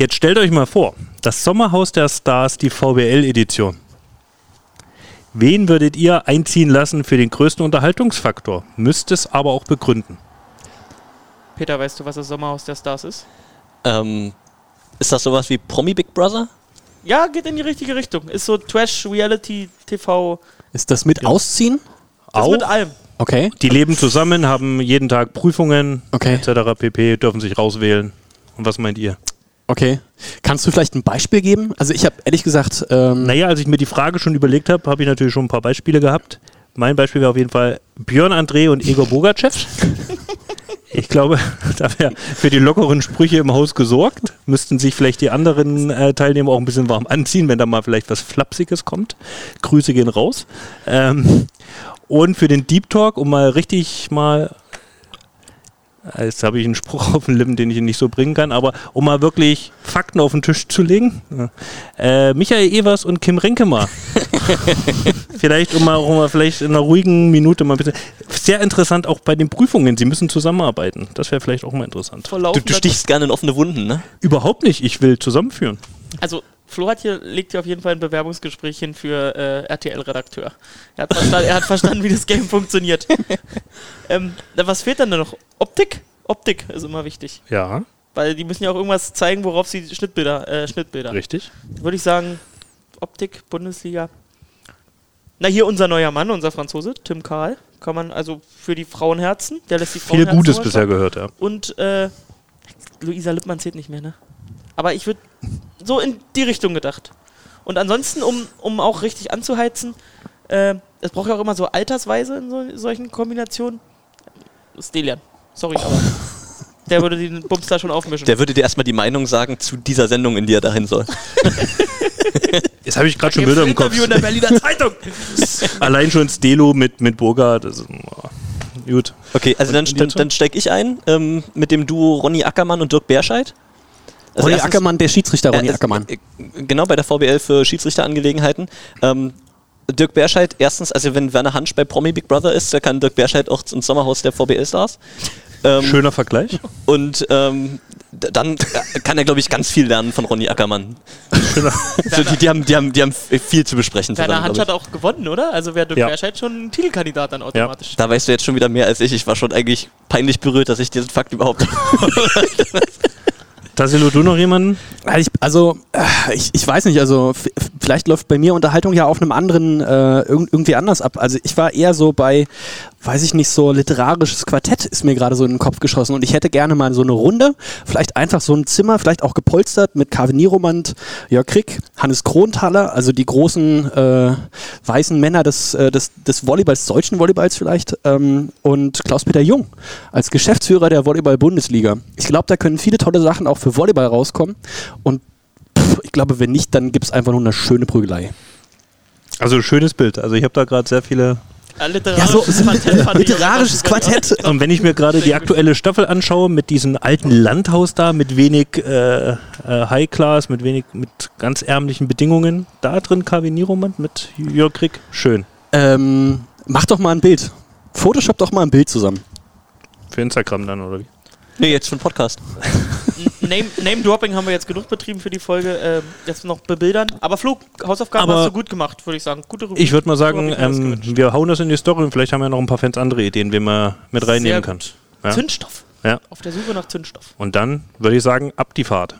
Jetzt stellt euch mal vor, das Sommerhaus der Stars, die VBL-Edition. Wen würdet ihr einziehen lassen für den größten Unterhaltungsfaktor? Müsst es aber auch begründen. Peter, weißt du, was das Sommerhaus der Stars ist? Ähm, ist das sowas wie Promi Big Brother? Ja, geht in die richtige Richtung. Ist so Trash, Reality, TV. Ist das mit Ausziehen? Das Auch? mit allem. Okay. Die leben zusammen, haben jeden Tag Prüfungen Okay. etc. pp. dürfen sich rauswählen. Und was meint ihr? Okay. Kannst du vielleicht ein Beispiel geben? Also ich habe ehrlich gesagt, ähm, Naja, als ich mir die Frage schon überlegt habe, habe ich natürlich schon ein paar Beispiele gehabt. Mein Beispiel wäre auf jeden Fall Björn André und Egor Bogachev. Ich glaube, da wäre für die lockeren Sprüche im Haus gesorgt. Müssten sich vielleicht die anderen äh, Teilnehmer auch ein bisschen warm anziehen, wenn da mal vielleicht was Flapsiges kommt. Grüße gehen raus. Ähm, und für den Deep Talk, um mal richtig mal Jetzt habe ich einen Spruch auf den Lippen, den ich nicht so bringen kann, aber um mal wirklich Fakten auf den Tisch zu legen. Äh, Michael Evers und Kim Renkemar. vielleicht, um mal, um mal vielleicht in einer ruhigen Minute mal ein bisschen. Sehr interessant auch bei den Prüfungen. Sie müssen zusammenarbeiten. Das wäre vielleicht auch mal interessant. Du, du stichst gerne in offene Wunden, ne? Überhaupt nicht. Ich will zusammenführen. Also, Flo hat hier, legt hier auf jeden Fall ein Bewerbungsgespräch hin für äh, RTL-Redakteur. Er, hat verstanden- er hat verstanden, wie das Game funktioniert. ähm, was fehlt dann noch? Optik? Optik ist immer wichtig. Ja, Weil die müssen ja auch irgendwas zeigen, worauf sie Schnittbilder, äh, Schnittbilder. richtig. Würde ich sagen, Optik, Bundesliga. Na, hier unser neuer Mann, unser Franzose, Tim Karl. Kann man also für die Frauenherzen, der lässt die Viel Frauenherzen Gutes holen. bisher gehört, ja. Und äh, Luisa Lippmann zählt nicht mehr, ne? Aber ich würde so in die Richtung gedacht. Und ansonsten, um, um auch richtig anzuheizen, äh, es braucht ja auch immer so altersweise in so, solchen Kombinationen. Stelian. Sorry, aber der würde den Bums da schon aufmischen. Der würde dir erstmal die Meinung sagen zu dieser Sendung, in die er dahin soll. Jetzt habe ich gerade schon Bilder im Kopf. Interview in der Berliner Zeitung. Allein schon Stelo mit, mit Burger. Das ist, oh, gut. Okay, also dann, Und dann, jetzt? dann steige ich ein ähm, mit dem Duo Ronny Ackermann und Dirk Berscheid. Also Ronny erstens- Ackermann, der Schiedsrichter Ronny Äh, Ackermann. äh, Genau, bei der VBL für Schiedsrichterangelegenheiten. Ähm, Dirk Berscheid, erstens, also wenn Werner Hansch bei Promi Big Brother ist, da kann Dirk Berscheid auch ins Sommerhaus der VBL Stars. Ähm, Schöner Vergleich. Und ähm, dann äh, kann er, glaube ich, ganz viel lernen von Ronny Ackermann. so, die, die, haben, die, haben, die haben viel zu besprechen Werner Hansch hat auch gewonnen, oder? Also wäre Dirk Ja. Berscheid schon ein Titelkandidat dann automatisch. ich. Da weißt du jetzt schon wieder mehr als ich. Ich war schon eigentlich peinlich berührt, dass ich diesen Fakt überhaupt. Tassilo, du noch jemanden? Ich, also, äh, ich, ich weiß nicht, also vielleicht läuft bei mir Unterhaltung ja auf einem anderen, äh, irg irgendwie anders ab. Also ich war eher so bei, weiß ich nicht, so literarisches Quartett ist mir gerade so in den Kopf geschossen und ich hätte gerne mal so eine Runde, vielleicht einfach so ein Zimmer, vielleicht auch gepolstert mit Carven Nieromand, Jörg Krick, Hannes Kronthaler, also die großen äh, weißen Männer des, äh, des, des Volleyballs, deutschen Volleyballs vielleicht ähm, und Klaus-Peter Jung als Geschäftsführer der Volleyball-Bundesliga. Ich glaube, da können viele tolle Sachen auch für Volleyball rauskommen und pff, ich glaube, wenn nicht, dann gibt es einfach nur eine schöne Prügelei. Also schönes Bild. Also ich habe da gerade sehr viele. Ja, literarisches Quartett fand ich literarisches auch ganz- Quartett. Und wenn ich mir gerade die aktuelle Staffel anschaue, mit diesem alten Landhaus da, mit wenig äh, äh, High Class, mit wenig, mit ganz ärmlichen Bedingungen, da drin KW Nieromand mit Jörg Krieg, schön. Ähm, mach doch mal ein Bild. Photoshop doch mal ein Bild zusammen. Für Instagram dann, oder wie? nee, jetzt für den Podcast. Name, Name-Dropping haben wir jetzt genug betrieben für die Folge. Ähm, jetzt noch bebildern. Aber Flo, Hausaufgaben Aber hast du gut gemacht, würde ich sagen. Gute Rubrik. Ich würde mal sagen, ähm, wir hauen das in die Story und vielleicht haben ja noch ein paar Fans andere Ideen, wen man mit reinnehmen kann. Ja. Zündstoff. Ja. Auf der Suche nach Zündstoff. Und dann würde ich sagen, ab die Fahrt.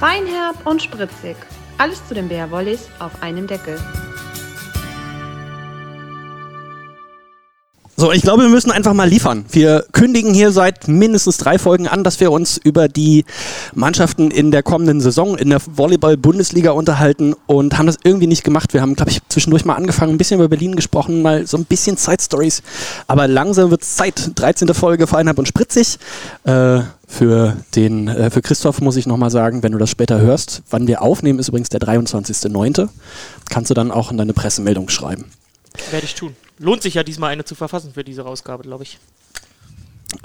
Feinherb und spritzig. Alles zu den Bärwollis auf einem Deckel. So, ich glaube, wir müssen einfach mal liefern. Wir kündigen hier seit mindestens drei Folgen an, dass wir uns über die Mannschaften in der kommenden Saison in der Volleyball-Bundesliga unterhalten und haben das irgendwie nicht gemacht. Wir haben, glaube ich, zwischendurch mal angefangen, ein bisschen über Berlin gesprochen, mal so ein bisschen Side-Stories. Aber langsam wird es Zeit. 13. Folge Feinherb und Spritzig. Äh, für, den, äh, für Christoph muss ich nochmal sagen, wenn du das später hörst, wann wir aufnehmen, ist übrigens der 23.09. Kannst du dann auch in deine Pressemeldung schreiben. Werde ich tun. Lohnt sich ja diesmal eine zu verfassen für diese Ausgabe, glaube ich.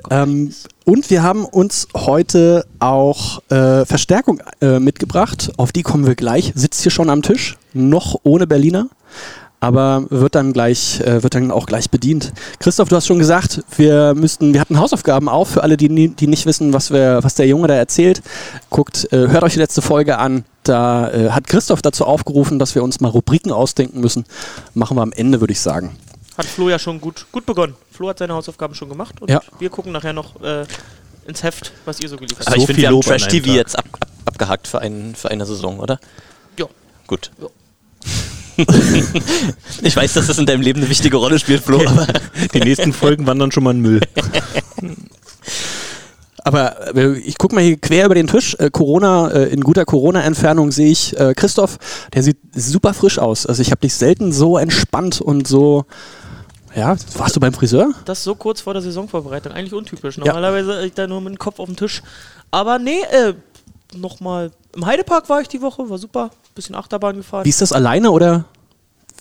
Ähm, und wir haben uns heute auch äh, Verstärkung äh, mitgebracht. Auf die kommen wir gleich. Sitzt hier schon am Tisch, noch ohne Berliner. aber wird dann gleich, äh, wird dann auch gleich bedient. Christoph, du hast schon gesagt, wir müssten, wir hatten Hausaufgaben auf für alle, die, die nicht wissen, was wir, was der Junge da erzählt. Guckt, äh, hört euch die letzte Folge an. Da äh, hat Christoph dazu aufgerufen, dass wir uns mal Rubriken ausdenken müssen. Machen wir am Ende, würde ich sagen. Hat Flo ja schon gut, gut begonnen. Flo hat seine Hausaufgaben schon gemacht und Ja. wir gucken nachher noch äh, ins Heft, was ihr so geliefert Aber habt. ich So finde, viel wir haben Trash TV Tag. jetzt ab, ab, abgehakt für, einen, für eine Saison, oder? Ja. Gut. ich weiß, dass das in deinem Leben eine wichtige Rolle spielt, Flo, aber Die nächsten Folgen wandern schon mal in Müll. Aber äh, ich gucke mal hier quer über den Tisch. Äh, Corona, äh, in guter Corona-Entfernung sehe ich äh, Christoph, der sieht super frisch aus. Also ich habe dich selten so entspannt und so. Ja, warst du beim Friseur? Das so kurz vor der Saisonvorbereitung. Eigentlich untypisch. Normalerweise liegt da nur mit dem Kopf auf dem Tisch. Aber nee, äh, nochmal. Im Heidepark war ich die Woche, war super. Bisschen Achterbahn gefahren. Wie ist das alleine oder?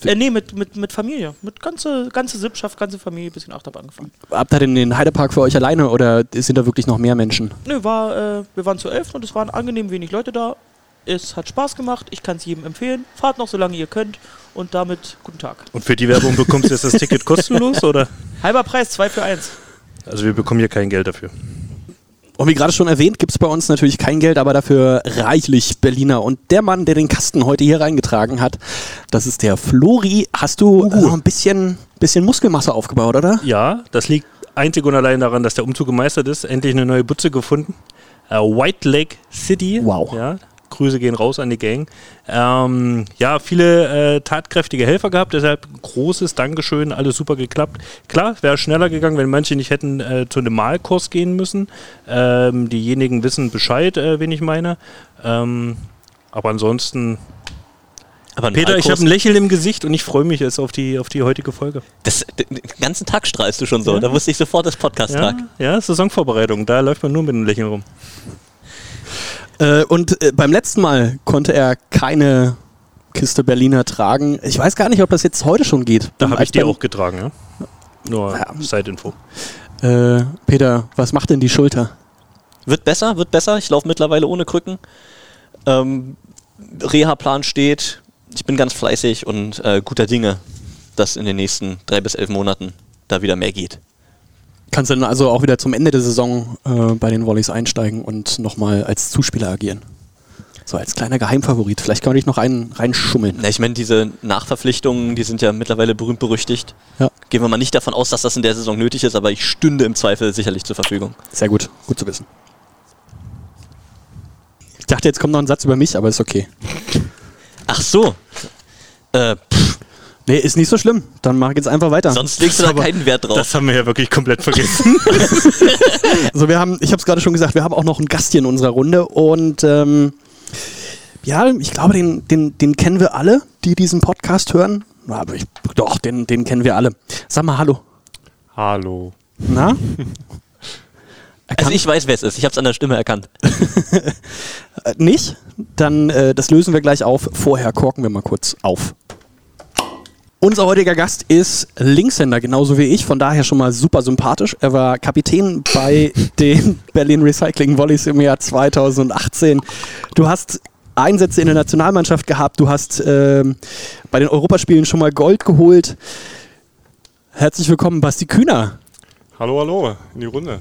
Äh, nee, mit, mit, mit Familie. Mit ganze, ganze Sippschaft, ganze Familie, bisschen Achterbahn gefahren. Habt ihr denn den Heidepark für euch alleine oder sind da wirklich noch mehr Menschen? Nö, war, äh, wir waren zu elf und es waren angenehm wenig Leute da. Es hat Spaß gemacht, ich kann es jedem empfehlen. Fahrt noch so lange ihr könnt und damit guten Tag. Und für die Werbung bekommst du jetzt das Ticket kostenlos, oder? Halber Preis, 2 für 1. Also wir bekommen hier kein Geld dafür. Und wie gerade schon erwähnt, gibt es bei uns natürlich kein Geld, aber dafür reichlich Berliner. Und der Mann, der den Kasten heute hier reingetragen hat, das ist der Flori. Hast du äh, noch ein bisschen, bisschen Muskelmasse aufgebaut, oder? Ja, das liegt einzig und allein daran, dass der Umzug gemeistert ist. Endlich eine neue Butze gefunden. Äh, White Lake City. Wow. Ja, Grüße gehen raus an die Gang. Ähm, ja, viele äh, tatkräftige Helfer gehabt, deshalb großes Dankeschön, alles super geklappt. Klar, wäre schneller gegangen, wenn manche nicht hätten äh, zu einem Malkurs gehen müssen. Ähm, diejenigen wissen Bescheid, äh, wen ich meine. Ähm, aber ansonsten, Peter, ich Malkurs- habe ein Lächeln im Gesicht und ich freue mich jetzt auf die, auf die heutige Folge. das, den ganzen Tag strahlst du schon so. Da wusste ich sofort, das Ja, Podcast-Tag. ja, Saisonvorbereitung, da läuft man nur mit einem Lächeln rum. Äh, und äh, beim letzten Mal konnte er keine Kiste Berliner tragen. Ich weiß gar nicht, ob das jetzt heute schon geht. Da habe ich die auch getragen, ja. Nur Ja. Side-Info. Äh, Peter, was macht denn die Schulter? Wird besser, wird besser. Ich laufe mittlerweile ohne Krücken. Ähm, Reha-Plan steht. Ich bin ganz fleißig und äh, guter Dinge, dass in den nächsten drei bis elf Monaten da wieder mehr geht. Kannst du dann also auch wieder zum Ende der Saison äh, bei den Volleys einsteigen und nochmal als Zuspieler agieren? So als kleiner Geheimfavorit. Vielleicht kann man dich noch rein, reinschummeln. Na, ich meine, diese Nachverpflichtungen, die sind ja mittlerweile berühmt berüchtigt. Ja. Gehen wir mal nicht davon aus, dass das in der Saison nötig ist, aber ich stünde im Zweifel sicherlich zur Verfügung. Sehr gut. Gut zu wissen. Ich dachte, jetzt kommt noch ein Satz über mich, aber ist okay. Ach so. Äh, pff, Nee, ist nicht so schlimm. Dann mach ich jetzt einfach weiter. sonst legst du da aber- keinen Wert drauf. Das haben wir ja wirklich komplett vergessen. Also wir haben, ich habe es gerade schon gesagt, wir haben auch noch einen Gast hier in unserer Runde und ähm, ja, ich glaube, den, den, den kennen wir alle, die diesen Podcast hören. Aber ich, doch, den, den kennen wir alle. Sag mal Hallo. Hallo. Na? also ich weiß, wer es ist. Ich habe es an der Stimme erkannt. Äh, nicht? Dann äh, das lösen wir gleich auf. Vorher korken wir mal kurz auf. Unser heutiger Gast ist Linkshänder, genauso wie ich, von daher schon mal super sympathisch. Er war Kapitän bei den Berlin Recycling Volleys im Jahr 2018. Du hast Einsätze in der Nationalmannschaft gehabt, du hast ähm, bei den Europaspielen schon mal Gold geholt. Herzlich willkommen, Basti Kühner. Hallo, hallo, in die Runde.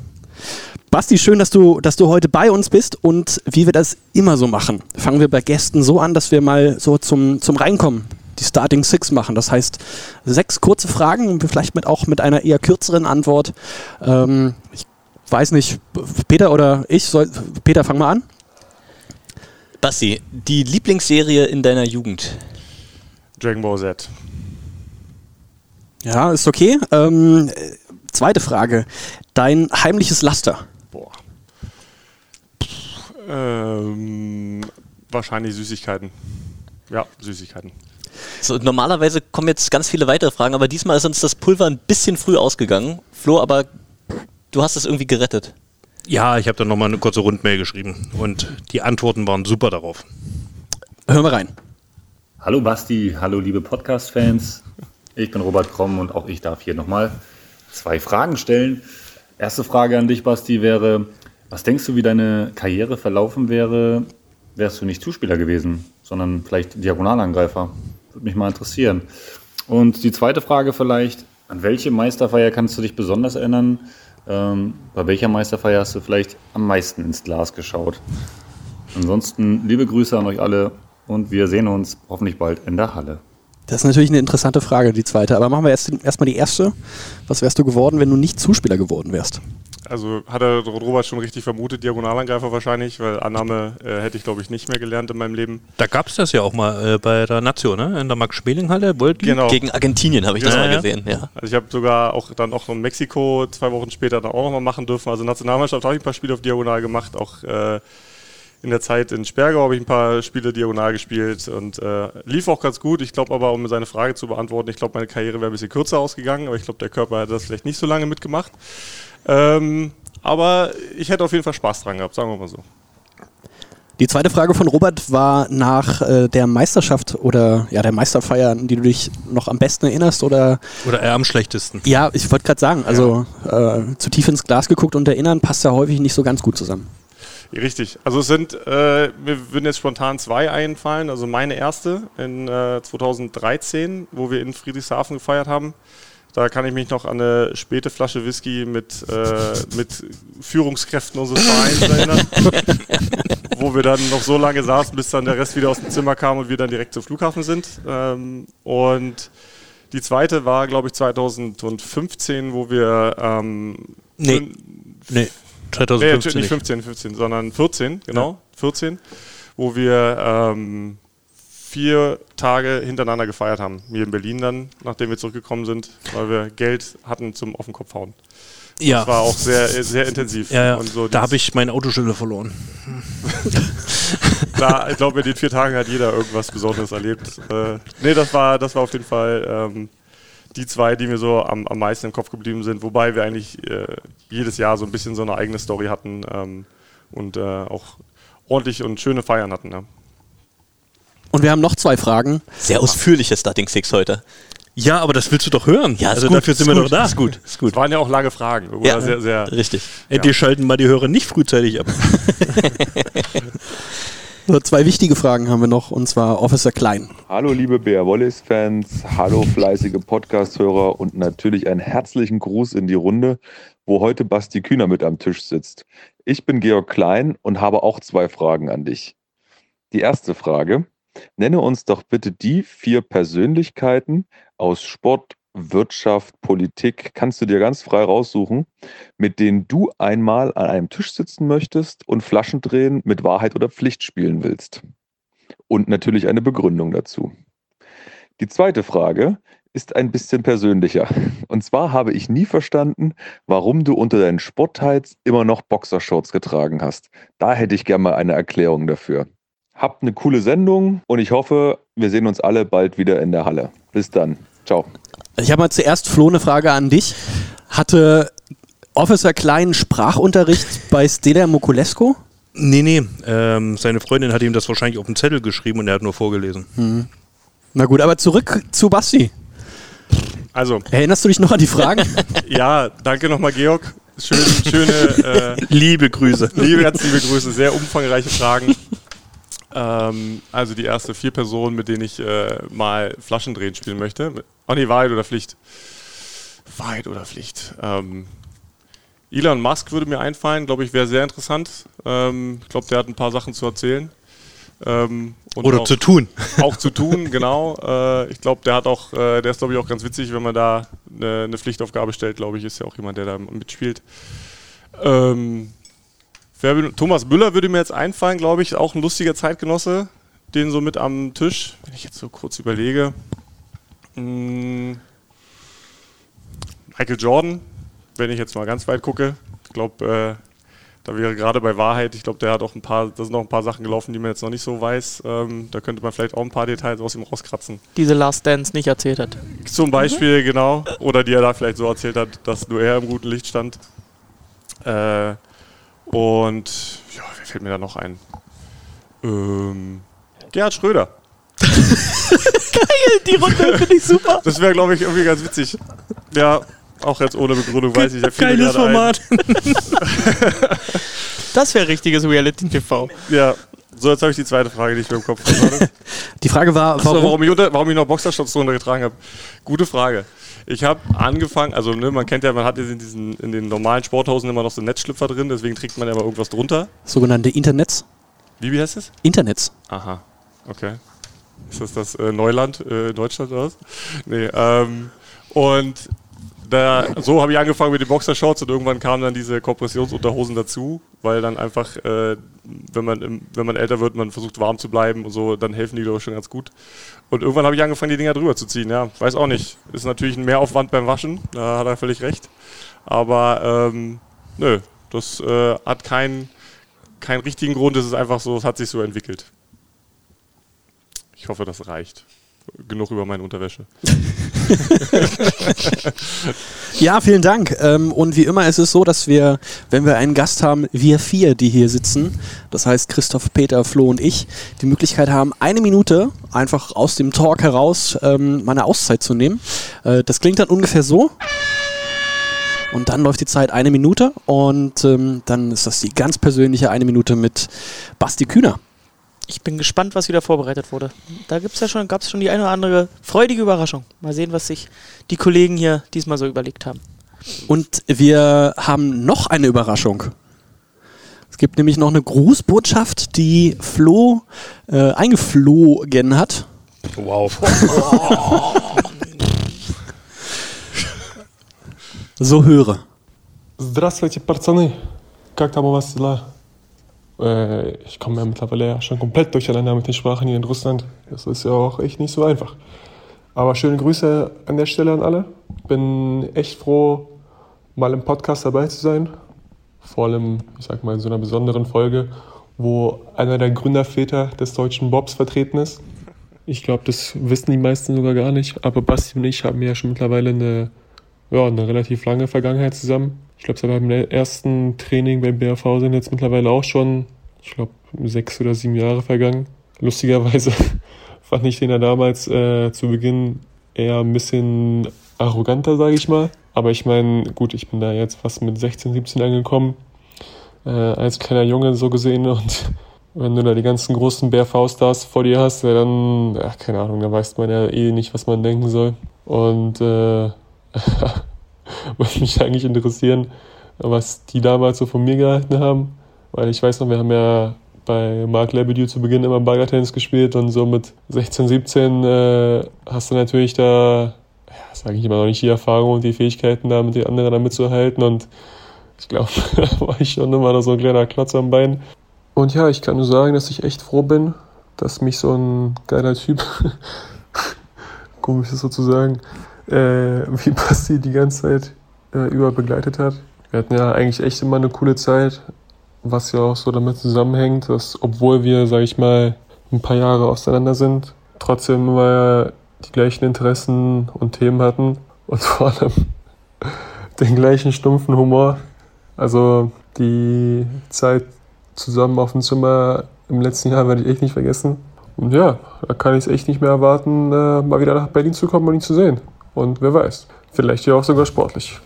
Basti, schön, dass du, dass du heute bei uns bist und wie wir das immer so machen, fangen wir bei Gästen so an, dass wir mal so zum, zum Reinkommen die Starting Six machen. Das heißt, sechs kurze Fragen, vielleicht mit auch mit einer eher kürzeren Antwort. Ähm, ich weiß nicht, Peter oder ich, soll, Peter, fang mal an. Basti, die Lieblingsserie in deiner Jugend? Dragon Ball Z. Ja, ist okay. Ähm, äh, zweite Frage, dein heimliches Laster. Boah. Ähm, wahrscheinlich Süßigkeiten. Ja, Süßigkeiten. So, normalerweise kommen jetzt ganz viele weitere Fragen, aber diesmal ist uns das Pulver ein bisschen früh ausgegangen. Flo, aber du hast es irgendwie gerettet. ja, ich habe dann nochmal eine kurze Rundmail geschrieben und die Antworten waren super darauf. Hören wir rein. Hallo Basti, hallo liebe Podcast-Fans. Ich bin Robert Kromm und auch ich darf hier nochmal zwei Fragen stellen. Erste Frage an dich, Basti, wäre, was denkst du, wie deine Karriere verlaufen wäre, wärst du nicht Zuspieler gewesen, sondern vielleicht Diagonalangreifer? Würde mich mal interessieren. Und die zweite Frage vielleicht, an welche Meisterfeier kannst du dich besonders erinnern? Ähm, bei welcher Meisterfeier hast du vielleicht am meisten ins Glas geschaut? Ansonsten liebe Grüße an euch alle und wir sehen uns hoffentlich bald in der Halle. Das ist natürlich eine interessante Frage, die zweite. Aber machen wir erst erstmal die erste. Was wärst du geworden, wenn du nicht Zuspieler geworden wärst? Also hat der Robert schon richtig vermutet, Diagonalangreifer wahrscheinlich, weil Annahme äh, hätte ich glaube ich nicht mehr gelernt in meinem Leben. Da gab es das ja auch mal äh, bei der Nation, ne? in der Max-Schmeling-Halle. Genau. Gegen Argentinien habe ich das Ja, mal ja. gesehen, ja. Also ich habe sogar auch dann auch in Mexiko zwei Wochen später dann auch nochmal machen dürfen. Also Nationalmannschaft habe ich ein paar Spiele auf Diagonal gemacht, auch äh, in der Zeit in Spergau habe ich ein paar Spiele diagonal gespielt und äh, lief auch ganz gut. Ich glaube aber, um seine Frage zu beantworten, ich glaube, meine Karriere wäre ein bisschen kürzer ausgegangen, aber ich glaube, der Körper hätte das vielleicht nicht so lange mitgemacht. Ähm, aber ich hätte auf jeden Fall Spaß dran gehabt, sagen wir mal so. Die zweite Frage von Robert war nach äh, der Meisterschaft oder ja der Meisterfeier, an die du dich noch am besten erinnerst oder Oder eher am schlechtesten. ja, ich wollte gerade sagen, also äh, zu tief ins Glas geguckt und erinnern passt ja häufig nicht so ganz gut zusammen. Richtig. Also es sind, äh, mir würden jetzt spontan zwei einfallen. Also meine erste in äh, 2013, wo wir in Friedrichshafen gefeiert haben. Da kann ich mich noch an eine späte Flasche Whisky mit, äh, mit Führungskräften unseres Vereins erinnern. wo wir dann noch so lange saßen, bis dann der Rest wieder aus dem Zimmer kam und wir dann direkt zum Flughafen sind. Ähm, und die zweite war, glaube ich, 2015, wo wir ähm, Nee. Nee, Nee, 2015 nicht 15, 15, sondern 14, genau, 14, wo wir ähm, vier Tage hintereinander gefeiert haben. Hier in Berlin dann, nachdem wir zurückgekommen sind, weil wir Geld hatten zum auf den Kopf hauen. Ja. Das war auch sehr, sehr intensiv. ja, ja. So da habe ich meine Autoschilder verloren. da, ich glaube, in den vier Tagen hat jeder irgendwas Besonderes erlebt. Äh, nee, das war, das war auf jeden Fall ähm, die zwei, die mir so am, am meisten im Kopf geblieben sind, wobei wir eigentlich äh, jedes Jahr so ein bisschen so eine eigene Story hatten ähm, und äh, auch ordentlich und schöne Feiern hatten. Ja. Und wir haben noch zwei Fragen. Sehr ausführliches Starting Six heute. Ja, aber das willst du doch hören. Ja, ist also gut, dafür sind wir gut, doch da. ist gut, ist gut. Es waren ja auch lange Fragen. Ja, sehr, sehr, Richtig. Ey, Die schalten mal die Hörer nicht frühzeitig ab. So, zwei wichtige Fragen haben wir noch und zwar Officer Klein. Hallo liebe Bär Wallace-Fans, hallo fleißige Podcast-Hörer und natürlich einen herzlichen Gruß in die Runde, wo heute Basti Kühner mit am Tisch sitzt. Ich bin Georg Klein und habe auch zwei Fragen an dich. Die erste Frage, nenne uns doch bitte die vier Persönlichkeiten aus Sport, Wirtschaft, Politik, kannst du dir ganz frei raussuchen, mit denen du einmal an einem Tisch sitzen möchtest und Flaschendrehen mit Wahrheit oder Pflicht spielen willst und natürlich eine Begründung dazu. Die zweite Frage ist ein bisschen persönlicher. Und zwar habe ich nie verstanden, warum du unter deinen Sporttights immer noch Boxershorts getragen hast. Da hätte ich gerne mal eine Erklärung dafür. Habt eine coole Sendung und ich hoffe, wir sehen uns alle bald wieder in der Halle. Bis dann. Ciao. Ich habe mal zuerst Flo eine Frage an dich. Hatte Officer Klein Sprachunterricht bei Stella Mokulesco? Nee, nee. Ähm, seine Freundin hat ihm das wahrscheinlich auf den Zettel geschrieben und er hat nur vorgelesen. Na gut, aber zurück zu Basti. Also, Erinnerst du dich noch an die Fragen? ja, danke nochmal, Georg. Schön, schöne, äh, Liebe Grüße. liebe, liebe Grüße, sehr umfangreiche Fragen. Ähm, also die erste vier Personen, mit denen ich äh, mal Flaschendrehen spielen möchte. Oh nee, Wahrheit oder Pflicht? Wahrheit oder Pflicht? Ähm, Elon Musk würde mir einfallen, glaube ich, wäre sehr interessant. Ähm, ich glaube, der hat ein paar Sachen zu erzählen. Ähm, Oder auch- zu tun. auch zu tun, genau. Äh, ich glaube, der hat auch, äh, der ist glaube ich auch ganz witzig, wenn man da eine, eine Pflichtaufgabe stellt, glaube ich, ist ja auch jemand, der da mitspielt. Ähm, Thomas Müller würde mir jetzt einfallen, glaube ich, auch ein lustiger Zeitgenosse, den so mit am Tisch, wenn ich jetzt so kurz überlege. Mm, Michael Jordan, wenn ich jetzt mal ganz weit gucke. Ich glaube, äh, da wäre gerade bei Wahrheit, ich glaube, der hat auch ein paar, da sind noch ein paar Sachen gelaufen, die man jetzt noch nicht so weiß. Ähm, da könnte man vielleicht auch ein paar Details aus ihm rauskratzen. Diese Last Dance nicht erzählt hat. Zum Beispiel, genau. Oder die er da vielleicht so erzählt hat, dass nur er im guten Licht stand. Äh, und ja, wer fällt mir da noch ein? Ähm, Gerhard Schröder. Die Runde finde ich super. Das wäre, glaube ich, irgendwie ganz witzig. Ja, auch jetzt ohne Begründung weiß ich. Geiles. Format. Das wäre richtiges Reality-TV. Ja, So, jetzt habe ich die zweite Frage, die ich mir im Kopf hatte. Die Frage war, warum, warum, ich unter, warum ich noch Boxershorts drunter getragen habe. Gute Frage. Ich habe angefangen, also ne, man kennt ja, man hat jetzt in, diesen, in den normalen Sporthosen immer noch so Netzschlüpfer drin, deswegen trägt man ja immer irgendwas drunter. sogenannte Internets. Wie, wie heißt es? Internets. Aha, okay. Ist das das äh, Neuland äh, Deutschland oder was? Nee, ähm, und da, so habe ich angefangen mit den Boxershorts und irgendwann kamen dann diese Kompressionsunterhosen dazu, weil dann einfach, äh, wenn, man im, wenn man älter wird, man versucht warm zu bleiben und so, dann helfen die glaube ich schon ganz gut. Und irgendwann habe ich angefangen, die Dinger drüber zu ziehen, ja. Weiß auch nicht. Ist natürlich ein Mehraufwand beim Waschen, da hat er völlig recht. Aber ähm, nö, das äh, hat keinen keinen richtigen Grund, es ist einfach so, es hat sich so entwickelt. Ich hoffe, das reicht. Genug über meine Unterwäsche. Ja, vielen Dank. Ähm, und wie immer ist es so, dass wir, wenn wir einen Gast haben, wir vier, die hier sitzen, das heißt Christoph, Peter, Flo und ich, die Möglichkeit haben, eine Minute einfach aus dem Talk heraus ähm, mal eine Auszeit zu nehmen. Äh, das klingt dann ungefähr so. Und dann läuft die Zeit eine Minute und ähm, dann ist das die ganz persönliche eine Minute mit Basti Kühner. Ich bin gespannt, was wieder vorbereitet wurde. Da gibt's ja schon, gab es schon die eine oder andere freudige Überraschung. Mal sehen, was sich die Kollegen hier diesmal so überlegt haben. Und wir haben noch eine Überraschung. Es gibt nämlich noch eine Grußbotschaft, die Flo äh, eingeflogen hat. Wow. So höre. Здравствуйте, пацаны. Как там у вас дела? Äh, ich komme ja mittlerweile ja schon komplett durcheinander mit den Sprachen hier in Russland. Das ist ja auch echt nicht so einfach. Aber schöne Grüße an der Stelle an alle. Bin echt froh, mal im Podcast dabei zu sein. Vor allem, ich sag mal, in so einer besonderen Folge, wo einer der Gründerväter des deutschen Bobs vertreten ist. Ich glaube, das wissen die meisten sogar gar nicht. Aber Basti und ich haben ja schon mittlerweile eine, ja, eine relativ lange Vergangenheit zusammen. Ich glaube, seit meinem ersten Training beim BRV sind jetzt mittlerweile auch schon, ich glaube, sechs oder sieben Jahre vergangen. Lustigerweise fand ich den ja damals äh, zu Beginn eher ein bisschen arroganter, sage ich mal. Aber ich meine, gut, ich bin da jetzt fast mit 16, 17 angekommen, äh, als kleiner Junge so gesehen und wenn du da die ganzen großen BRV-Stars vor dir hast, ja, dann, ja, keine Ahnung, da weiß man ja eh nicht, was man denken soll. Und äh, würde mich eigentlich interessieren, was die damals so von mir gehalten haben. Weil ich weiß noch, wir haben ja bei Marc Lebedew zu Beginn immer Baggertennis gespielt und so mit 16, 17 äh, hast du natürlich da, ja, sage ich immer noch nicht die Erfahrung und die Fähigkeiten, da mit den anderen da mitzuhalten und ich glaube, da war ich schon immer noch so ein kleiner Klotz am Bein. Und ja, ich kann nur sagen, dass ich echt froh bin, dass mich so ein geiler Typ, komisch ist sozusagen, äh, wie Basti die ganze Zeit äh, über begleitet hat. Wir hatten ja eigentlich echt immer eine coole Zeit, was ja auch so damit zusammenhängt, dass obwohl wir, sag ich mal, ein paar Jahre auseinander sind, trotzdem immer die gleichen Interessen und Themen hatten und vor allem den gleichen stumpfen Humor. Also die Zeit zusammen auf dem Zimmer im letzten Jahr werde ich echt nicht vergessen. Und ja, da kann ich es echt nicht mehr erwarten, äh, mal wieder nach Berlin zu kommen und ihn zu sehen. Und wer weiß, vielleicht ja auch sogar sportlich.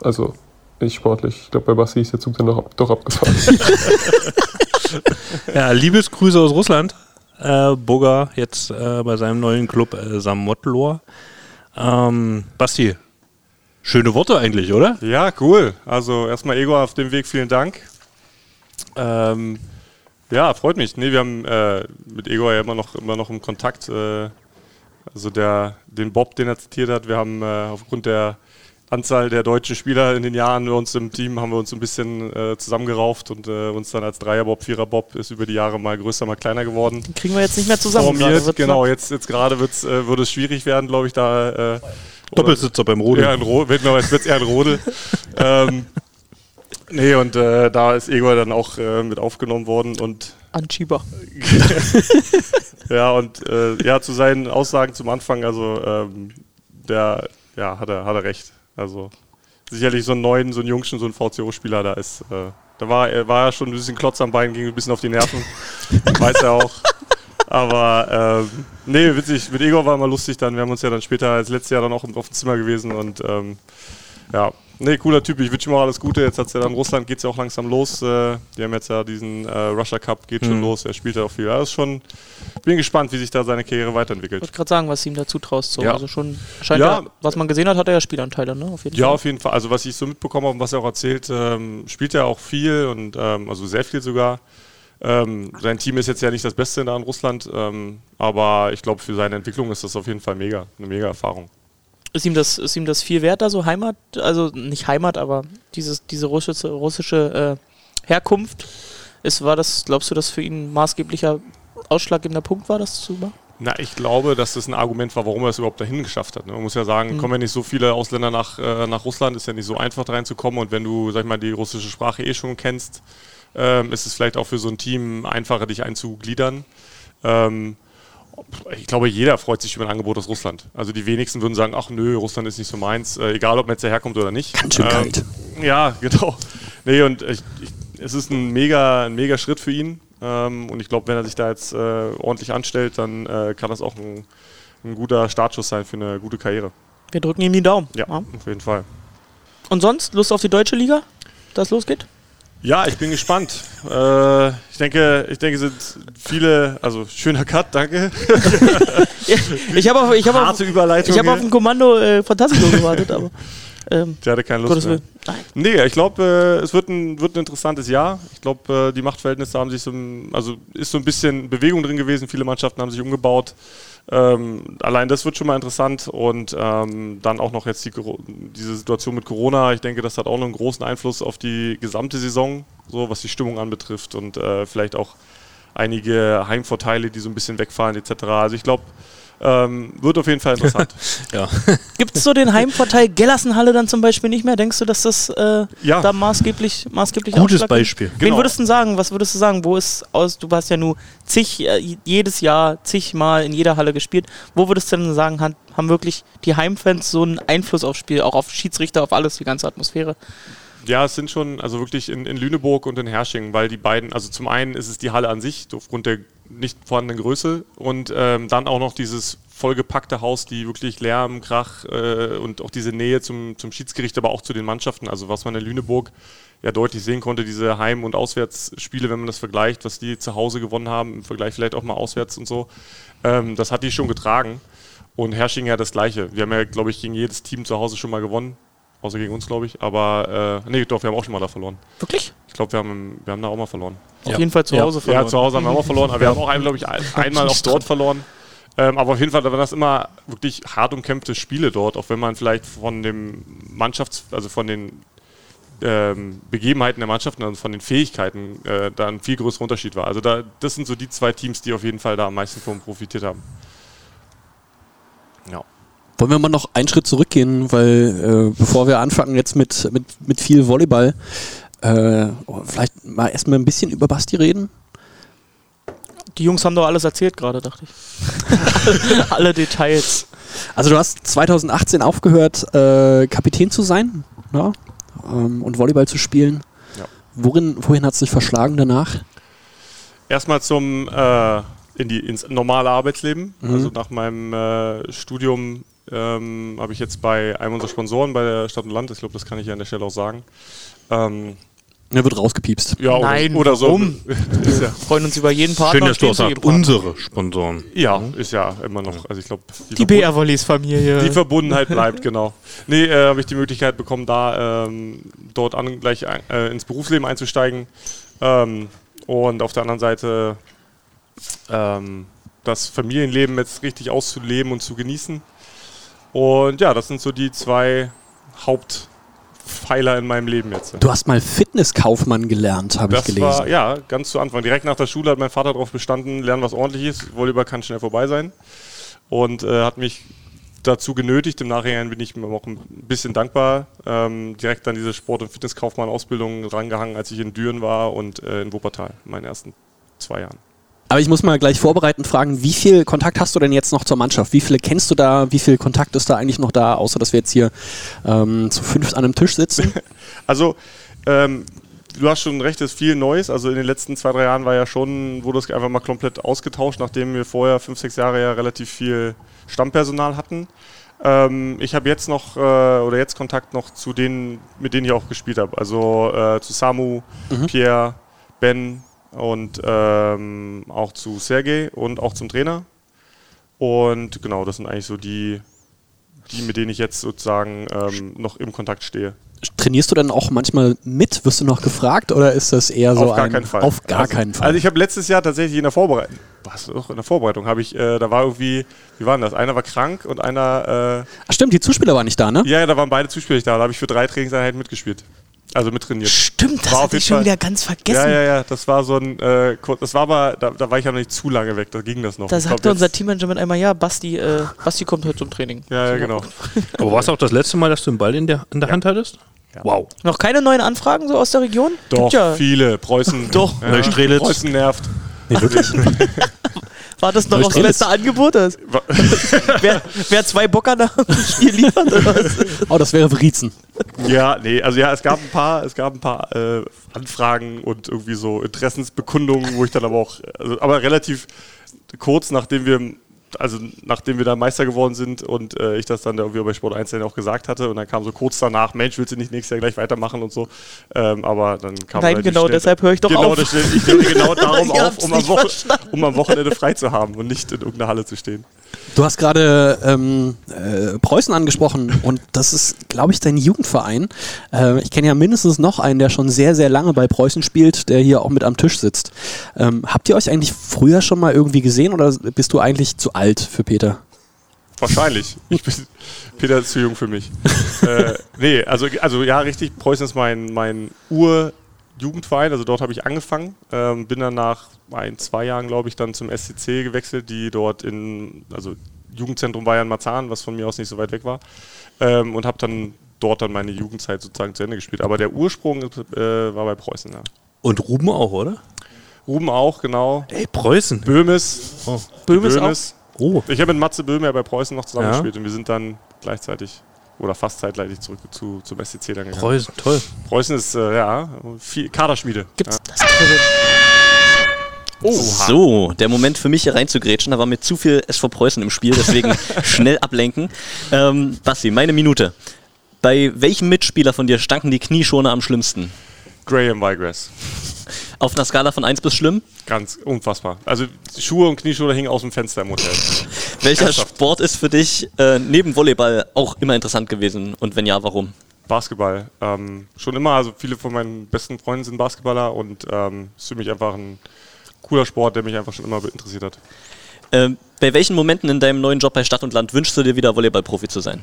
Also nicht sportlich. Ich glaube, bei Basti ist der Zug dann doch, doch abgefahren. Ja, Liebesgrüße aus Russland. Äh, Boga jetzt äh, bei seinem neuen Club äh, Samotlor. Ähm, Basti, schöne Worte eigentlich, oder? Ja, cool. Also erstmal Ego auf dem Weg, vielen Dank. Ähm, ja, freut mich. Nee, wir haben äh, mit Ego ja immer noch, immer noch im Kontakt. Äh, also der, den Bob, den er zitiert hat, wir haben äh, aufgrund der Anzahl der deutschen Spieler in den Jahren bei uns im Team haben wir uns ein bisschen äh, zusammengerauft und äh, uns dann als Dreier-Bob, Vierer-Bob ist über die Jahre mal größer, mal kleiner geworden. Den kriegen wir jetzt nicht mehr zusammen. Formiert, gerade. Wird genau, jetzt, jetzt gerade wird's, äh, würde es schwierig werden, glaube ich, da. Äh, Doppelsitzer beim Rodel. Ja, jetzt wird es eher ein Rodel. ähm, nee, und äh, da ist Egor dann auch äh, mit aufgenommen worden und Anschieber. ja, und äh, ja, zu seinen Aussagen zum Anfang, also ähm, der, ja, hat er, hat er recht. Also sicherlich so einen neuen, so einen Jungschen, so einen VCO-Spieler, da ist, äh, da war er war er schon ein bisschen Klotz am Bein, ging ein bisschen auf die Nerven. Weiß er auch. Aber ähm, nee, witzig, mit Igor war immer lustig dann. Wir haben uns ja dann später als letztes Jahr dann auch auf dem Zimmer gewesen und ähm, ja, Nee, cooler Typ. Ich wünsche ihm auch alles Gute. Jetzt hat's ja dann Russland geht es ja auch langsam los. Äh, die haben jetzt ja diesen äh, Russia Cup, geht schon Mhm. los. Er spielt ja auch viel. Ja, ist schon, bin gespannt, wie sich da seine Karriere weiterentwickelt. Ich wollte gerade sagen, was ihm dazu traust. So. Ja. Also schon scheint Ja. ja, was man gesehen hat, hat er ja Spielanteile, ne? Auf jeden Ja, Fall. auf jeden Fall. Also was ich so mitbekommen habe und was er auch erzählt, ähm, spielt er auch viel und ähm, also sehr viel sogar. Ähm, sein Team ist jetzt ja nicht das Beste da in Russland, ähm, aber ich glaube für seine Entwicklung ist das auf jeden Fall mega, eine mega Erfahrung. Ist ihm das, ist ihm das viel wert, da so Heimat, also nicht Heimat, aber dieses, diese russische, russische äh, Herkunft? Ist, war das, glaubst du, dass für ihn ein maßgeblicher ausschlaggebender Punkt war, das zu machen? Na, ich glaube, dass das ein Argument war, warum er es überhaupt dahin geschafft hat. ne? Man muss ja sagen, Mhm. kommen ja nicht so viele Ausländer nach, äh, nach Russland, ist ja nicht so einfach da reinzukommen und wenn du, sag ich mal, die russische Sprache eh schon kennst, ähm, ist es vielleicht auch für so ein Team einfacher, dich einzugliedern. Ähm, ich glaube, jeder freut sich über ein Angebot aus Russland. Also die wenigsten würden sagen, ach nö, Russland ist nicht so meins, äh, egal ob man jetzt daherkommt oder nicht. Ganz schön Ähm, kalt. Ja, genau. Nee, und ich, ich, es ist ein mega, ein mega Schritt für ihn. Ähm, und ich glaube, wenn er sich da jetzt äh, ordentlich anstellt, dann äh, kann das auch ein, ein guter Startschuss sein für eine gute Karriere. Wir drücken ihm die Daumen. Ja, auf jeden Fall. Und sonst, Lust auf die deutsche Liga, dass losgeht? Ja, ich bin gespannt. Äh, ich denke, ich denke, es sind viele, also schöner Cut, danke. Ich habe auf, ich hab auf, Überleitung. ich hab hier. auf ein Kommando äh, Fantasio gewartet, aber. Ähm, Der hatte keine Lust mehr. Nein. Nee, ich glaube, äh, es wird ein, wird ein interessantes Jahr. Ich glaube, äh, die Machtverhältnisse haben sich so, also ist so ein bisschen Bewegung drin gewesen. Viele Mannschaften haben sich umgebaut. Ähm, allein das wird schon mal interessant und ähm, dann auch noch jetzt die, diese Situation mit Corona. Ich denke, das hat auch noch einen großen Einfluss auf die gesamte Saison, so was die Stimmung anbetrifft und äh, vielleicht auch einige Heimvorteile, die so ein bisschen wegfallen etc. Also ich glaube, ähm, wird auf jeden Fall interessant. Ja. Gibt es so den Heimvorteil Gellassenhalle dann zum Beispiel nicht mehr? Denkst du, dass das äh, Ja. da maßgeblich, maßgeblich Gutes Beispiel. Wen Genau. würdest du sagen? Was würdest du sagen? Wo ist aus? Du hast ja nur zig, äh, jedes Jahr zigmal in jeder Halle gespielt. Wo würdest du denn sagen, haben wirklich die Heimfans so einen Einfluss aufs Spiel, auch auf Schiedsrichter, auf alles, die ganze Atmosphäre? Ja, es sind schon, also wirklich in, in Lüneburg und in Hersching, weil die beiden, also zum einen ist es die Halle an sich, aufgrund der nicht vorhandenen Größe und ähm, dann auch noch dieses vollgepackte Haus, die wirklich Lärm, Krach äh, und auch diese Nähe zum, zum Schiedsgericht, aber auch zu den Mannschaften. Also was man in Lüneburg ja deutlich sehen konnte, diese Heim- und Auswärtsspiele, wenn man das vergleicht, was die zu Hause gewonnen haben, im Vergleich vielleicht auch mal auswärts und so, ähm, das hat die schon getragen. Und Hersching ja das Gleiche. Wir haben ja, glaube ich, gegen jedes Team zu Hause schon mal gewonnen. Außer gegen uns, glaube ich. Aber, äh, nee, doch, wir haben auch schon mal da verloren. Wirklich? Ich glaube, wir haben, wir haben da auch mal verloren. Auf jeden Fall zu Ja. Hause verloren. Ja, zu Hause haben wir auch mal verloren. Aber wir haben auch, glaube ich, ein, einmal auch dort verloren. Ähm, aber auf jeden Fall waren das immer wirklich hart umkämpfte Spiele dort, auch wenn man vielleicht von dem Mannschafts-, also von den ähm, Begebenheiten der Mannschaften und von den Fähigkeiten äh, da ein viel größerer Unterschied war. Also da, das sind so die zwei Teams, die auf jeden Fall da am meisten von profitiert haben. Ja. Wollen wir mal noch einen Schritt zurückgehen, weil äh, bevor wir anfangen jetzt mit, mit, mit viel Volleyball, äh, vielleicht mal erstmal ein bisschen über Basti reden. Die Jungs haben doch alles erzählt gerade, dachte ich. Alle Details. Also du hast 2018 aufgehört, äh, Kapitän zu sein ja? ähm, und Volleyball zu spielen. Ja. Worin, wohin hat es sich verschlagen danach? Erstmal zum äh, in die, ins normale Arbeitsleben. Mhm. Also nach meinem äh, Studium ähm, habe ich jetzt bei einem unserer Sponsoren bei der Stadt und Land, ich glaube, das kann ich ja an der Stelle auch sagen. Ähm, Der wird rausgepiepst. ja, Nein, oder, so. ist ja, Freuen uns über jeden Partner. Schön, dass du auch sagst, unsere Sponsoren. ja, ist ja immer noch. Also ich glaube, Die BR-Volleys-Familie. Die Verbundenheit bleibt, genau. Nee, äh, habe ich die Möglichkeit bekommen, da ähm, dort an, gleich äh, ins Berufsleben einzusteigen. Ähm, und auf der anderen Seite ähm, das Familienleben jetzt richtig auszuleben und zu genießen. Und ja, das sind so die zwei Hauptpfeiler in meinem Leben jetzt. Du hast mal Fitnesskaufmann gelernt, habe ich gelesen. war, ja, ganz zu Anfang. Direkt nach der Schule hat mein Vater darauf bestanden, lernen was ordentliches. Volleyball kann schnell vorbei sein. Und äh, hat mich dazu genötigt. Im Nachhinein bin ich mir auch ein bisschen dankbar. Ähm, direkt an diese Sport- und Fitnesskaufmann-Ausbildung rangehangen, als ich in Düren war und äh, in Wuppertal, in meinen ersten zwei Jahren. Aber ich muss mal gleich vorbereitend fragen, wie viel Kontakt hast du denn jetzt noch zur Mannschaft? Wie viele kennst du da? Wie viel Kontakt ist da eigentlich noch da, außer dass wir jetzt hier ähm, zu fünft an einem Tisch sitzen? Also, ähm, du hast schon recht, es ist viel Neues. Also in den letzten zwei, drei Jahren war ja schon, wurde es einfach mal komplett ausgetauscht, nachdem wir vorher fünf, sechs Jahre ja relativ viel Stammpersonal hatten. Ähm, ich habe jetzt noch äh, oder jetzt Kontakt noch zu denen, mit denen ich auch gespielt habe. Also äh, zu Samu, Mhm. Pierre, Ben und ähm, auch zu Sergej und auch zum Trainer. Und genau, das sind eigentlich so die, die mit denen ich jetzt sozusagen ähm, noch im Kontakt stehe. Trainierst du dann auch manchmal mit? Wirst du noch gefragt oder ist das eher so auf gar ein keinen Fall. auf gar also, keinen Fall? Also ich habe letztes Jahr tatsächlich in der Vorbereitung, was doch in der Vorbereitung habe ich, äh, da war irgendwie, wie war denn das? Einer war krank und einer, äh, Ach stimmt, die Zuspieler waren nicht da, ne? ja, ja, da waren beide Zuspieler nicht da. Da habe ich für drei Trainingseinheiten mitgespielt. Also mittrainiert. Stimmt, das War hatte ich schon Fall- wieder ganz vergessen. Ja, ja, ja, das war so ein, äh, das war aber, da, da war ich ja noch nicht zu lange weg, da ging das noch. Da sagte unser Teammanager mit einmal, ja, Basti, äh, Basti kommt heute zum Training. Ja, ja, genau. Aber war es auch das letzte Mal, dass du einen Ball in der, in der Hand hattest? Wow. Noch keine neuen Anfragen so aus der Region? Doch, Gibt ja. viele. Preußen. Doch. Ja, Neustrelitz. Preußen nervt. Nee, wirklich. War das noch aufs Neustrelitz. letzte Angebot? Das? Wer, wer zwei Bocker nach dem Spiel liefert? Oder was? Oh, das wäre Vriezen. Ja, nee, also ja, es gab ein paar, es gab ein paar äh, Anfragen und irgendwie so Interessensbekundungen, wo ich dann aber auch, also, aber relativ kurz nachdem wir, also nachdem wir dann Meister geworden sind und äh, ich das dann irgendwie bei Sport 1 dann auch gesagt hatte und dann kam so kurz danach, Mensch, willst du nicht nächstes Jahr gleich weitermachen und so, ähm, aber dann kam Nein, relativ genau, schnell- deshalb höre ich doch genau, auf. das ich höre genau darum auf, um am, Woche, um am Wochenende frei zu haben und nicht in irgendeiner Halle zu stehen. Du hast gerade ähm, äh, Preußen angesprochen und das ist, glaube ich, dein Jugendverein. Äh, ich kenne ja mindestens noch einen, der schon sehr, sehr lange bei Preußen spielt, der hier auch mit am Tisch sitzt. Ähm, habt ihr euch eigentlich früher schon mal irgendwie gesehen oder bist du eigentlich zu alt für Peter? Wahrscheinlich. Ich bin, Peter ist zu jung für mich. äh, nee, also, also ja, richtig. Preußen ist mein, mein Ur-Jugendverein. Also dort habe ich angefangen. Ähm, bin dann nach ein, zwei Jahren, glaube ich, dann zum SCC gewechselt, die dort in, also Jugendzentrum Bayern Marzahn, was von mir aus nicht so weit weg war. Ähm, und habe dann dort dann meine Jugendzeit sozusagen zu Ende gespielt. Aber der Ursprung äh, war bei Preußen, ja. Und Ruben auch, oder? Ruben auch, genau. Ey, Preußen. Böhmes. Oh. Böhmes Oh. Ich habe mit Matze Böhme ja bei Preußen noch zusammen Ja. und wir sind dann gleichzeitig oder fast zeitgleich zurück zu, zum SCC dann gegangen. Preußen, toll. Preußen ist, äh, ja, viel Kaderschmiede. Gibt's ja. das? Dribbeln? Oh, So, der Moment für mich hier reinzugrätschen, da war mir zu viel SV Preußen im Spiel, deswegen schnell ablenken. Ähm, Basti, meine Minute. Bei welchem Mitspieler von dir stanken die Knieschoner am schlimmsten? Graham Wigrass. Auf einer Skala von 1 bis schlimm? Ganz unfassbar. Also Schuhe und Knieschoner hingen aus dem Fenster im Hotel. Welcher Ernsthaft? Sport ist für dich äh, neben Volleyball auch immer interessant gewesen und wenn ja, warum? Basketball. Ähm, schon immer, also viele von meinen besten Freunden sind Basketballer und ähm, ist für mich einfach ein cooler Sport, der mich einfach schon immer interessiert hat. Ähm, bei welchen Momenten in deinem neuen Job bei Stadt und Land wünschst du dir wieder Volleyballprofi zu sein?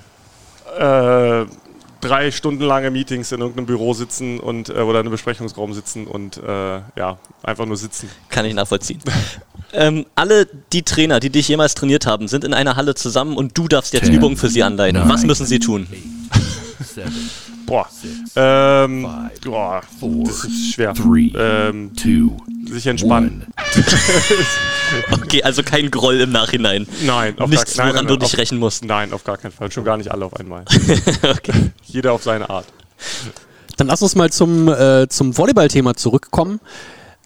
Äh, drei Stunden lange Meetings in irgendeinem Büro sitzen und äh, oder in einem Besprechungsraum sitzen und äh, ja, einfach nur sitzen. Kann ich nachvollziehen. ähm, alle die Trainer, die dich jemals trainiert haben, sind in einer Halle zusammen und du darfst jetzt Ten, Übungen für sie anleiten. Was müssen sie tun? Seven, Boah. Ähm, Five, boah, four, das ist schwer. three, Ähm, two, sich entspannen. Okay, also kein Groll im Nachhinein. Nein, auf Nichts, gar, nein, woran nein, du dich auf, rächen musst. Nein, auf gar keinen Fall. Schon gar nicht alle auf einmal. okay. Jeder auf seine Art. Dann lass uns mal zum, äh, zum Volleyball-Thema zurückkommen.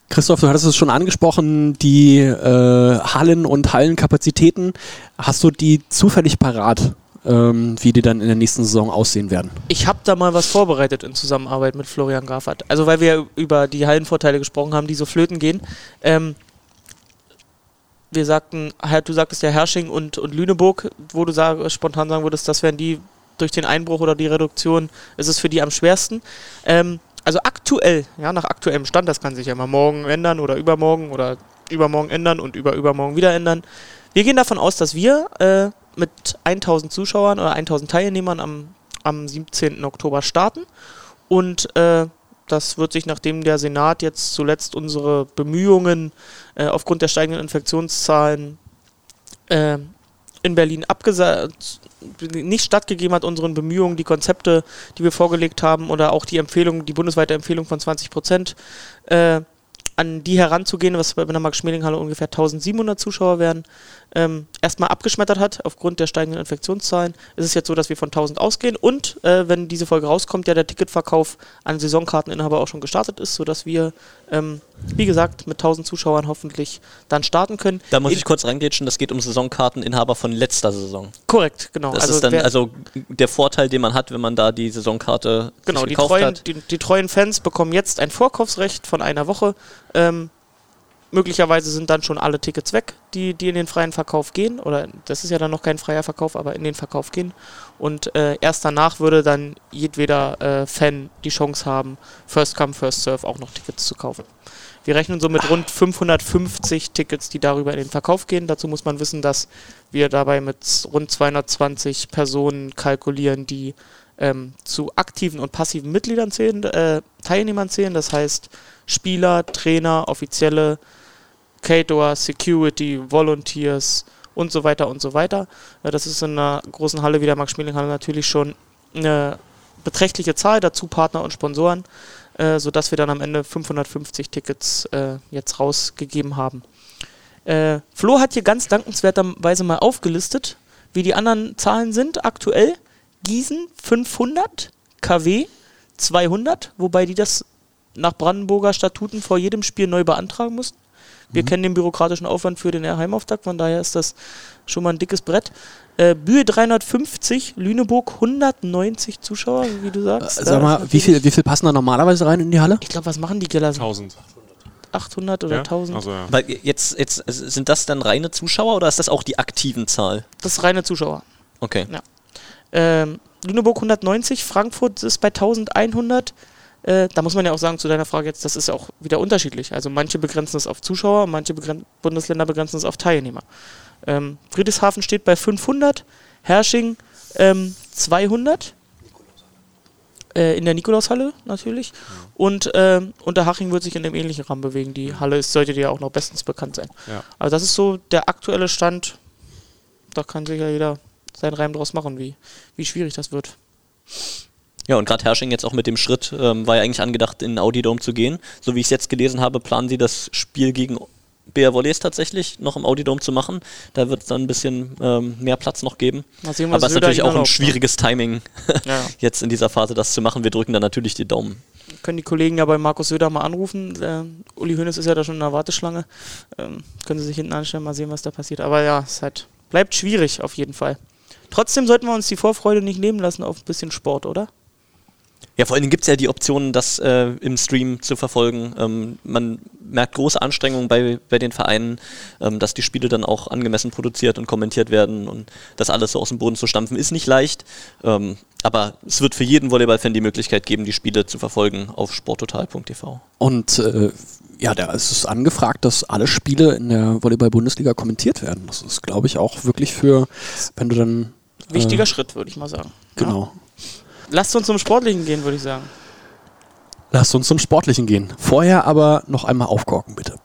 Christoph, du hattest es schon angesprochen, die äh, Hallen- und Hallenkapazitäten. Hast du die zufällig parat, ähm, wie die dann in der nächsten Saison aussehen werden? Ich habe da mal was vorbereitet in Zusammenarbeit mit Florian Grafert. Also weil wir über die Hallenvorteile gesprochen haben, die so flöten gehen. Ähm, wir sagten, du sagtest ja Hersching und, und Lüneburg, wo du sag, spontan sagen würdest, das wären die durch den Einbruch oder die Reduktion, ist es für die am schwersten. Ähm, also aktuell, ja, nach aktuellem Stand, das kann sich ja mal morgen ändern oder übermorgen oder übermorgen ändern und über übermorgen wieder ändern. Wir gehen davon aus, dass wir äh, mit 1000 Zuschauern oder 1000 Teilnehmern am, am 17. Oktober starten. Und äh, das wird sich, nachdem der Senat jetzt zuletzt unsere Bemühungen äh, aufgrund der steigenden Infektionszahlen äh, in Berlin abgesagt, nicht stattgegeben hat, unseren Bemühungen, die Konzepte, die wir vorgelegt haben oder auch die Empfehlung, die bundesweite Empfehlung von 20 Prozent, äh, an die heranzugehen, was bei der Max-Schmeling-Halle ungefähr 1700 Zuschauer werden, ähm, erstmal abgeschmettert hat aufgrund der steigenden Infektionszahlen, ist es jetzt so, dass wir von 1000 ausgehen und äh, wenn diese Folge rauskommt, ja der Ticketverkauf an Saisonkarteninhaber auch schon gestartet ist, sodass wir, ähm, wie gesagt, mit 1000 Zuschauern hoffentlich dann starten können. Da muss In- ich kurz reingrätschen, das geht um Saisonkarteninhaber von letzter Saison. Korrekt, genau. Das ist dann also der Vorteil, den man hat, wenn man da die Saisonkarte Genau, die gekauft treuen, hat. die, die treuen Fans bekommen jetzt ein Vorkaufsrecht von einer Woche. Ähm, möglicherweise sind dann schon alle Tickets weg, die, die in den freien Verkauf gehen. Oder das ist ja dann noch kein freier Verkauf, aber in den Verkauf gehen. Und äh, erst danach würde dann jedweder äh, Fan die Chance haben, First Come, First Serve auch noch Tickets zu kaufen. Wir rechnen so mit rund 550 Tickets, die darüber in den Verkauf gehen. Dazu muss man wissen, dass wir dabei mit rund 220 Personen kalkulieren, die ähm, zu aktiven und passiven Mitgliedern zählen, äh, Teilnehmern zählen. Das heißt Spieler, Trainer, Offizielle, Caterer, Security, Volunteers und so weiter und so weiter. Äh, das ist in einer großen Halle wie der Max-Schmeling-Halle natürlich schon eine beträchtliche Zahl, dazu Partner und Sponsoren, äh, sodass wir dann am Ende 550 Tickets äh, jetzt rausgegeben haben. Flo hat hier ganz dankenswerterweise mal aufgelistet, wie die anderen Zahlen sind aktuell. Gießen 500, KW 200, wobei die das nach Brandenburger Statuten vor jedem Spiel neu beantragen mussten. Wir kennen den bürokratischen Aufwand für den Heimauftakt, von daher ist das schon mal ein dickes Brett. Äh, Bühe 350, Lüneburg 190 Zuschauer, wie du sagst. Äh, Sag mal, wie viel, wie viel passen da normalerweise rein in die Halle? Ich glaube, was machen die Keller? 1000. 800 oder Ja? 1000? Also, ja. Weil jetzt, jetzt sind das dann reine Zuschauer oder ist das auch die aktiven Zahl? Das ist reine Zuschauer. Okay. Ja. Ähm, Lüneburg 190, Frankfurt ist bei 1100. Äh, da muss man ja auch sagen, zu deiner Frage jetzt, das ist auch wieder unterschiedlich. Also manche begrenzen es auf Zuschauer, manche begren Bundesländer begrenzen es auf Teilnehmer. Ähm, Friedrichshafen steht bei 500, Hersching ähm, 200. Äh, in der Nikolaushalle natürlich. Und ähm, Unterhaching wird sich in dem ähnlichen Rahmen bewegen. Die Halle ist, sollte dir ja auch noch bestens bekannt sein. Ja. Also das ist so der aktuelle Stand. Da kann sich ja jeder seinen Reim draus machen, wie, wie schwierig das wird. Ja, und gerade Hersching jetzt auch mit dem Schritt, ähm, war ja eigentlich angedacht, in den Audidome zu gehen. So wie ich es jetzt gelesen habe, planen sie das Spiel gegen BR Volleys tatsächlich noch im Audidome zu machen. Da wird es dann ein bisschen ähm, mehr Platz noch geben. Sehen, Aber es ist natürlich auch ein ne? schwieriges Timing, Ja. jetzt in dieser Phase das zu machen. Wir drücken da natürlich die Daumen. Können die Kollegen ja bei Markus Söder mal anrufen. Äh, Uli Hoeneß ist ja da schon in der Warteschlange. Ähm, können sie sich hinten anstellen, mal sehen, was da passiert. Aber ja, es halt bleibt schwierig auf jeden Fall. Trotzdem sollten wir uns die Vorfreude nicht nehmen lassen auf ein bisschen Sport, oder? Ja, vor allen Dingen gibt es ja die Option, das äh, im Stream zu verfolgen. Ähm, man merkt große Anstrengungen bei, bei den Vereinen, ähm, dass die Spiele dann auch angemessen produziert und kommentiert werden und das alles so aus dem Boden zu stampfen, ist nicht leicht. Ähm, aber es wird für jeden Volleyball-Fan die Möglichkeit geben, die Spiele zu verfolgen auf sporttotal.tv. Und äh, ja, da ist es angefragt, dass alle Spiele in der Volleyball-Bundesliga kommentiert werden. Das ist, glaube ich, auch wirklich für, wenn du dann. Wichtiger äh, Schritt, würde ich mal sagen. Genau. Lasst uns zum Sportlichen gehen, würde ich sagen. Lasst uns zum Sportlichen gehen. Vorher aber noch einmal aufkorken, bitte.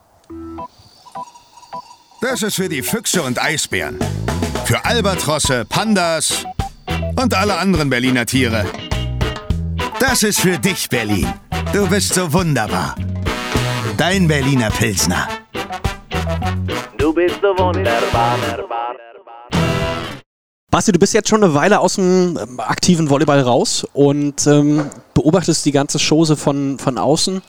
Das ist für die Füchse und Eisbären. Für Albatrosse, Pandas und alle anderen Berliner Tiere. Das ist für dich, Berlin. Du bist so wunderbar. Dein Berliner Pilsner. Du bist so wunderbar. Basti, du bist jetzt schon eine Weile aus dem ähm, aktiven Volleyball raus und ähm, beobachtest die ganze Chose von, von außen.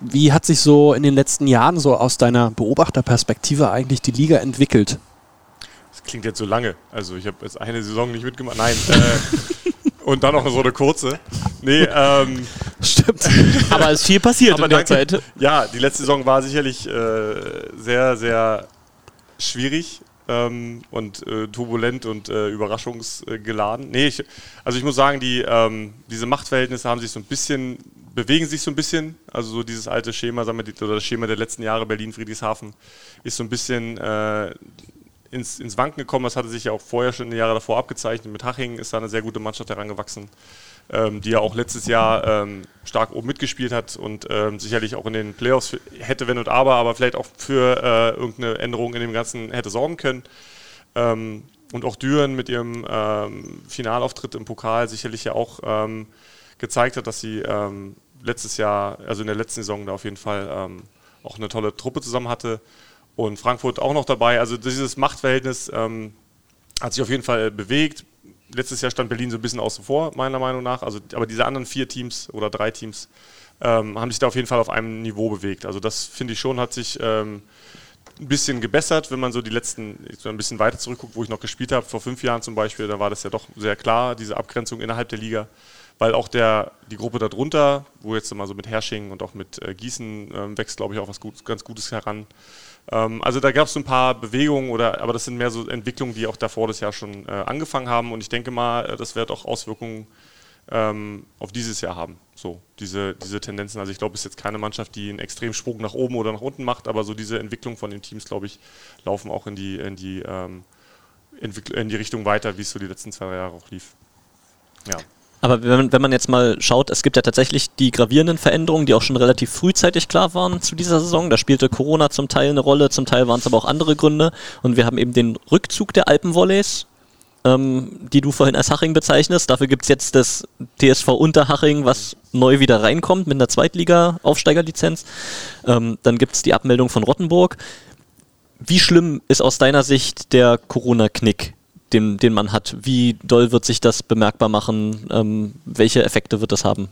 Wie hat sich so in den letzten Jahren so aus deiner Beobachterperspektive eigentlich die Liga entwickelt? Das klingt jetzt so lange. Also ich habe jetzt eine Saison nicht mitgemacht. Nein. Äh, und dann noch so eine kurze. Nee, ähm. Stimmt. Aber es ist viel passiert aber in der danke. Zeit. Ja, die letzte Saison war sicherlich äh, sehr, sehr schwierig ähm, und äh, turbulent und äh, überraschungsgeladen. Nee, ich, also ich muss sagen, die, ähm, diese Machtverhältnisse haben sich so ein bisschen, bewegen sich so ein bisschen. Also so dieses alte Schema, sagen wir, oder das Schema der letzten Jahre, Berlin-Friedrichshafen, ist so ein bisschen äh, ins, ins Wanken gekommen. Das hatte sich ja auch vorher schon in den Jahren davor abgezeichnet. Mit Haching ist da eine sehr gute Mannschaft herangewachsen, ähm, die ja auch letztes Jahr ähm, stark oben mitgespielt hat und ähm, sicherlich auch in den Playoffs hätte, wenn und aber, aber vielleicht auch für äh, irgendeine Änderung in dem Ganzen hätte sorgen können. Ähm, und auch Düren mit ihrem ähm, Finalauftritt im Pokal sicherlich ja auch ähm, gezeigt hat, dass sie letztes Jahr, also in der letzten Saison da auf jeden Fall auch eine tolle Truppe zusammen hatte. und Frankfurt auch noch dabei. Also dieses Machtverhältnis ähm, hat sich auf jeden Fall bewegt. Letztes Jahr stand Berlin so ein bisschen außen vor, meiner Meinung nach. Also, aber diese anderen vier Teams oder drei Teams ähm, haben sich da auf jeden Fall auf einem Niveau bewegt. Also das finde ich schon, hat sich ähm, ein bisschen gebessert, wenn man so die letzten, so ein bisschen weiter zurückguckt, wo ich noch gespielt habe, vor fünf Jahren zum Beispiel, da war das ja doch sehr klar, diese Abgrenzung innerhalb der Liga, weil auch der, die Gruppe darunter, wo jetzt mal so mit Hersching und auch mit äh, Gießen ähm, wächst, glaube ich, auch was gut, ganz Gutes heran. Ähm, also da gab es so ein paar Bewegungen, oder, aber das sind mehr so Entwicklungen, die auch davor das Jahr schon äh, angefangen haben und ich denke mal, äh, das wird auch Auswirkungen ähm, auf dieses Jahr haben. So, diese, diese Tendenzen. Also ich glaube, es ist jetzt keine Mannschaft, die einen extremen Sprung nach oben oder nach unten macht, aber so diese Entwicklung von den Teams, glaube ich, laufen auch in die, in die, ähm, in die Richtung weiter, wie es so die letzten zwei Jahre auch lief. Ja. Aber wenn, wenn man jetzt mal schaut, es gibt ja tatsächlich die gravierenden Veränderungen, die auch schon relativ frühzeitig klar waren zu dieser Saison. Da spielte Corona zum Teil eine Rolle, zum Teil waren es aber auch andere Gründe. Und wir haben eben den Rückzug der Alpenvolleys, ähm, die du vorhin als Haching bezeichnest. Dafür gibt es jetzt das TSV Unterhaching, was neu wieder reinkommt mit einer Zweitliga-Aufsteigerlizenz. Ähm, dann gibt es die Abmeldung von Rottenburg. Wie schlimm ist aus deiner Sicht der Corona-Knick, den, den man hat? Wie doll wird sich das bemerkbar machen? Ähm, welche Effekte wird das haben?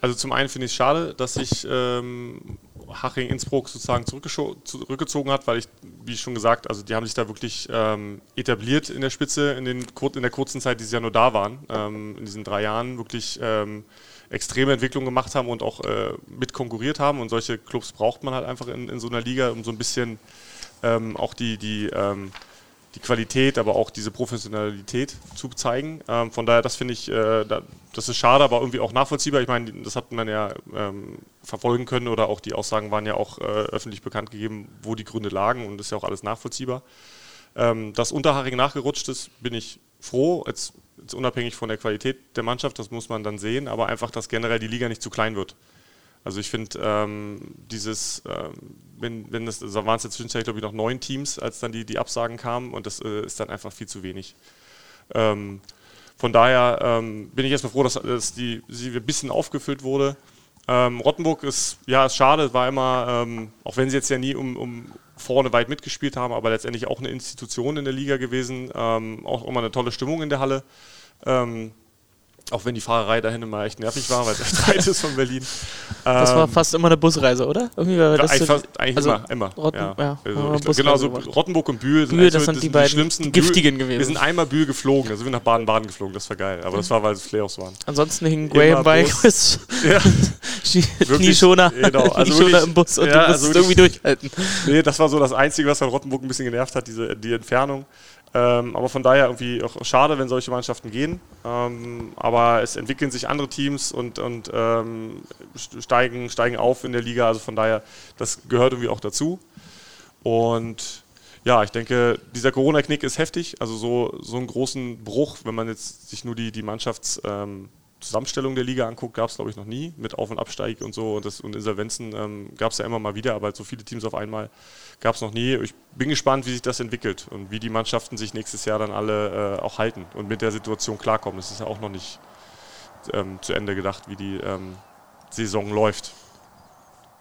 Also zum einen finde ich es schade, dass sich ähm, Haching Innsbruck sozusagen zurückgezogen hat, weil ich, wie schon gesagt, also die haben sich da wirklich ähm, etabliert in der Spitze in, den, in der kurzen Zeit, die sie ja nur da waren, ähm, in diesen drei Jahren wirklich ähm, extreme Entwicklungen gemacht haben und auch äh, mit konkurriert haben. Und solche Clubs braucht man halt einfach in, in so einer Liga, um so ein bisschen ähm, auch die, die ähm, die Qualität, aber auch diese Professionalität zu zeigen. Ähm, von daher, das finde ich, äh, da, das ist schade, aber irgendwie auch nachvollziehbar. Ich meine, das hat man ja ähm, verfolgen können oder auch die Aussagen waren ja auch äh, öffentlich bekannt gegeben, wo die Gründe lagen und das ist ja auch alles nachvollziehbar. Ähm, dass Unterhaching nachgerutscht ist, bin ich froh, jetzt, jetzt unabhängig von der Qualität der Mannschaft, das muss man dann sehen, aber einfach, dass generell die Liga nicht zu klein wird. Also ich finde ähm, dieses, ähm, wenn, wenn das, da waren es jetzt zwischenzeitlich glaube ich noch neun Teams, als dann die, die Absagen kamen und das äh, ist dann einfach viel zu wenig. Ähm, von daher ähm, bin ich erstmal froh, dass, dass die, sie ein bisschen aufgefüllt wurde. Ähm, Rottenburg ist, ja, ist schade, war immer, ähm, auch wenn sie jetzt ja nie um, um vorne weit mitgespielt haben, aber letztendlich auch eine Institution in der Liga gewesen, auch immer eine tolle Stimmung in der Halle. Auch wenn die Fahrerei dahin immer echt nervig war, weil es echt weit ist von Berlin. Das war ähm, fast immer eine Busreise, oder? Irgendwie war das eigentlich, fast, eigentlich also immer. immer. Rotten, ja. Ja, also genau, so Rottenburg und Bühl sind, Bühl, das sind die, beiden schlimmsten die giftigen Bühl, gewesen. Wir sind einmal Bühl geflogen, also wir sind nach Baden-Baden geflogen, das war geil. Aber das war, weil es Playoffs waren. Ansonsten hingen Graham Bikes, ja. Knieschoner, genau. also Knieschoner im Bus und ja, du musst also irgendwie durchhalten. Nee, das war so das Einzige, was von Rottenburg ein bisschen genervt hat, diese, die Entfernung. Ähm, aber von daher irgendwie auch schade, wenn solche Mannschaften gehen. Ähm, aber es entwickeln sich andere Teams und, und ähm, steigen, steigen auf in der Liga. Also von daher, das gehört irgendwie auch dazu. Und ja, ich denke, dieser Corona-Knick ist heftig. Also so, so einen großen Bruch, wenn man jetzt sich nur die, die Mannschafts- ähm, der Liga anguckt, gab es glaube ich noch nie mit Auf- und Absteig und so und, das, und Insolvenzen ähm, gab es ja immer mal wieder, aber so viele Teams auf einmal gab es noch nie. Ich bin gespannt, wie sich das entwickelt und wie die Mannschaften sich nächstes Jahr dann alle äh, auch halten und mit der Situation klarkommen. Das ist ja auch noch nicht ähm, zu Ende gedacht, wie die ähm, Saison läuft.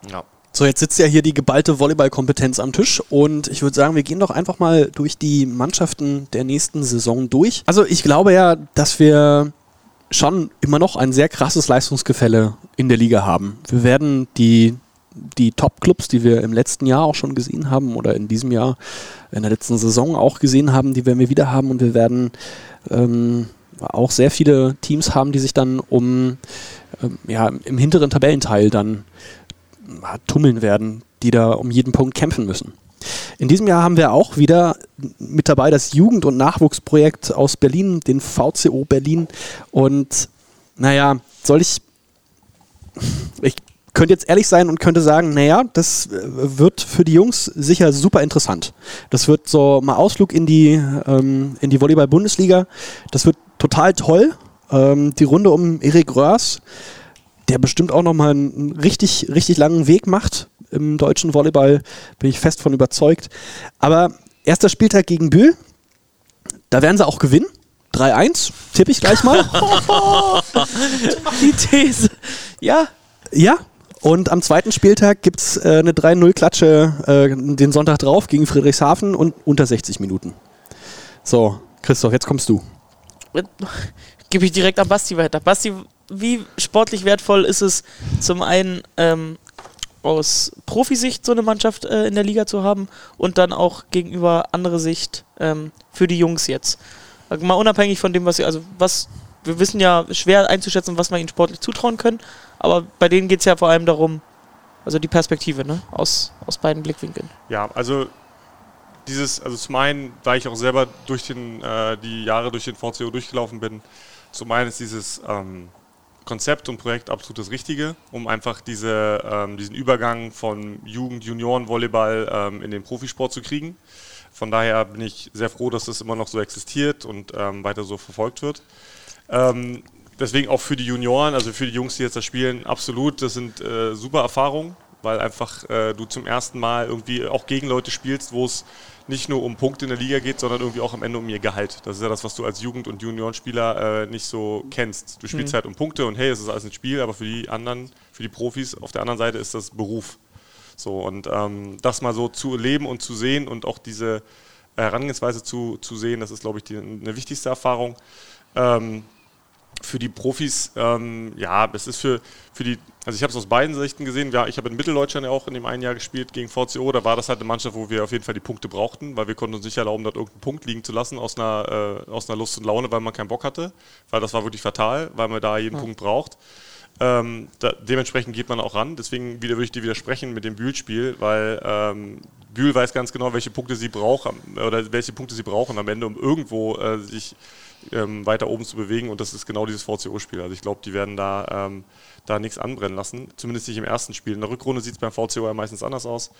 Ja. So, jetzt sitzt ja hier die geballte Volleyballkompetenz am Tisch und ich würde sagen, wir gehen doch einfach mal durch die Mannschaften der nächsten Saison durch. Also ich glaube ja, dass wir schon immer noch ein sehr krasses Leistungsgefälle in der Liga haben. Wir werden die, die Top-Clubs, die wir im letzten Jahr auch schon gesehen haben oder in diesem Jahr, in der letzten Saison auch gesehen haben, die werden wir wieder haben und wir werden ähm, auch sehr viele Teams haben, die sich dann um ähm, ja, im hinteren Tabellenteil dann äh, tummeln werden, die da um jeden Punkt kämpfen müssen. In diesem Jahr haben wir auch wieder mit dabei das Jugend- und Nachwuchsprojekt aus Berlin, den VCO Berlin. Und naja, soll ich. Ich könnte jetzt ehrlich sein und könnte sagen, naja, das äh, wird für die Jungs sicher super interessant. Das wird so mal Ausflug in die, ähm, in die Volleyball-Bundesliga. Das wird total toll. Ähm, die Runde um Erik Röhrs, der bestimmt auch nochmal einen richtig, richtig langen Weg macht im deutschen Volleyball, bin ich fest von überzeugt. Aber erster Spieltag gegen Bühl, da werden sie auch gewinnen. 3-1, tippe ich gleich mal. Die These. Ja. Ja. Und am zweiten Spieltag gibt es äh, eine 3-0-Klatsche äh, den Sonntag drauf gegen Friedrichshafen und unter 60 Minuten. So, Christoph, jetzt kommst du. Gebe ich direkt an Basti weiter. Basti, wie sportlich wertvoll ist es, zum einen ähm, aus Profisicht so eine Mannschaft äh, in der Liga zu haben und dann auch gegenüber andere Sicht ähm, für die Jungs jetzt? Mal unabhängig von dem, was sie, also was, wir wissen ja schwer einzuschätzen, was man ihnen sportlich zutrauen können, aber bei denen geht es ja vor allem darum, also die Perspektive, ne? Aus, aus beiden Blickwinkeln. Ja, also dieses, also zum einen, da ich auch selber durch den, äh, die Jahre durch den VCO durchgelaufen bin, zum einen ist dieses ähm, Konzept und Projekt absolut das Richtige, um einfach diese, ähm, diesen Übergang von Jugend, Junioren, Volleyball ähm, in den Profisport zu kriegen. Von daher bin ich sehr froh, dass das immer noch so existiert und ähm, weiter so verfolgt wird. Ähm, deswegen auch für die Junioren, also für die Jungs, die jetzt da spielen, absolut, das sind äh, super Erfahrungen, weil einfach äh, du zum ersten Mal irgendwie auch gegen Leute spielst, wo es nicht nur um Punkte in der Liga geht, sondern irgendwie auch am Ende um ihr Gehalt. Das ist ja das, was du als Jugend- und Juniorenspieler äh, nicht so kennst. Du spielst Mhm. halt um Punkte und hey, es ist alles ein Spiel, aber für die anderen, für die Profis auf der anderen Seite ist das Beruf. So, und ähm, das mal so zu erleben und zu sehen und auch diese Herangehensweise zu, zu sehen, das ist, glaube ich, die, eine wichtigste Erfahrung. Ähm, für die Profis, ähm, ja, es ist für, für die, also ich habe es aus beiden Sichten gesehen. Ja, ich habe in Mitteldeutschland ja auch in dem einen Jahr gespielt gegen VCO. Da war das halt eine Mannschaft, wo wir auf jeden Fall die Punkte brauchten, weil wir konnten uns nicht erlauben, dort irgendeinen Punkt liegen zu lassen aus einer, äh, aus einer Lust und Laune, weil man keinen Bock hatte. Weil das war wirklich fatal, weil man da jeden Ja. Punkt braucht. Ähm, da, dementsprechend geht man auch ran. Deswegen wieder, würde ich dir widersprechen mit dem Bühl-Spiel, weil ähm, Bühl weiß ganz genau, welche Punkte sie braucht oder welche Punkte sie brauchen am Ende, um irgendwo äh, sich ähm, weiter oben zu bewegen. Und das ist genau dieses VCO-Spiel. Also ich glaube, die werden da, ähm, da nichts anbrennen lassen. Zumindest nicht im ersten Spiel. In der Rückrunde sieht es beim VCO ja meistens anders aus.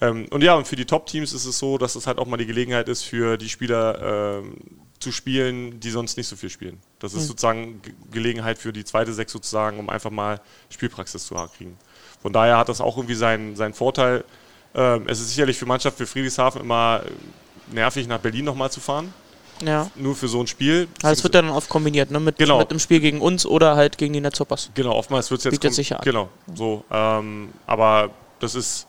Ähm, und ja, und für die Top-Teams ist es so, dass es halt auch mal die Gelegenheit ist, für die Spieler ähm, zu spielen, die sonst nicht so viel spielen. Das ist Mhm. sozusagen Ge- Gelegenheit für die zweite Sechs sozusagen, um einfach mal Spielpraxis zu kriegen. Von daher hat das auch irgendwie seinen, seinen Vorteil. Ähm, es ist sicherlich für Mannschaft wie Friedrichshafen immer äh, nervig, nach Berlin nochmal zu fahren. Ja. Nur für so ein Spiel. Also es wird dann oft kombiniert, ne? Mit, Genau. mit dem Spiel gegen uns oder halt gegen die Netzhoppers. Genau, oftmals wird es jetzt, Bietet sich ja an. Genau, so. Ähm, aber das ist,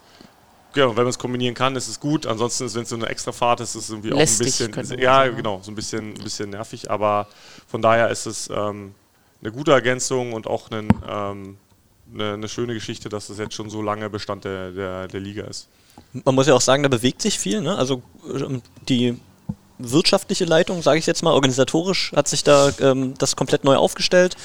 genau, wenn man es kombinieren kann, ist es gut. Ansonsten, ist, wenn es so eine extra Fahrt ist, ist es irgendwie Lästig, auch ein bisschen, ja, sagen, genau, so ein bisschen, ein bisschen nervig. Aber von daher ist es ähm, eine gute Ergänzung und auch ein, ähm, eine, eine schöne Geschichte, dass das jetzt schon so lange Bestand der, der, der Liga ist. Man muss ja auch sagen, da bewegt sich viel. Ne? Also ähm, die wirtschaftliche Leitung, sage ich jetzt mal, organisatorisch hat sich da ähm, das komplett neu aufgestellt.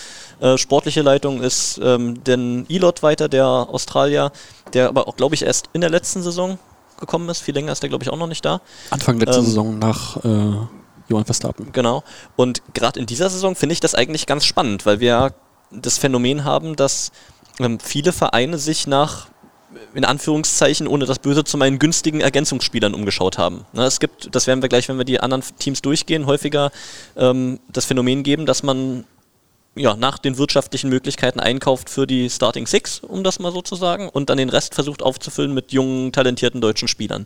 Äh, sportliche Leitung ist ähm, den Elot weiter, der Australier, der aber auch, glaube ich, erst in der letzten Saison gekommen ist. Viel länger ist der, glaube ich, auch noch nicht da. Anfang letzte Ähm, Saison nach äh, Johann Verstappen. Genau. Und gerade in dieser Saison finde ich das eigentlich ganz spannend, weil wir ja das Phänomen haben, dass ähm, viele Vereine sich nach in Anführungszeichen, ohne das Böse zu meinen, günstigen Ergänzungsspielern umgeschaut haben. Ne, es gibt, das werden wir gleich, wenn wir die anderen Teams durchgehen, häufiger ähm, das Phänomen geben, dass man ja, nach den wirtschaftlichen Möglichkeiten einkauft für die Starting Six, um das mal so zu sagen, und dann den Rest versucht aufzufüllen mit jungen, talentierten deutschen Spielern.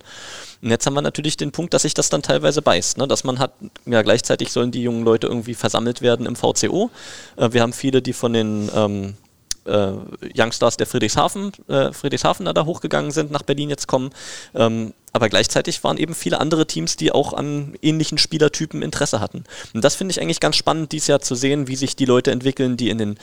Und jetzt haben wir natürlich den Punkt, dass sich das dann teilweise beißt, ne? dass man hat, ja, gleichzeitig sollen die jungen Leute irgendwie versammelt werden im VCO. Äh, wir haben viele, die von den ähm, äh, Youngstars der Friedrichshafen, äh, Friedrichshafener da hochgegangen sind, nach Berlin jetzt kommen. Ähm, aber gleichzeitig waren eben viele andere Teams, die auch an ähnlichen Spielertypen Interesse hatten. Und das finde ich eigentlich ganz spannend, dieses Jahr zu sehen, wie sich die Leute entwickeln, die in den,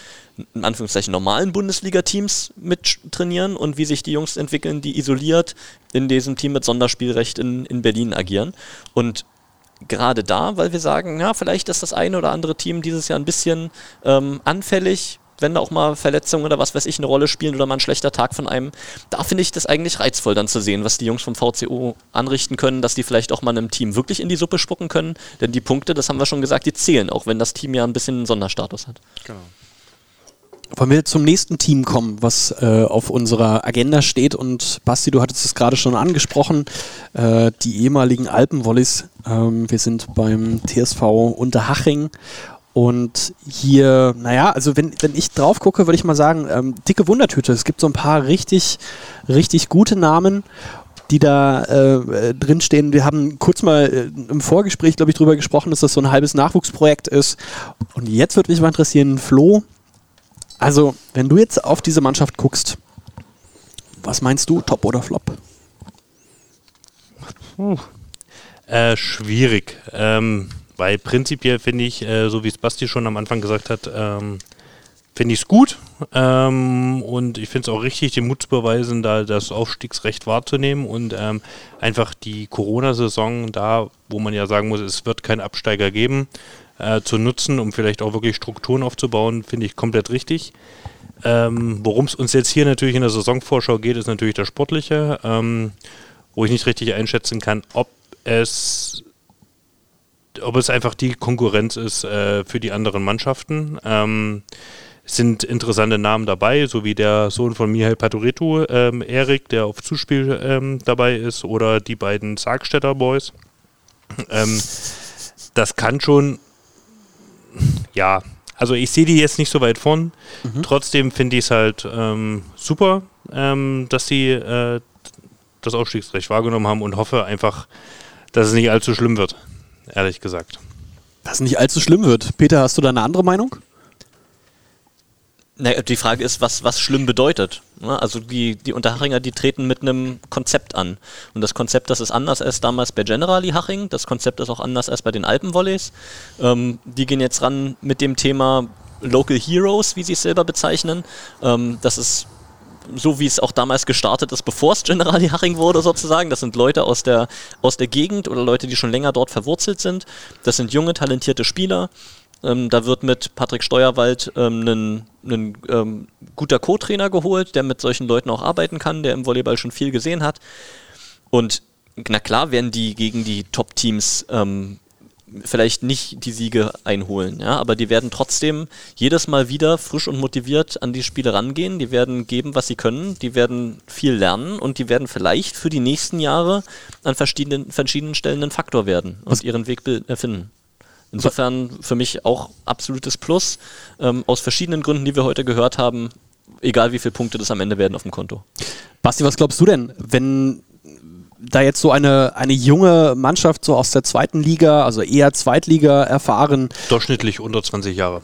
in Anführungszeichen, normalen Bundesliga-Teams mit trainieren und wie sich die Jungs entwickeln, die isoliert in diesem Team mit Sonderspielrecht in, in Berlin agieren. Und gerade da, weil wir sagen, ja, vielleicht ist das eine oder andere Team dieses Jahr ein bisschen ähm, anfällig, wenn da auch mal Verletzungen oder was weiß ich eine Rolle spielen oder mal ein schlechter Tag von einem. Da finde ich das eigentlich reizvoll dann zu sehen, was die Jungs vom VCO anrichten können, dass die vielleicht auch mal einem Team wirklich in die Suppe spucken können. Denn die Punkte, das haben wir schon gesagt, die zählen, auch wenn das Team ja ein bisschen einen Sonderstatus hat. Genau. Wollen wir zum nächsten Team kommen, was äh, auf unserer Agenda steht? Und Basti, du hattest es gerade schon angesprochen, äh, die ehemaligen Alpenwollis. Ähm, wir sind beim TSV Unterhaching. Und hier, naja, also wenn, wenn ich drauf gucke, würde ich mal sagen, ähm, dicke Wundertüte. Es gibt so ein paar richtig, richtig gute Namen die da äh, drinstehen. Wir haben kurz mal äh, im Vorgespräch, glaube ich, drüber gesprochen, dass das so ein halbes Nachwuchsprojekt ist. Und jetzt würde mich mal interessieren, Flo, also wenn du jetzt auf diese Mannschaft guckst, Was meinst du, Top oder Flop? Äh, schwierig. Ähm, weil prinzipiell finde ich, äh, so wie es Basti schon am Anfang gesagt hat, ähm, finde ich es gut. Ähm, und ich finde es auch richtig, den Mut zu beweisen, da das Aufstiegsrecht wahrzunehmen und ähm, einfach die Corona-Saison da, wo man ja sagen muss, es wird keinen Absteiger geben, äh, zu nutzen, um vielleicht auch wirklich Strukturen aufzubauen, finde ich komplett richtig. Ähm, Worum es uns jetzt hier natürlich in der Saisonvorschau geht, ist natürlich das Sportliche, ähm, wo ich nicht richtig einschätzen kann, ob es ob es einfach die Konkurrenz ist äh, für die anderen Mannschaften. Ähm, es sind interessante Namen dabei, so wie der Sohn von Mihail Patoretu, ähm, Erik, der auf Zuspiel ähm, dabei ist, oder die beiden Sargstädter Boys. Ähm, das kann schon, ja, also ich sehe die jetzt nicht so weit vorn. Trotzdem finde ich es halt ähm, super, ähm, dass sie äh, das Aufstiegsrecht wahrgenommen haben und hoffe einfach, dass es nicht allzu schlimm wird, ehrlich gesagt. Dass es nicht allzu schlimm wird. Peter, hast du da eine andere Meinung? Naja, die Frage ist, was, was schlimm bedeutet. Ne? Also die, die Unterhachinger, die treten mit einem Konzept an. Und das Konzept, das ist anders als damals bei Generali Haching. Das Konzept ist auch anders als bei den Alpenvolleys. Ähm, die gehen jetzt ran mit dem Thema Local Heroes, wie sie es selber bezeichnen. Ähm, das ist so wie es auch damals gestartet ist, bevor es Generali Haching wurde sozusagen. Das sind Leute aus der, aus der Gegend oder Leute, die schon länger dort verwurzelt sind. Das sind junge, talentierte Spieler. Ähm, da wird mit Patrick Steuerwald ähm, ein, ein ähm, guter Co-Trainer geholt, der mit solchen Leuten auch arbeiten kann, der im Volleyball schon viel gesehen hat. Und na klar werden die gegen die Top-Teams ähm, vielleicht nicht die Siege einholen, ja, aber die werden trotzdem jedes Mal wieder frisch und motiviert an die Spiele rangehen, die werden geben, was sie können, die werden viel lernen und die werden vielleicht für die nächsten Jahre an verschiedenen, verschiedenen Stellen ein Faktor werden und Was- ihren Weg be- äh, finden. Insofern für mich auch absolutes Plus, ähm, aus verschiedenen Gründen, die wir heute gehört haben, egal wie viele Punkte das am Ende werden auf dem Konto. Basti, was glaubst du denn, wenn da jetzt so eine, eine junge Mannschaft so aus der zweiten Liga, also eher Zweitliga erfahren, Durchschnittlich unter 20 Jahre.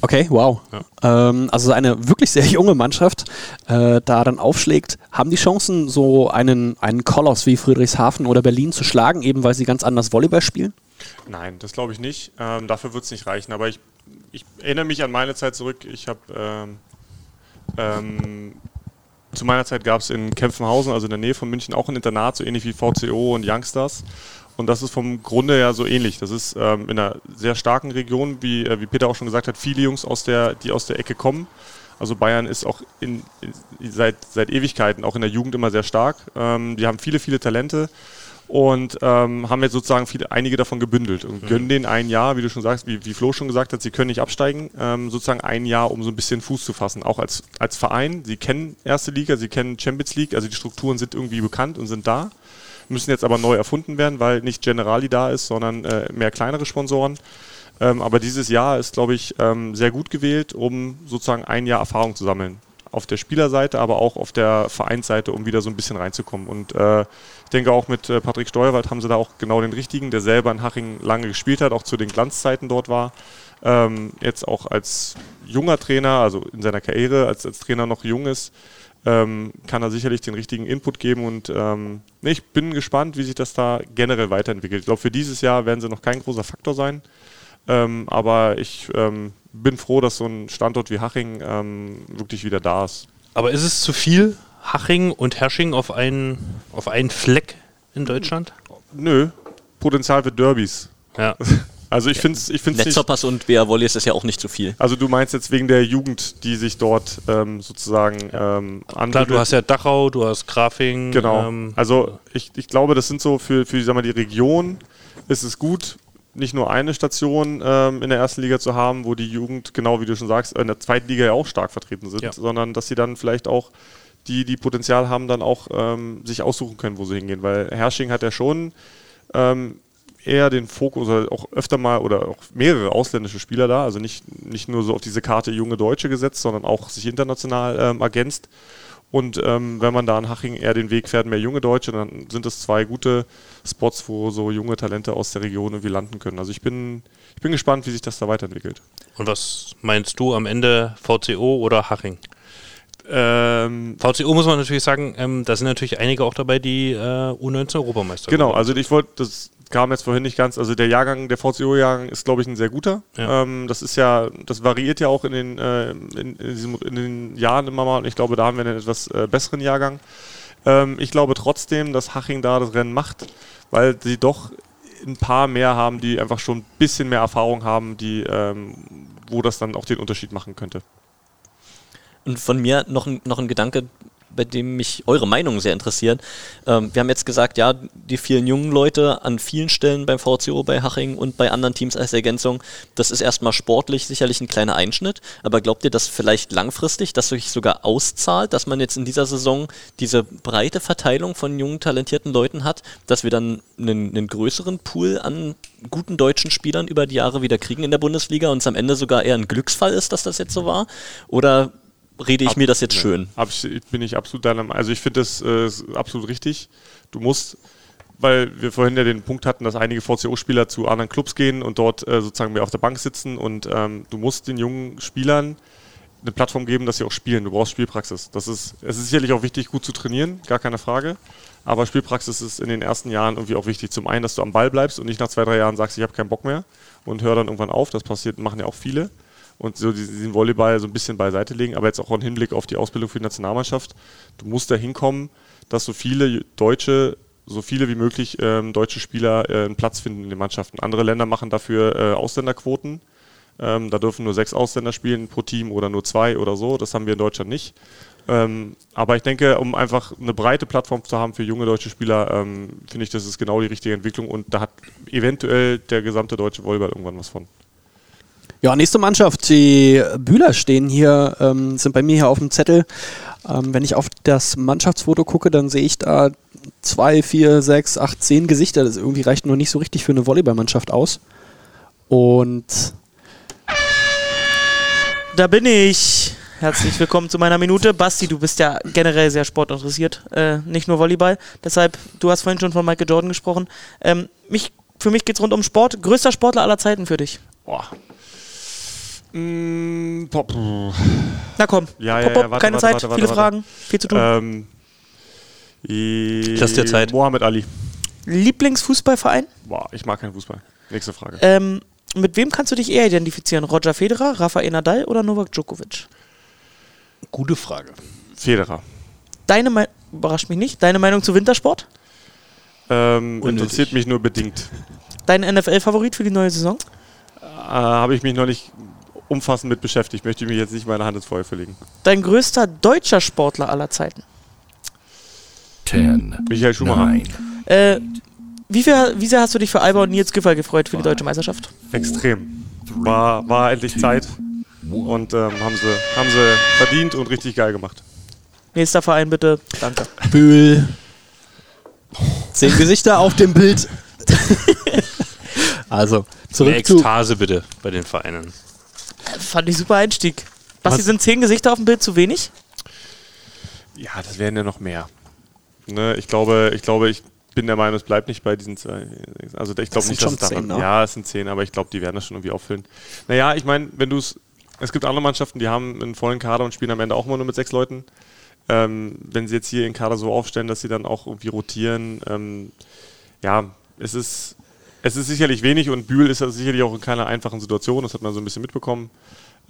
okay, wow, ähm, also eine wirklich sehr junge Mannschaft äh, da dann aufschlägt, haben die Chancen, so einen, einen Koloss wie Friedrichshafen oder Berlin zu schlagen, eben weil sie ganz anders Volleyball spielen? Nein, das glaube ich nicht. Ähm, dafür wird es nicht reichen. Aber ich, ich erinnere mich an meine Zeit zurück. Ich habe ähm, ähm, zu meiner Zeit gab es in Kempfenhausen, also in der Nähe von München, auch ein Internat, so ähnlich wie VCO und Youngstars. Und das ist vom Grunde ja so ähnlich. Das ist ähm, in einer sehr starken Region, wie, äh, wie Peter auch schon gesagt hat, viele Jungs, aus der, die aus der Ecke kommen. Also Bayern ist auch in, in, seit, seit Ewigkeiten, auch in der Jugend immer sehr stark. Ähm, die haben viele, viele Talente und ähm, haben jetzt sozusagen viele, einige davon gebündelt und gönnen denen ein Jahr, wie du schon sagst, wie, wie Flo schon gesagt hat, sie können nicht absteigen, ähm, sozusagen ein Jahr, um so ein bisschen Fuß zu fassen, auch als, als Verein. Sie kennen erste Liga, sie kennen Champions League, also die Strukturen sind irgendwie bekannt und sind da, müssen jetzt aber neu erfunden werden, weil nicht Generali da ist, sondern äh, mehr kleinere Sponsoren. Ähm, aber dieses Jahr ist, glaube ich, ähm, sehr gut gewählt, um sozusagen ein Jahr Erfahrung zu sammeln. Auf der Spielerseite, aber auch auf der Vereinsseite, um wieder so ein bisschen reinzukommen. Und äh, ich denke auch mit äh, Patrick Steuerwald haben sie da auch genau den richtigen, der selber in Haching lange gespielt hat, auch zu den Glanzzeiten dort war. Ähm, jetzt auch als junger Trainer, also in seiner Karriere, als, als Trainer noch jung ist, ähm, kann er sicherlich den richtigen Input geben. Und ähm, ich bin gespannt, wie sich das da generell weiterentwickelt. Ich glaube, für dieses Jahr werden sie noch kein großer Faktor sein. Ähm, aber ich ähm, bin froh, dass so ein Standort wie Haching ähm, wirklich wieder da ist. Aber ist es zu viel, Haching und Hersching auf einen, auf einen Fleck in Deutschland? Nö, Potenzial für Derbys. Ja. Also ich finde es ich find's nicht... Netzhoppers und BR Volleys ist ja auch nicht zu viel. Also du meinst jetzt wegen der Jugend, die sich dort ähm, sozusagen ähm, Klar, du hast ja Dachau, du hast Grafing. Genau. ähm, also ich, ich glaube, das sind so für, für sag mal, die Region ist es gut, nicht nur eine Station ähm, in der ersten Liga zu haben, wo die Jugend, genau wie du schon sagst, in der zweiten Liga ja auch stark vertreten sind, Ja. sondern dass sie dann vielleicht auch die, die Potenzial haben, dann auch ähm, sich aussuchen können, wo sie hingehen. Weil Hersching hat ja schon ähm, eher den Fokus, oder auch öfter mal oder auch mehrere ausländische Spieler da, also nicht, nicht nur so auf diese Karte junge Deutsche gesetzt, sondern auch sich international ähm, ergänzt. Und ähm, wenn man da in Haching eher den Weg fährt, mehr junge Deutsche, dann sind es zwei gute Spots, wo so junge Talente aus der Region irgendwie landen können. Also ich bin, ich bin gespannt, wie sich das da weiterentwickelt. Und was meinst du am Ende VCO oder Haching? Ähm, VCO muss man natürlich sagen, ähm, da sind natürlich einige auch dabei, die äh, U19 Europameister Genau, geworden also ich wollte, das kam jetzt vorhin nicht ganz, also der Jahrgang, der VCO-Jahrgang ist, glaube ich, ein sehr guter. Ja. Ähm, das ist ja, das variiert ja auch in den, äh, in, in, diesem, in den Jahren immer mal und ich glaube, da haben wir einen etwas äh, besseren Jahrgang. Ähm, ich glaube trotzdem, dass Haching da das Rennen macht, weil sie doch ein paar mehr haben, die einfach schon ein bisschen mehr Erfahrung haben, die, ähm, wo das dann auch den Unterschied machen könnte. Und von mir noch ein, noch ein Gedanke, bei dem mich eure Meinung sehr interessiert. Ähm, wir haben jetzt gesagt, ja, die vielen jungen Leute an vielen Stellen beim VCO, bei Haching und bei anderen Teams als Ergänzung, das ist erstmal sportlich sicherlich ein kleiner Einschnitt. Aber glaubt ihr, dass vielleicht langfristig das sich sogar auszahlt, dass man jetzt in dieser Saison diese breite Verteilung von jungen, talentierten Leuten hat, dass wir dann einen, einen größeren Pool an guten deutschen Spielern über die Jahre wieder kriegen in der Bundesliga und es am Ende sogar eher ein Glücksfall ist, dass das jetzt so war? Oder rede ich Ab- mir das jetzt nee. schön? Bin ich absolut deiner Meinung. Also ich finde das äh, absolut richtig. Du musst, weil wir vorhin ja den Punkt hatten, dass einige VCO-Spieler zu anderen Clubs gehen und dort äh, sozusagen mehr auf der Bank sitzen und ähm, du musst den jungen Spielern eine Plattform geben, dass sie auch spielen. Du brauchst Spielpraxis. Das ist, es ist sicherlich auch wichtig, gut zu trainieren, gar keine Frage. Aber Spielpraxis ist in den ersten Jahren irgendwie auch wichtig. Zum einen, dass du am Ball bleibst und nicht nach zwei, drei Jahren sagst, ich habe keinen Bock mehr und hör dann irgendwann auf. Das passiert, machen ja auch viele. Und so diesen Volleyball so ein bisschen beiseite legen, aber jetzt auch im Hinblick auf die Ausbildung für die Nationalmannschaft. Du musst da hinkommen, dass so viele Deutsche, so viele wie möglich ähm, deutsche Spieler äh, einen Platz finden in den Mannschaften. Andere Länder machen dafür äh, Ausländerquoten. Ähm, da dürfen nur sechs Ausländer spielen pro Team oder nur zwei oder so. Das haben wir in Deutschland nicht. Ähm, aber ich denke, um einfach eine breite Plattform zu haben für junge deutsche Spieler, ähm, finde ich, das ist genau die richtige Entwicklung und da hat eventuell der gesamte deutsche Volleyball irgendwann was von. Ja, nächste Mannschaft. Die Bühler stehen hier, ähm, sind bei mir hier auf dem Zettel. Ähm, wenn ich auf das Mannschaftsfoto gucke, dann sehe ich da zwei, vier, sechs, acht, zehn Gesichter. Das irgendwie reicht nur nicht so richtig für eine Volleyballmannschaft aus. Und Da bin ich. Herzlich willkommen zu meiner Minute. Basti, du bist ja generell sehr sportinteressiert, äh, nicht nur Volleyball. Deshalb, du hast vorhin schon von Michael Jordan gesprochen. Ähm, mich, für mich geht es rund um Sport. Größter Sportler aller Zeiten für dich. Boah. Mm, pop. Na komm, Ja, Pop, ja, ja, pop, warte, keine warte, Zeit, warte, warte, viele warte. Fragen, viel zu tun. Ähm, i- Lass dir Zeit. Mohammed Ali. Lieblingsfußballverein? Boah, ich mag keinen Fußball. Nächste Frage. Ähm, mit wem kannst du dich eher identifizieren? Roger Federer, Rafael Nadal oder Novak Djokovic? Gute Frage. Federer. Deine Meinung, überrascht mich nicht, deine Meinung zu Wintersport? Ähm, interessiert mich nur bedingt. Dein NFL-Favorit für die neue Saison? Äh, Habe ich mich noch nicht umfassend mit beschäftigt. Möchte ich mich jetzt nicht meine Hand ins Feuer verlegen. Dein größter deutscher Sportler aller Zeiten? 10, Michael Schumacher. 9, Äh, wie, viel, wie sehr hast du dich für Alba und Nils Giffey gefreut für die deutsche Meisterschaft? Extrem. War, war endlich Zeit. Und ähm, haben, sie, haben sie verdient und richtig geil gemacht. Nächster Verein bitte. Danke. Bühl. Zehn Gesichter auf dem Bild. also, Eine zurück zu. Ekstase bitte bei den Vereinen. Fand ich super Einstieg. Basti, Was? sind zehn Gesichter auf dem Bild zu wenig? Ja, das wären ja noch mehr. Ne, ich glaube, ich glaube, ich bin der Meinung, es bleibt nicht bei diesen zwei. Also ich glaube nicht, dass es daran. zehn, ne? Ja, es sind zehn, aber ich glaube, die werden das schon irgendwie auffüllen. Naja, ich meine, wenn du es. Es gibt andere Mannschaften, die haben einen vollen Kader und spielen am Ende auch mal nur mit sechs Leuten. Ähm, wenn sie jetzt hier ihren Kader so aufstellen, dass sie dann auch irgendwie rotieren, ähm, ja, es ist, es ist sicherlich wenig und Bühl ist ja sicherlich auch in keiner einfachen Situation, das hat man so ein bisschen mitbekommen.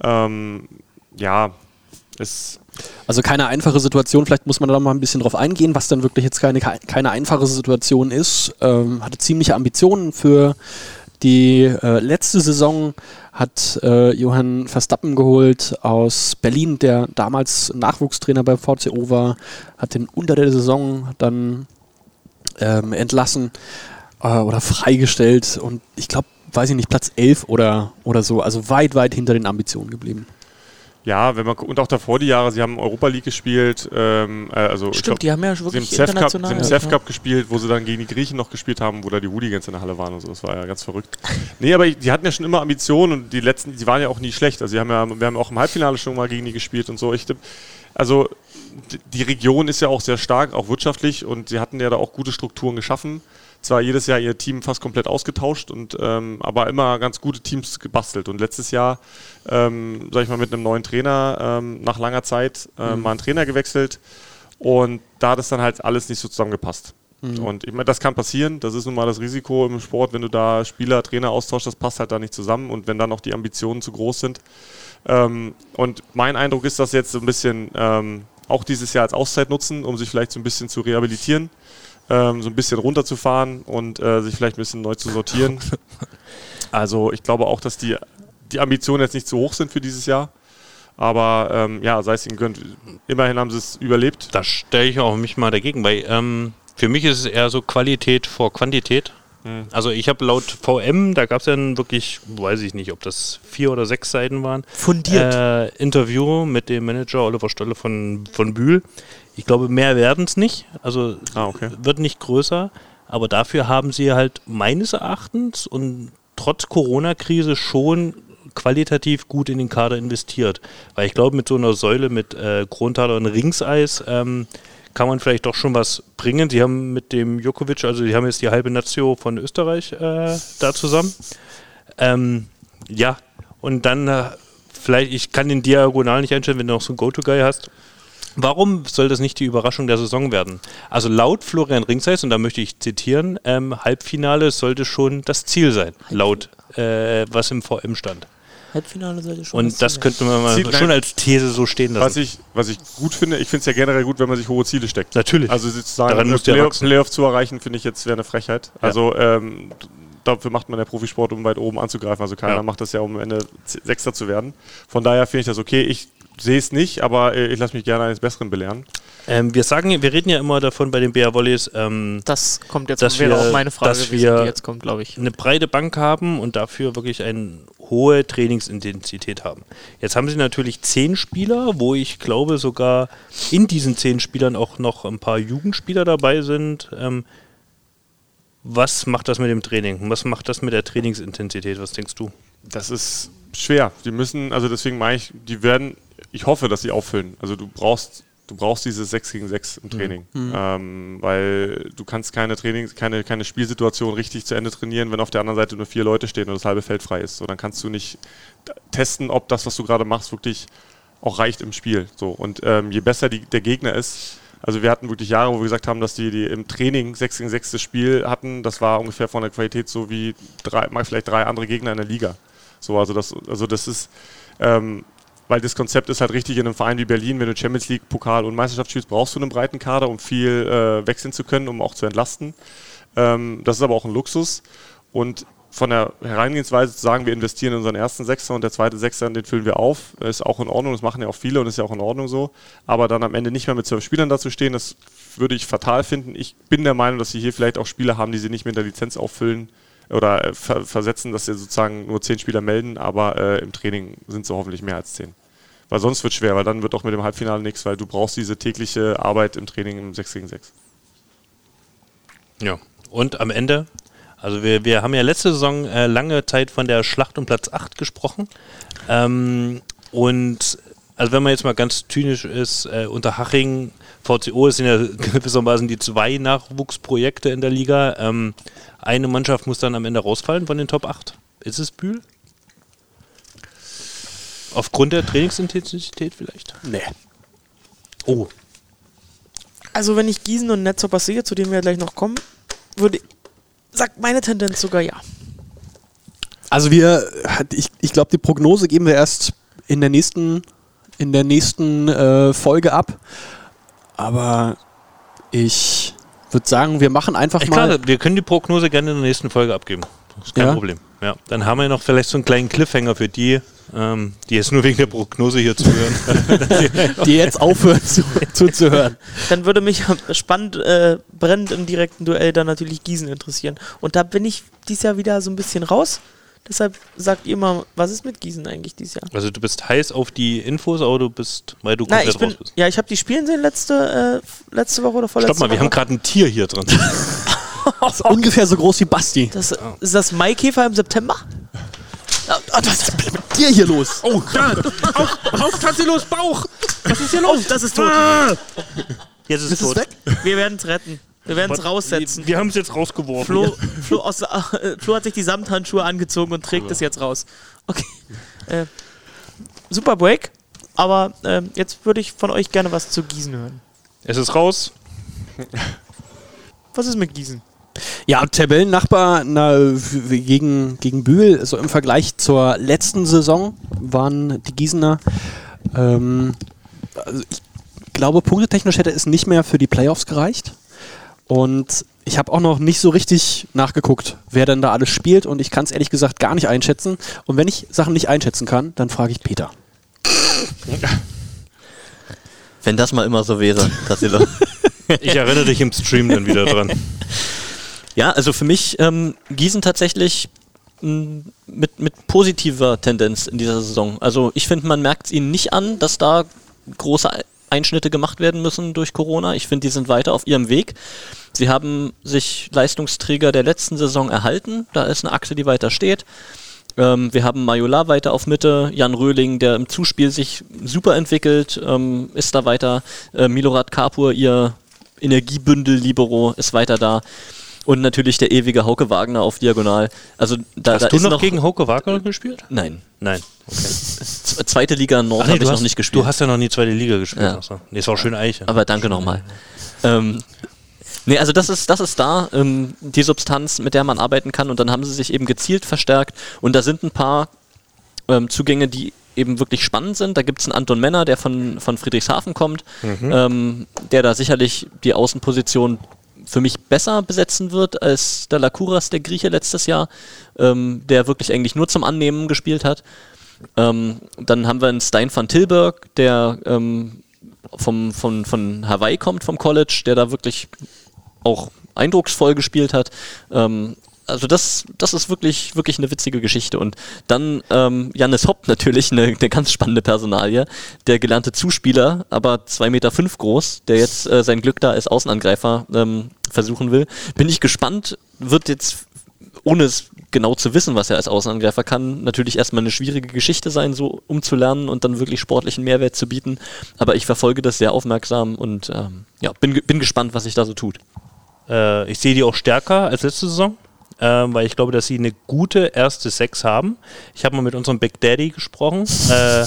Ähm, ja, es, Also keine einfache Situation, vielleicht muss man da mal ein bisschen drauf eingehen, was dann wirklich jetzt keine, keine einfache Situation ist. Ähm, hatte ziemliche Ambitionen für die äh, letzte Saison, hat äh, Johann Verstappen geholt aus Berlin, der damals Nachwuchstrainer bei VCO war, hat den unter der Saison dann ähm, entlassen äh, oder freigestellt und ich glaube, weiß ich nicht, Platz 11 oder, oder so, also weit, weit hinter den Ambitionen geblieben. Ja, wenn man und auch davor die Jahre, sie haben Europa League gespielt, ähm, äh, also ich Stimmt, glaub, die haben ja sie wirklich haben CEF Cup, sie haben CEF Cup gespielt, wo sie dann gegen die Griechen noch gespielt haben, wo da die Hooligans in der Halle waren und so. Das war ja ganz verrückt. nee, aber die hatten ja schon immer Ambitionen und die letzten, die waren ja auch nie schlecht. Also sie haben ja, wir haben auch im Halbfinale schon mal gegen die gespielt und so. Ich, also die Region ist ja auch sehr stark, auch wirtschaftlich und sie hatten ja da auch gute Strukturen geschaffen. Zwar jedes Jahr ihr Team fast komplett ausgetauscht und ähm, aber immer ganz gute Teams gebastelt. Und letztes Jahr, ähm, sag ich mal, mit einem neuen Trainer ähm, nach langer Zeit äh, Mhm. mal einen Trainer gewechselt und da hat es dann halt alles nicht so zusammengepasst. Mhm. Und ich meine, das kann passieren. Das ist nun mal das Risiko im Sport, wenn du da Spieler, Trainer austauschst, das passt halt da nicht zusammen. Und wenn dann auch die Ambitionen zu groß sind. Ähm, und mein Eindruck ist, dass jetzt so ein bisschen ähm, auch dieses Jahr als Auszeit nutzen, um sich vielleicht so ein bisschen zu rehabilitieren, ähm, so ein bisschen runterzufahren und äh, sich vielleicht ein bisschen neu zu sortieren. Also ich glaube auch, dass die, die Ambitionen jetzt nicht zu hoch sind für dieses Jahr. Aber ähm, ja, sei es ihnen gönnt. Immerhin haben sie es überlebt. Da stelle ich auch mich mal dagegen, weil ähm, für mich ist es eher so Qualität vor Quantität. Mhm. Also ich habe laut VM, da gab es ja dann wirklich, weiß ich nicht, ob das vier oder sechs Seiten waren. Fundiert. Äh, Interview mit dem Manager Oliver Stolle von, von Bühl. Ich glaube, mehr werden es nicht. Also Ah, okay. wird nicht größer. Aber dafür haben sie halt meines Erachtens und trotz Corona-Krise schon qualitativ gut in den Kader investiert. Weil ich glaube, mit so einer Säule mit äh, Krontaler und Ringseis ähm, kann man vielleicht doch schon was bringen. Sie haben mit dem Jokovic, also die haben jetzt die halbe Nazio von Österreich äh, da zusammen. Ähm, ja, und dann äh, vielleicht, ich kann den Diagonal nicht einstellen, wenn du noch so einen Go-To-Guy hast. Warum soll das nicht die Überraschung der Saison werden? Also laut Florian Ringseis, und da möchte ich zitieren, ähm, Halbfinale sollte schon das Ziel sein, laut äh, was im VM stand. Halbfinale sollte schon. Und das könnte man mal Ziel- schon nein. als These so stehen lassen. Was ich, was ich gut finde, ich finde es ja generell gut, wenn man sich hohe Ziele steckt. Natürlich. Also sozusagen Daran äh, muss der Playoff. Playoff zu erreichen, finde ich jetzt wäre eine Frechheit. Also ähm, dafür macht man der Profisport, um weit oben anzugreifen. Also keiner Ja. macht das ja, um am Ende Sechster zu werden. Von daher finde ich das okay. Ich sehe es nicht, aber äh, ich lasse mich gerne eines Besseren belehren. Ähm, wir sagen, wir reden ja immer davon bei den BR Volleys, ähm, Das kommt jetzt, dass wäre wir, auch meine Frage, dass wir die jetzt kommt, glaube ich. eine breite Bank haben und dafür wirklich eine hohe Trainingsintensität haben. Jetzt haben sie natürlich zehn Spieler, wo ich glaube sogar in diesen zehn Spielern auch noch ein paar Jugendspieler dabei sind. Ähm, was macht das mit dem Training? Was macht das mit der Trainingsintensität? Was denkst du? Das ist schwer. Die müssen, also deswegen meine ich, die werden, ich hoffe, dass sie auffüllen. Also du brauchst, du brauchst dieses 6 gegen 6 im Training. Mhm. Ähm, weil du kannst keine Training, keine, keine Spielsituation richtig zu Ende trainieren, wenn auf der anderen Seite nur vier Leute stehen und das halbe Feld frei ist. So, dann kannst du nicht testen, ob das, was du gerade machst, wirklich auch reicht im Spiel. So. Und ähm, je besser die, der Gegner ist, also wir hatten wirklich Jahre, wo wir gesagt haben, dass die, die im Training 6 gegen 6 das Spiel hatten. Das war ungefähr von der Qualität so wie drei, vielleicht drei andere Gegner in der Liga. So, also das, also das ist, ähm, weil das Konzept ist halt richtig in einem Verein wie Berlin, wenn du Champions League, Pokal und Meisterschaft spielst, brauchst du einen breiten Kader, um viel äh, wechseln zu können, um auch zu entlasten. Ähm, das ist aber auch ein Luxus. Und von der Herangehensweise zu sagen, wir investieren in unseren ersten Sechser und der zweite Sechser, den füllen wir auf, ist auch in Ordnung. Das machen ja auch viele und ist ja auch in Ordnung so. Aber dann am Ende nicht mehr mit zwölf Spielern dazu stehen, das würde ich fatal finden. Ich bin der Meinung, dass sie hier vielleicht auch Spieler haben, die sie nicht mit der Lizenz auffüllen oder äh, ver versetzen, dass sie sozusagen nur zehn Spieler melden, aber äh, im Training sind sie hoffentlich mehr als zehn. Weil sonst wird es schwer, weil dann wird auch mit dem Halbfinale nichts, weil du brauchst diese tägliche Arbeit im Training im 6 gegen 6. Ja. Und am Ende, also wir, wir haben ja letzte Saison äh, lange Zeit von der Schlacht um Platz 8 gesprochen. Ähm, und also wenn man jetzt mal ganz zynisch ist, äh, unter Haching, VCO sind ja gewissermaßen die zwei Nachwuchsprojekte in der Liga. Ähm, eine Mannschaft muss dann am Ende rausfallen von den Top 8. Ist es Bühl? Aufgrund der Trainingsintensität vielleicht? Nee. Oh, Also wenn ich Gießen und Netzhopper sehe, zu denen wir gleich noch kommen, würde sagt meine Tendenz sogar ja. Also wir, ich, ich glaube, die Prognose geben wir erst in der nächsten, in der nächsten äh, Folge ab. Aber ich würde sagen, wir machen einfach Echt mal. klar, wir können die Prognose gerne in der nächsten Folge abgeben. Das ist kein Ja? Problem. Ja, dann haben wir noch vielleicht so einen kleinen Cliffhanger für die, ähm, die jetzt nur wegen der Prognose hier zuhören. die jetzt aufhören zu, zuzuhören. Dann würde mich spannend, äh, brennend im direkten Duell dann natürlich Gießen interessieren. Und da bin ich dieses Jahr wieder so ein bisschen raus. Deshalb sagt ihr mal, was ist mit Gießen eigentlich dieses Jahr? Also du bist heiß auf die Infos, aber du bist, weil du komplett ich bin, raus bist. ja, ich habe die spielen sehen letzte, äh, letzte Woche oder vorletzte Stopp mal, wir Woche. haben gerade ein Tier hier drin. Das ist ungefähr so groß wie Basti. Das, Ist das Maikäfer im September? Ah, was ist mit dir hier los? Oh, da, auf, auf, los, Bauch! Was ist hier Oh, das ist tot. Jetzt ist es Ist es tot. weg? Wir werden es retten. Wir werden es raussetzen. Wir haben es jetzt rausgeworfen. Flo, Flo, aus, äh, Flo hat sich die Samthandschuhe angezogen und trägt es jetzt raus. Okay. Äh, super Break, aber ähm, jetzt würde ich von euch gerne was zu Gießen hören. Es ist raus. Was ist mit Gießen? Ja, Tabellennachbar na, gegen, gegen Bühl, so im Vergleich zur letzten Saison waren die Gießener, ähm, also ich glaube, punktetechnisch hätte es nicht mehr für die Playoffs gereicht. Und ich habe auch noch nicht so richtig nachgeguckt, wer denn da alles spielt und ich kann es ehrlich gesagt gar nicht einschätzen. Und wenn ich Sachen nicht einschätzen kann, dann frage ich Peter. Wenn das mal immer so wäre, Tassilo. Ich erinnere dich im Stream dann wieder dran. Ja, also für mich ähm, Gießen tatsächlich mh, mit, mit positiver Tendenz in dieser Saison. Also ich finde, man merkt es ihnen nicht an, dass da große Einschnitte gemacht werden müssen durch Corona. Ich finde, die sind weiter auf ihrem Weg. Sie haben sich Leistungsträger der letzten Saison erhalten. Da ist eine Achse, die weiter steht. Ähm, wir haben Majola weiter auf Mitte, Jan Röhling, der im Zuspiel sich super entwickelt, ähm, ist da weiter. Äh, Milorad Kapur, ihr Energiebündel Libero, ist weiter da. Und natürlich der ewige Hauke Wagner auf Diagonal. Also da, Hast da du ist noch, gegen Hauke Wagner gespielt? Nein. Nein. Okay. Zweite Liga Nord nee, habe ich hast- noch nicht gespielt. Du hast ja noch nie zweite Liga gespielt. Ja. Ach so. Nee, ist auch schön Eiche. Aber danke nochmal. Ähm, nee, also das ist, das ist da, ähm, die Substanz, mit der man arbeiten kann. Und dann haben sie sich eben gezielt verstärkt. Und da sind ein paar ähm, Zugänge, die eben wirklich spannend sind. Da gibt es einen Anton Männer, der von, von Friedrichshafen kommt, Mhm. ähm, der da sicherlich die Außenposition für mich besser besetzen wird als der Lakuras, der Grieche letztes Jahr, ähm, der wirklich eigentlich nur zum Annehmen gespielt hat. Ähm, dann haben wir einen Stein van Tilburg, der ähm, vom, von, von Hawaii kommt, vom College, der da wirklich auch eindrucksvoll gespielt hat. Ähm, also das, das ist wirklich, wirklich eine witzige Geschichte. Und dann ähm, Jannis Hopp natürlich, eine, eine ganz spannende Personalie. Der gelernte Zuspieler, aber 2,5 Meter fünf groß, der jetzt äh, sein Glück da als Außenangreifer ähm, versuchen will. Bin ich gespannt, wird jetzt, ohne es genau zu wissen, was er als Außenangreifer kann, natürlich erstmal eine schwierige Geschichte sein, so umzulernen und dann wirklich sportlichen Mehrwert zu bieten. Aber ich verfolge das sehr aufmerksam und ähm, ja, bin, bin gespannt, was sich da so tut. Äh, ich sehe die auch stärker als letzte Saison, ähm, weil ich glaube, dass sie eine gute erste Sechs haben. Ich habe mal mit unserem Big Daddy gesprochen, äh,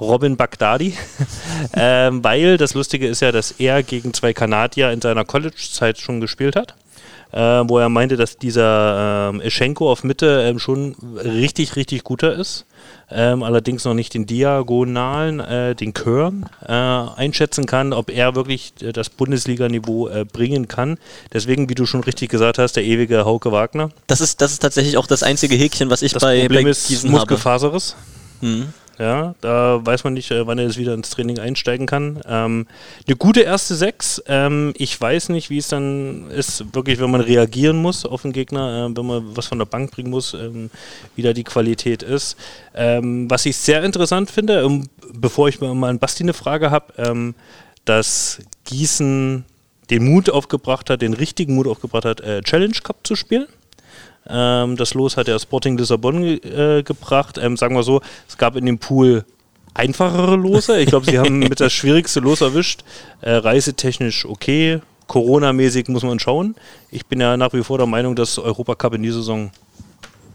Robin Bagdadi, ähm, weil das Lustige ist ja, dass er gegen zwei Kanadier in seiner College-Zeit schon gespielt hat. Äh, wo er meinte, dass dieser ähm, Eschenko auf Mitte ähm, schon richtig, richtig guter ist. Ähm, allerdings noch nicht den Diagonalen, äh, den Körn äh, einschätzen kann, ob er wirklich äh, das Bundesliga-Niveau äh, bringen kann. Deswegen, wie du schon richtig gesagt hast, der ewige Hauke Wagner. Das ist, das ist tatsächlich auch das einzige Häkchen, was ich Das bei, Problem bei ist Gießen habe. Mhm. Ja, da weiß man nicht, äh, wann er jetzt wieder ins Training einsteigen kann. Ähm, eine gute erste Sechs. Ähm, ich weiß nicht, wie es dann ist, wirklich, wenn man reagieren muss auf den Gegner, äh, wenn man was von der Bank bringen muss, ähm, wie da die Qualität ist. Ähm, was ich sehr interessant finde, ähm, bevor ich mal an Basti eine Frage habe, ähm, dass Gießen den Mut aufgebracht hat, den richtigen Mut aufgebracht hat, äh, Challenge Cup zu spielen. Ähm, das Los hat ja Sporting Lissabon äh, gebracht. Ähm, sagen wir so, es gab in dem Pool einfachere Lose. Ich glaube, sie haben mit das schwierigste Los erwischt. Äh, reisetechnisch okay. Corona-mäßig muss man schauen. Ich bin ja nach wie vor der Meinung, dass Europacup in dieser Saison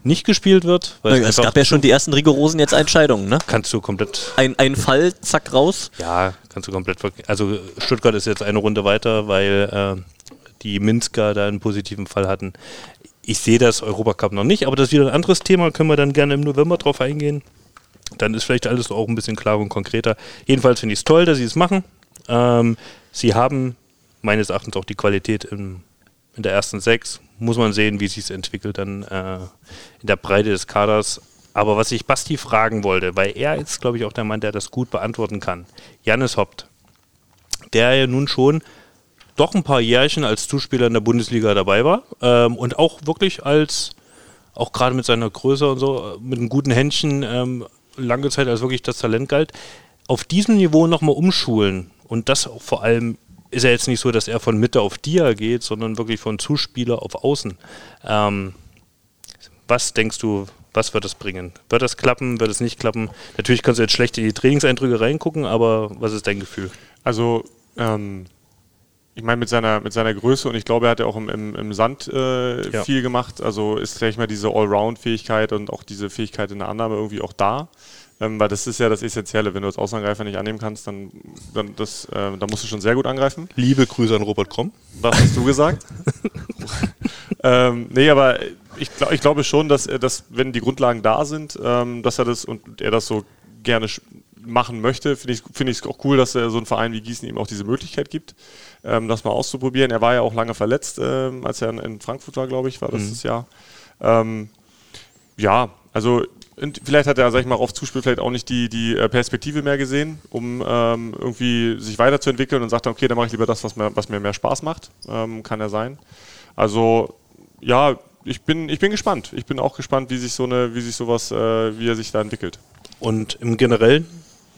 nicht gespielt wird. weil Es einfach gab ja schon die ersten rigorosen jetzt Entscheidungen, ne? Kannst du komplett. Ein, ein Fall, zack, raus. Ja, kannst du komplett. Also Stuttgart ist jetzt eine Runde weiter, weil äh, die Minsker da einen positiven Fall hatten. Ich sehe das Europacup noch nicht, aber das ist wieder ein anderes Thema. Können wir dann gerne im November drauf eingehen. Dann ist vielleicht alles auch ein bisschen klarer und konkreter. Jedenfalls finde ich es toll, dass sie es machen. Ähm, sie haben meines Erachtens auch die Qualität im, in der ersten Sechs. Muss man sehen, wie sich es entwickelt dann äh, in der Breite des Kaders. Aber was ich Basti fragen wollte, weil er ist, glaube ich, auch der Mann, der das gut beantworten kann. Jannis Hoppt, der ja nun schon doch ein paar Jährchen als Zuspieler in der Bundesliga dabei war ähm, und auch wirklich als, auch gerade mit seiner Größe und so, äh, mit einem guten Händchen ähm, lange Zeit als wirklich das Talent galt, auf diesem Niveau nochmal umschulen und das auch vor allem ist ja jetzt nicht so, dass er von Mitte auf Dia geht, sondern wirklich von Zuspieler auf Außen. Ähm, was denkst du, was wird das bringen? Wird das klappen, wird es nicht klappen? Natürlich kannst du jetzt schlecht in die Trainingseindrücke reingucken, aber was ist dein Gefühl? Also, ähm, ich meine, mit seiner, mit seiner Größe und ich glaube, er hat ja auch im, im, im Sand äh, Ja. viel gemacht. Also ist, sag ich mal, diese Allround-Fähigkeit und auch diese Fähigkeit in der Annahme irgendwie auch da. Ähm, weil das ist ja das Essentielle. Wenn du als Außenangreifer nicht annehmen kannst, dann, dann, das, äh, dann musst du schon sehr gut angreifen. Liebe Grüße an Robert Kromm. Was hast du gesagt? ähm, nee, aber ich, glaub, ich glaube schon, dass er das, wenn die Grundlagen da sind, ähm, dass er das und er das so gerne machen möchte, finde ich es auch cool, dass er so ein Verein wie Gießen ihm auch diese Möglichkeit gibt, ähm, das mal auszuprobieren. Er war ja auch lange verletzt, ähm, als er in, in Frankfurt war, glaube ich, war das Mhm. das Jahr. Ähm, ja, also vielleicht hat er, sag ich mal, auf Zuspiel vielleicht auch nicht die, die äh, Perspektive mehr gesehen, um ähm, irgendwie sich weiterzuentwickeln und sagt dann, okay, dann mache ich lieber das, was mir, was mir mehr Spaß macht. Ähm, kann er sein. Also, ja, ich bin, ich bin gespannt. Ich bin auch gespannt, wie sich so eine, wie sich sowas, äh, wie er sich da entwickelt. Und im Generellen,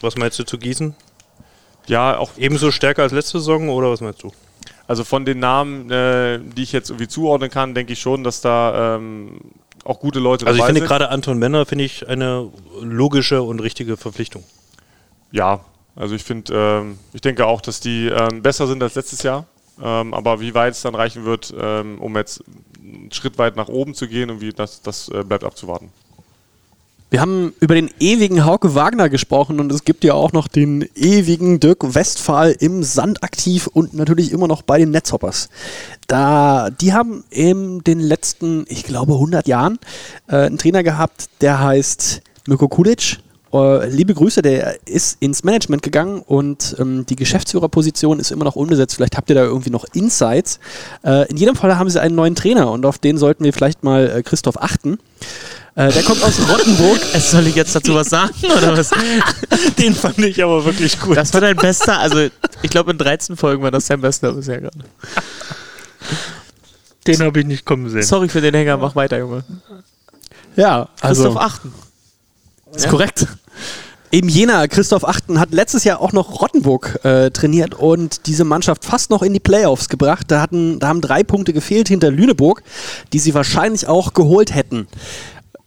was meinst du zu Gießen? Ja, auch ebenso stärker als letzte Saison oder was meinst du? Also von den Namen, äh, die ich jetzt irgendwie zuordnen kann, denke ich schon, dass da ähm, auch gute Leute Also ich dabei finde sind. gerade Anton Männer finde ich eine logische und richtige Verpflichtung. Ja, also ich finde, ähm, ich denke auch, dass die ähm, besser sind als letztes Jahr. Ähm, aber wie weit es dann reichen wird, ähm, um jetzt einen Schritt weit nach oben zu gehen, und wie das, das äh, bleibt abzuwarten. Wir haben über den ewigen Hauke Wagner gesprochen und es gibt ja auch noch den ewigen Dirk Westphal im Sand aktiv und natürlich immer noch bei den Netzhoppers. Da, die haben in den letzten, ich glaube, 100 Jahren äh, einen Trainer gehabt, der heißt Mirko Kulic. Äh, liebe Grüße, der ist ins Management gegangen und ähm, die Geschäftsführerposition ist immer noch unbesetzt. Vielleicht habt ihr da irgendwie noch Insights. Äh, in jedem Fall haben sie einen neuen Trainer und auf den sollten wir vielleicht mal äh, Christoph achten. Äh, der kommt aus Rottenburg. Soll ich jetzt dazu was sagen oder was? Den fand ich aber wirklich gut. Das war dein bester, also ich glaube in 13 Folgen war das dein bester bisher gerade. Den habe ich nicht kommen sehen. Sorry für den Hänger, mach weiter, Junge. Ja, also. Christoph Achten. Ist korrekt. Eben jener Christoph Achten hat letztes Jahr auch noch Rottenburg äh, trainiert und diese Mannschaft fast noch in die Playoffs gebracht. Da, hatten, da haben drei Punkte gefehlt hinter Lüneburg, die sie wahrscheinlich auch geholt hätten.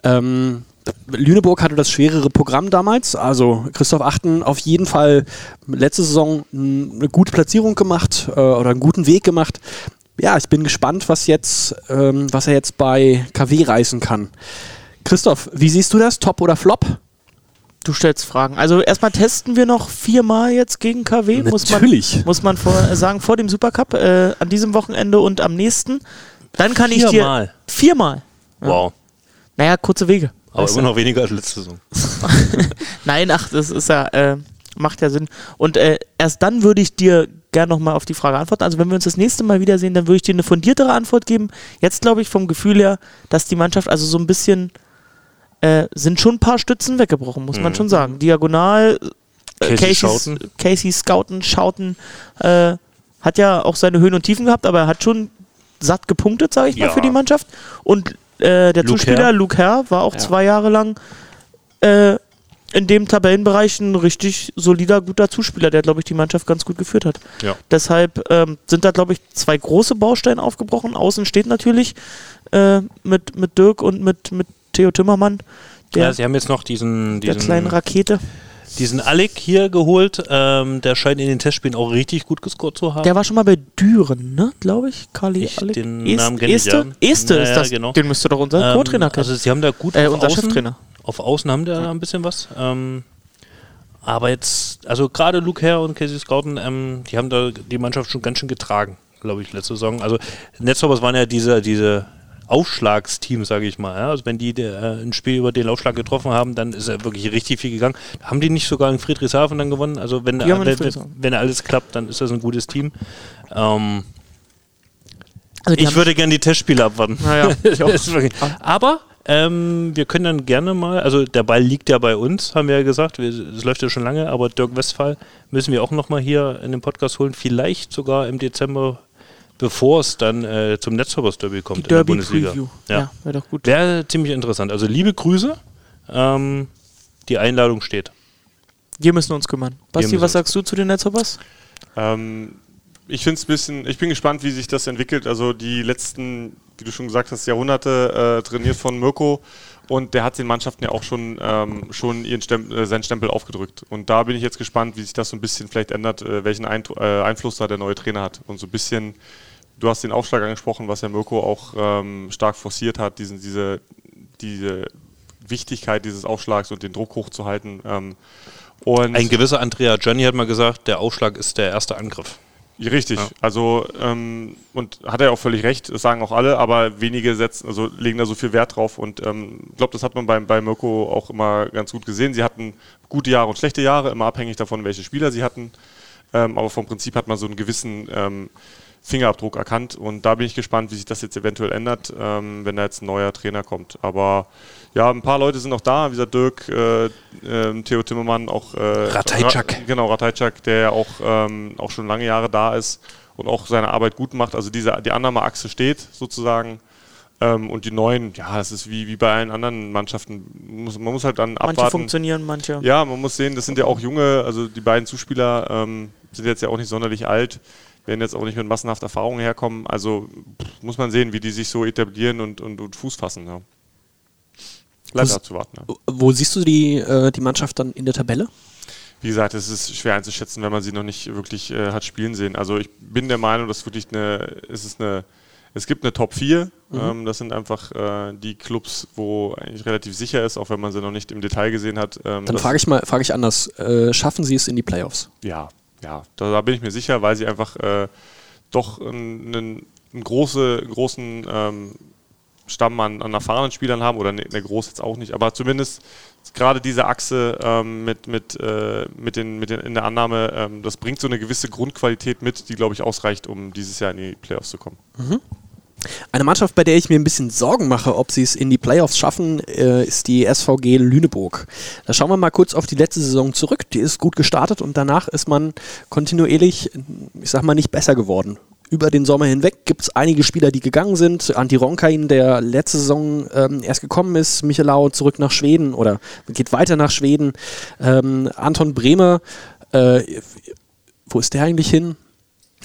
Ähm, Lüneburg hatte das schwerere Programm damals. Also Christoph Achten auf jeden Fall letzte Saison eine gute Platzierung gemacht äh, oder einen guten Weg gemacht. Ja, ich bin gespannt, was jetzt, ähm, was er jetzt bei KW reißen kann. Christoph, wie siehst du das? Top oder Flop? Du stellst Fragen. Also erstmal testen wir noch viermal jetzt gegen KW. Muss man, Natürlich. muss man vor, äh, sagen, vor dem Supercup, äh, an diesem Wochenende und am nächsten. Dann kann ich dir. Viermal? Viermal. Wow. Naja, kurze Wege. Aber immer noch weniger als letzte Saison. Nein, ach, das ist ja, äh, macht ja Sinn. Und äh, erst dann würde ich dir gerne nochmal auf die Frage antworten. Also wenn wir uns das nächste Mal wiedersehen, dann würde ich dir eine fundiertere Antwort geben. Jetzt glaube ich vom Gefühl her, dass die Mannschaft also so ein bisschen, äh, sind schon ein paar Stützen weggebrochen, muss man Mhm. schon sagen. Diagonal, äh, Casey Casey, Scouten, Schauten, äh, hat ja auch seine Höhen und Tiefen gehabt, aber er hat schon satt gepunktet, sage ich mal, Ja. für die Mannschaft. Und äh, der Luke Zuspieler, Herr. Luke Herr, war auch Ja. zwei Jahre lang äh, in dem Tabellenbereich ein richtig solider, guter Zuspieler, der, glaube ich, die Mannschaft ganz gut geführt hat. Ja. Deshalb ähm, sind da, glaube ich, zwei große Bausteine aufgebrochen. Außen steht natürlich äh, mit, mit Dirk und mit, mit Theo Timmermann, der, ja, sie haben jetzt noch diesen, der diesen, kleinen Rakete. Diesen Alec hier geholt. Ähm, der scheint in den Testspielen auch richtig gut gescored zu haben. Der war schon mal bei Düren, ne? Glaube ich. Kali Ich- Alec. den Est- Namen kenn ich, Este? ja. Este Ja, ist das. genau. Den müsste doch unser Ähm, Co-Trainer kennen. Also sie haben da gut Äh, auf unser Außen, Cheftrainer. Auf Außen haben der da ein bisschen was. Ähm, aber jetzt, also gerade Luke Herr und Casey Scouten, ähm, die haben da die Mannschaft schon ganz schön getragen, glaube ich, letzte Saison. Also Netzhoppers waren ja diese, diese Aufschlagsteam, sage ich mal. Ja? Also wenn die äh, ein Spiel über den Aufschlag getroffen haben, dann ist ja wirklich richtig viel gegangen. Haben die nicht sogar in Friedrichshafen dann gewonnen? Also wenn, in wenn, wenn alles klappt, dann ist das ein gutes Team. Ähm, Also ich würde gerne die Testspiele abwarten. Naja, wirklich- Aber ähm, wir können dann gerne mal, also der Ball liegt ja bei uns, haben wir ja gesagt, es läuft ja schon lange, aber Dirk Westphal müssen wir auch nochmal hier in den Podcast holen, vielleicht sogar im Dezember, bevor es dann äh, zum Netzhoppers Derby kommt Die in der Bundesliga. Derby-Preview. Ja, Ja, wäre doch gut. Wäre ziemlich interessant. Also liebe Grüße, ähm, die Einladung steht. Wir müssen uns kümmern. Basti, was sagst du zu den Netzhoppers? Ähm, ich finde es ein bisschen, ich bin gespannt, wie sich das entwickelt. Also die letzten wie du schon gesagt hast, Jahrhunderte äh, trainiert von Mirko. Und der hat den Mannschaften ja auch schon, ähm, schon ihren Stempel, äh, seinen Stempel aufgedrückt. Und da bin ich jetzt gespannt, wie sich das so ein bisschen vielleicht ändert, äh, welchen Eint äh, Einfluss da der neue Trainer hat. Und so ein bisschen, du hast den Aufschlag angesprochen, was ja Mirko auch ähm, stark forciert hat, diesen, diese, diese Wichtigkeit dieses Aufschlags und den Druck hochzuhalten. Ähm, und Ein gewisser Andrea Gianni hat mal gesagt, der Aufschlag ist der erste Angriff. Richtig, Ja. also ähm, und hat er auch völlig recht, das sagen auch alle, aber wenige setzen, also legen da so viel Wert drauf und ähm, ich glaube, das hat man bei, bei Mirko auch immer ganz gut gesehen. Sie hatten gute Jahre und schlechte Jahre, immer abhängig davon, welche Spieler sie hatten, ähm, aber vom Prinzip hat man so einen gewissen ähm, Fingerabdruck erkannt und da bin ich gespannt, wie sich das jetzt eventuell ändert, ähm, wenn da jetzt ein neuer Trainer kommt. Aber ja, ein paar Leute sind noch da, wie gesagt, Dirk, äh, ähm, Theo Timmermann, auch äh, Ratajczak. Ra- Genau, Ratajczak, der ja auch, ähm, auch schon lange Jahre da ist und auch seine Arbeit gut macht. Also diese, die Annahmeachse steht sozusagen. Ähm, und die neuen, ja, das ist wie, wie bei allen anderen Mannschaften. Muss, man muss halt dann Manche abwarten. funktionieren, manche. Ja, man muss sehen, das sind ja auch junge, also die beiden Zuspieler ähm, sind jetzt ja auch nicht sonderlich alt, werden jetzt auch nicht mit massenhafter Erfahrung herkommen. Also pff, muss man sehen, wie die sich so etablieren und, und, und Fuß fassen. Ja. Bleibt abzuwarten. Ja. Wo siehst du die, äh, die Mannschaft dann in der Tabelle? Wie gesagt, es ist schwer einzuschätzen, wenn man sie noch nicht wirklich äh, hat spielen sehen. Also ich bin der Meinung, dass wirklich eine, es ist eine, es gibt eine Top 4. Mhm. Ähm, das sind einfach äh, die Clubs, wo eigentlich relativ sicher ist, auch wenn man sie noch nicht im Detail gesehen hat. Ähm, Dann frage ich mal, frage ich anders. Äh, schaffen sie es in die Playoffs? Ja, ja, da, da bin ich mir sicher, weil sie einfach äh, doch einen, einen, große, großen ähm, Stamm an, an erfahrenen Spielern haben, oder ne, ne groß jetzt auch nicht, aber zumindest gerade diese Achse ähm, mit, mit, äh, mit, den, mit den, in der Annahme, ähm, das bringt so eine gewisse Grundqualität mit, die, glaube ich, ausreicht, um dieses Jahr in die Playoffs zu kommen. Eine Mannschaft, bei der ich mir ein bisschen Sorgen mache, ob sie es in die Playoffs schaffen, äh, ist die SVG Lüneburg. Da schauen wir mal kurz auf die letzte Saison zurück. Die ist gut gestartet und danach ist man kontinuierlich, ich sag mal, nicht besser geworden. Über den Sommer hinweg gibt es einige Spieler, die gegangen sind. Anti Ronkain, der letzte Saison ähm, erst gekommen ist, Michelau zurück nach Schweden oder geht weiter nach Schweden. Ähm, Anton Bremer, äh, wo ist der eigentlich hin?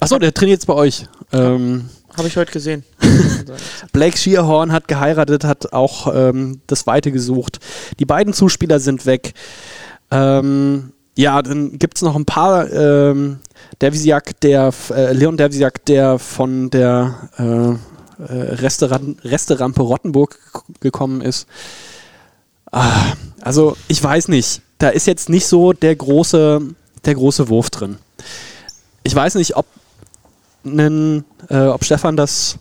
Achso, der trainiert jetzt bei euch. Ähm, Habe ich heute gesehen. Blake Shearhorn hat geheiratet, hat auch ähm, das Weite gesucht. Die beiden Zuspieler sind weg. Ähm, ja, dann gibt es noch ein paar. Ähm, Dervisiak, der, äh, Leon Dervisiak, der von der äh, äh, Restaurant, Resterampe Rottenburg gekommen ist. Ah, also, ich weiß nicht. Da ist jetzt nicht so der große, der große Wurf drin. Ich weiß nicht, ob, nen, äh, ob Stefan das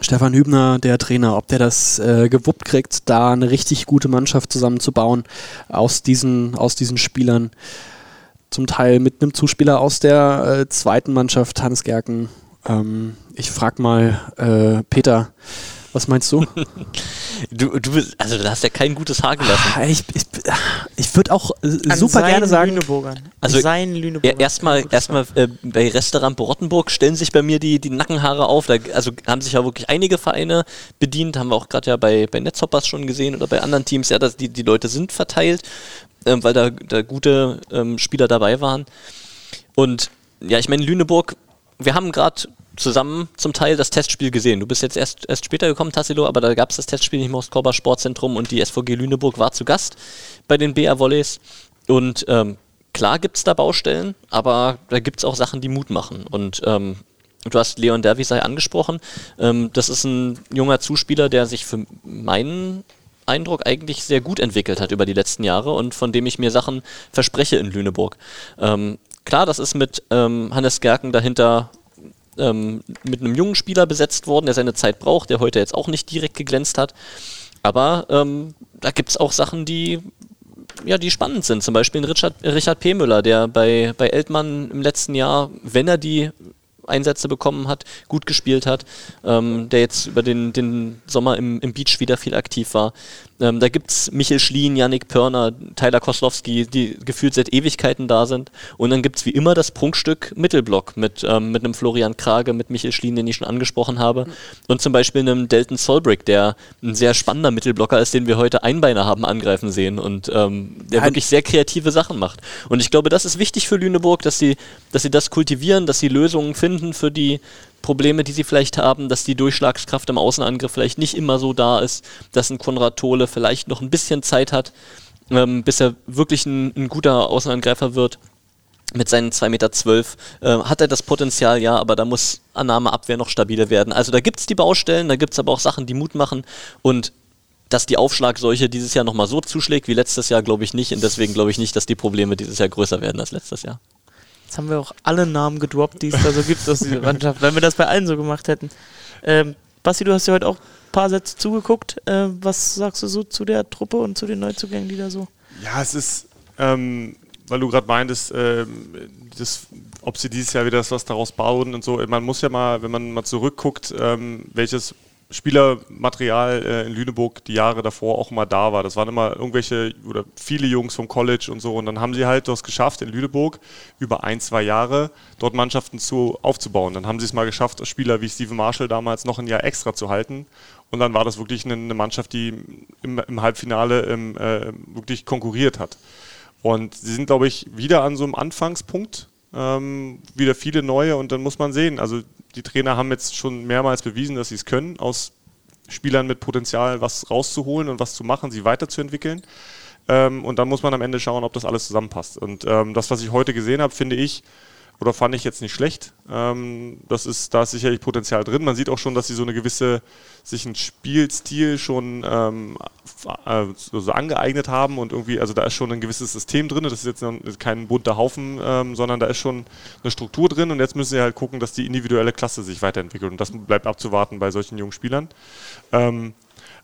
Stefan Hübner, der Trainer, ob der das äh, gewuppt kriegt, da eine richtig gute Mannschaft zusammenzubauen aus diesen, aus diesen Spielern. Zum Teil mit einem Zuspieler aus der äh, zweiten Mannschaft, Hans Gerken. Ähm, ich frag mal, äh, Peter, was meinst du? Du, du bist, also du hast ja kein gutes Haar gelassen. Ah, ich ich, ich würde auch äh, An super gerne sagen, Lüneburgern. Also, seinen Ja, Lüneburgern. erstmal erstmal äh, bei Restaurant Rottenburg stellen sich bei mir die, die Nackenhaare auf. Da, also haben sich ja wirklich einige Vereine bedient, haben wir auch gerade ja bei, bei Netzhoppers schon gesehen oder bei anderen Teams, ja, dass die, die Leute sind verteilt, ähm, weil da, da gute ähm, Spieler dabei waren. Und ja, ich meine, Lüneburg, wir haben gerade zusammen zum Teil das Testspiel gesehen. Du bist jetzt erst, erst später gekommen, Tassilo, aber da gab es das Testspiel im Moskauer Sportzentrum und die SVG Lüneburg war zu Gast bei den BR Volleys. Und ähm, klar gibt es da Baustellen, aber da gibt es auch Sachen, die Mut machen. Und ähm, du hast Leon Derwisei angesprochen. Ähm, das ist ein junger Zuspieler, der sich für meinen Eindruck eigentlich sehr gut entwickelt hat über die letzten Jahre und von dem ich mir Sachen verspreche in Lüneburg. Ähm, klar, das ist mit ähm, Hannes Gerken dahinter ähm, mit einem jungen Spieler besetzt worden, der seine Zeit braucht, der heute jetzt auch nicht direkt geglänzt hat. Aber ähm, da gibt es auch Sachen, die ja, die spannend sind. Zum Beispiel Richard, Richard P. Müller, der bei, bei Eltmann im letzten Jahr, wenn er die Einsätze bekommen hat, gut gespielt hat, ähm, der jetzt über den, den Sommer im, im Beach wieder viel aktiv war. Ähm, da gibt es Michel Schlien, Yannick Pörner, Tyler Koslowski, die gefühlt seit Ewigkeiten da sind. Und dann gibt es wie immer das Prunkstück Mittelblock mit, ähm, mit einem Florian Krage, mit Michel Schlien, den ich schon angesprochen habe. Und zum Beispiel einem Delton Solbrick, der ein sehr spannender Mittelblocker ist, den wir heute Einbeiner haben angreifen sehen und ähm, der Ein- wirklich sehr kreative Sachen macht. Und ich glaube, das ist wichtig für Lüneburg, dass sie, dass sie das kultivieren, dass sie Lösungen finden für die, Probleme, die sie vielleicht haben, dass die Durchschlagskraft im Außenangriff vielleicht nicht immer so da ist, dass ein Konrad Tole vielleicht noch ein bisschen Zeit hat, ähm, bis er wirklich ein, ein guter Außenangreifer wird mit seinen 2,12 Meter äh, hat er das Potenzial, ja, aber da muss Annahme, Abwehr noch stabiler werden. Also da gibt es die Baustellen, da gibt es aber auch Sachen, die Mut machen und dass die Aufschlagseuche dieses Jahr nochmal so zuschlägt wie letztes Jahr, glaube ich nicht und deswegen glaube ich nicht, dass die Probleme dieses Jahr größer werden als letztes Jahr. Jetzt haben wir auch alle Namen gedroppt, die es da so gibt aus dieser Mannschaft, wenn wir das bei allen so gemacht hätten. Ähm, Basti, du hast ja heute auch ein paar Sätze zugeguckt. Äh, was sagst du so zu der Truppe und zu den Neuzugängen, die da so? Ja, es ist, ähm, weil du gerade meintest, ähm, das, ob sie dieses Jahr wieder das was daraus bauen und so. Man muss ja mal, wenn man mal zurückguckt, ähm, welches Spielermaterial äh, in Lüneburg die Jahre davor auch immer da war. Das waren immer irgendwelche oder viele Jungs vom College und so. Und dann haben sie halt das geschafft in Lüneburg über ein, zwei Jahre dort Mannschaften zu, aufzubauen. Dann haben sie es mal geschafft, Spieler wie Steven Marshall damals noch ein Jahr extra zu halten. Und dann war das wirklich eine, eine Mannschaft, die im, im Halbfinale im, äh, wirklich konkurriert hat. Und sie sind, glaube ich, wieder an so einem Anfangspunkt. Ähm, wieder viele neue und dann muss man sehen. Also die Trainer haben jetzt schon mehrmals bewiesen, dass sie es können, aus Spielern mit Potenzial was rauszuholen und was zu machen, sie weiterzuentwickeln. Ähm, und dann muss man am Ende schauen, ob das alles zusammenpasst. Und ähm, das, was ich heute gesehen habe, finde ich, oder fand ich jetzt nicht schlecht. Ähm, das ist, da ist sicherlich Potenzial drin. Man sieht auch schon, dass sie so eine gewisse, sich einen Spielstil schon ähm, äh, so angeeignet haben und irgendwie, also da ist schon ein gewisses System drin. Das ist jetzt kein bunter Haufen, ähm, sondern da ist schon eine Struktur drin und jetzt müssen sie halt gucken, dass die individuelle Klasse sich weiterentwickelt und das bleibt abzuwarten bei solchen jungen Spielern. Ähm,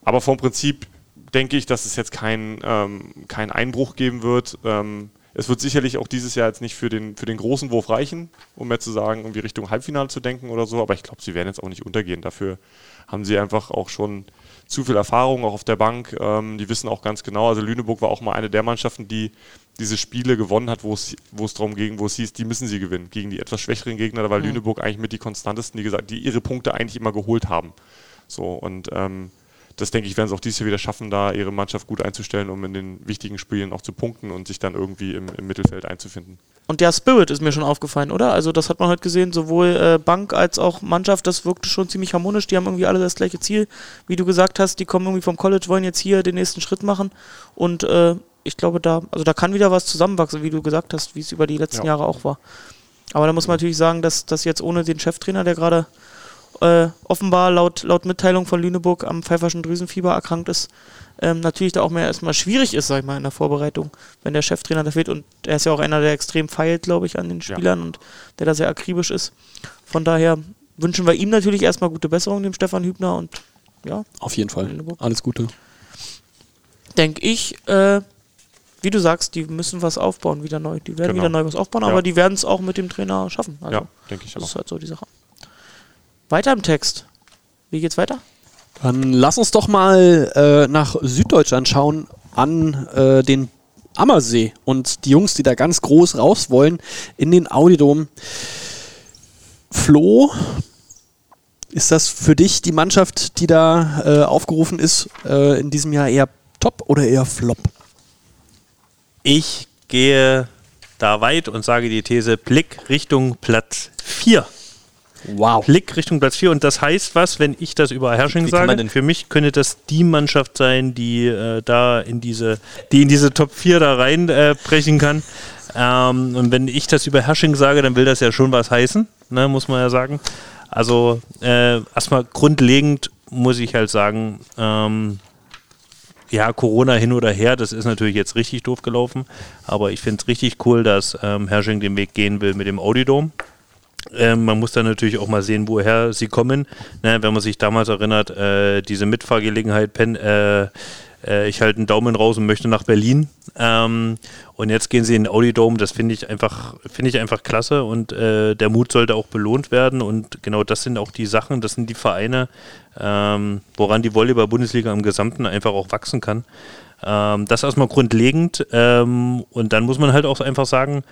aber vom Prinzip denke ich, dass es jetzt kein, ähm, kein Einbruch geben wird. Ähm, es wird sicherlich auch dieses Jahr jetzt nicht für den, für den großen Wurf reichen, um jetzt zu sagen, irgendwie Richtung Halbfinale zu denken oder so, aber ich glaube, sie werden jetzt auch nicht untergehen. Dafür haben sie einfach auch schon zu viel Erfahrung, auch auf der Bank. Ähm, die wissen auch ganz genau, also Lüneburg war auch mal eine der Mannschaften, die diese Spiele gewonnen hat, wo es, wo es darum ging, wo es hieß, die müssen sie gewinnen. Gegen die etwas schwächeren Gegner, da war mhm. Lüneburg eigentlich mit die konstantesten, die gesagt, die ihre Punkte eigentlich immer geholt haben. So, und ähm, das denke ich, werden sie auch dieses Jahr wieder schaffen, da ihre Mannschaft gut einzustellen, um in den wichtigen Spielen auch zu punkten und sich dann irgendwie im, im Mittelfeld einzufinden. Und der Spirit ist mir schon aufgefallen, oder? Also das hat man heute gesehen, sowohl äh, Bank als auch Mannschaft, das wirkte schon ziemlich harmonisch. Die haben irgendwie alle das gleiche Ziel. Wie du gesagt hast, die kommen irgendwie vom College, wollen jetzt hier den nächsten Schritt machen. Und äh, ich glaube, da, also da kann wieder was zusammenwachsen, wie du gesagt hast, wie es über die letzten ja. Jahre auch war. Aber da muss man natürlich sagen, dass das jetzt ohne den Cheftrainer, der gerade äh, offenbar laut, laut Mitteilung von Lüneburg am pfeiferschen Drüsenfieber erkrankt ist, ähm, natürlich da auch mehr erstmal schwierig ist, sag ich mal, in der Vorbereitung, wenn der Cheftrainer da fehlt. Und er ist ja auch einer, der extrem feilt, glaube ich, an den Spielern ja. und der da sehr akribisch ist. Von daher wünschen wir ihm natürlich erstmal gute Besserung, dem Stefan Hübner und ja. Auf jeden Fall. Alles Gute. Denke ich, äh, wie du sagst, die müssen was aufbauen, wieder neu. Die werden genau. wieder neu was aufbauen, ja. aber die werden es auch mit dem Trainer schaffen. Also, ja, denke ich auch. Das ist halt so die Sache. Weiter im Text. Wie geht's weiter? Dann lass uns doch mal äh, nach Süddeutschland schauen, an äh, den Ammersee und die Jungs, die da ganz groß raus wollen, in den Audidom. Flo, ist das für dich die Mannschaft, die da äh, aufgerufen ist, äh, in diesem Jahr eher top oder eher flop? Ich gehe da weit und sage die These Blick Richtung Platz 4. Wow. Blick Richtung Platz 4. Und das heißt was, wenn ich das über Herrsching sage? Für mich könnte das die Mannschaft sein, die äh, da in diese, die in diese Top 4 da reinbrechen äh, kann. Ähm, und wenn ich das über Herrsching sage, dann will das ja schon was heißen, ne, muss man ja sagen. Also äh, erstmal grundlegend muss ich halt sagen, ähm, ja, Corona hin oder her, das ist natürlich jetzt richtig doof gelaufen. Aber ich finde es richtig cool, dass ähm, Herrsching den Weg gehen will mit dem Audidom. Ähm, man muss dann natürlich auch mal sehen, woher sie kommen. Ne, wenn man sich damals erinnert, äh, diese Mitfahrgelegenheit, Pen, äh, äh, ich halte einen Daumen raus und möchte nach Berlin. Ähm, und jetzt gehen sie in den Audi Dome. Das finde ich einfach, finde ich einfach klasse. Und äh, der Mut sollte auch belohnt werden. Und genau das sind auch die Sachen, das sind die Vereine, ähm, woran die Volleyball-Bundesliga im Gesamten einfach auch wachsen kann. Ähm, das erstmal grundlegend. Ähm, und dann muss man halt auch einfach sagen,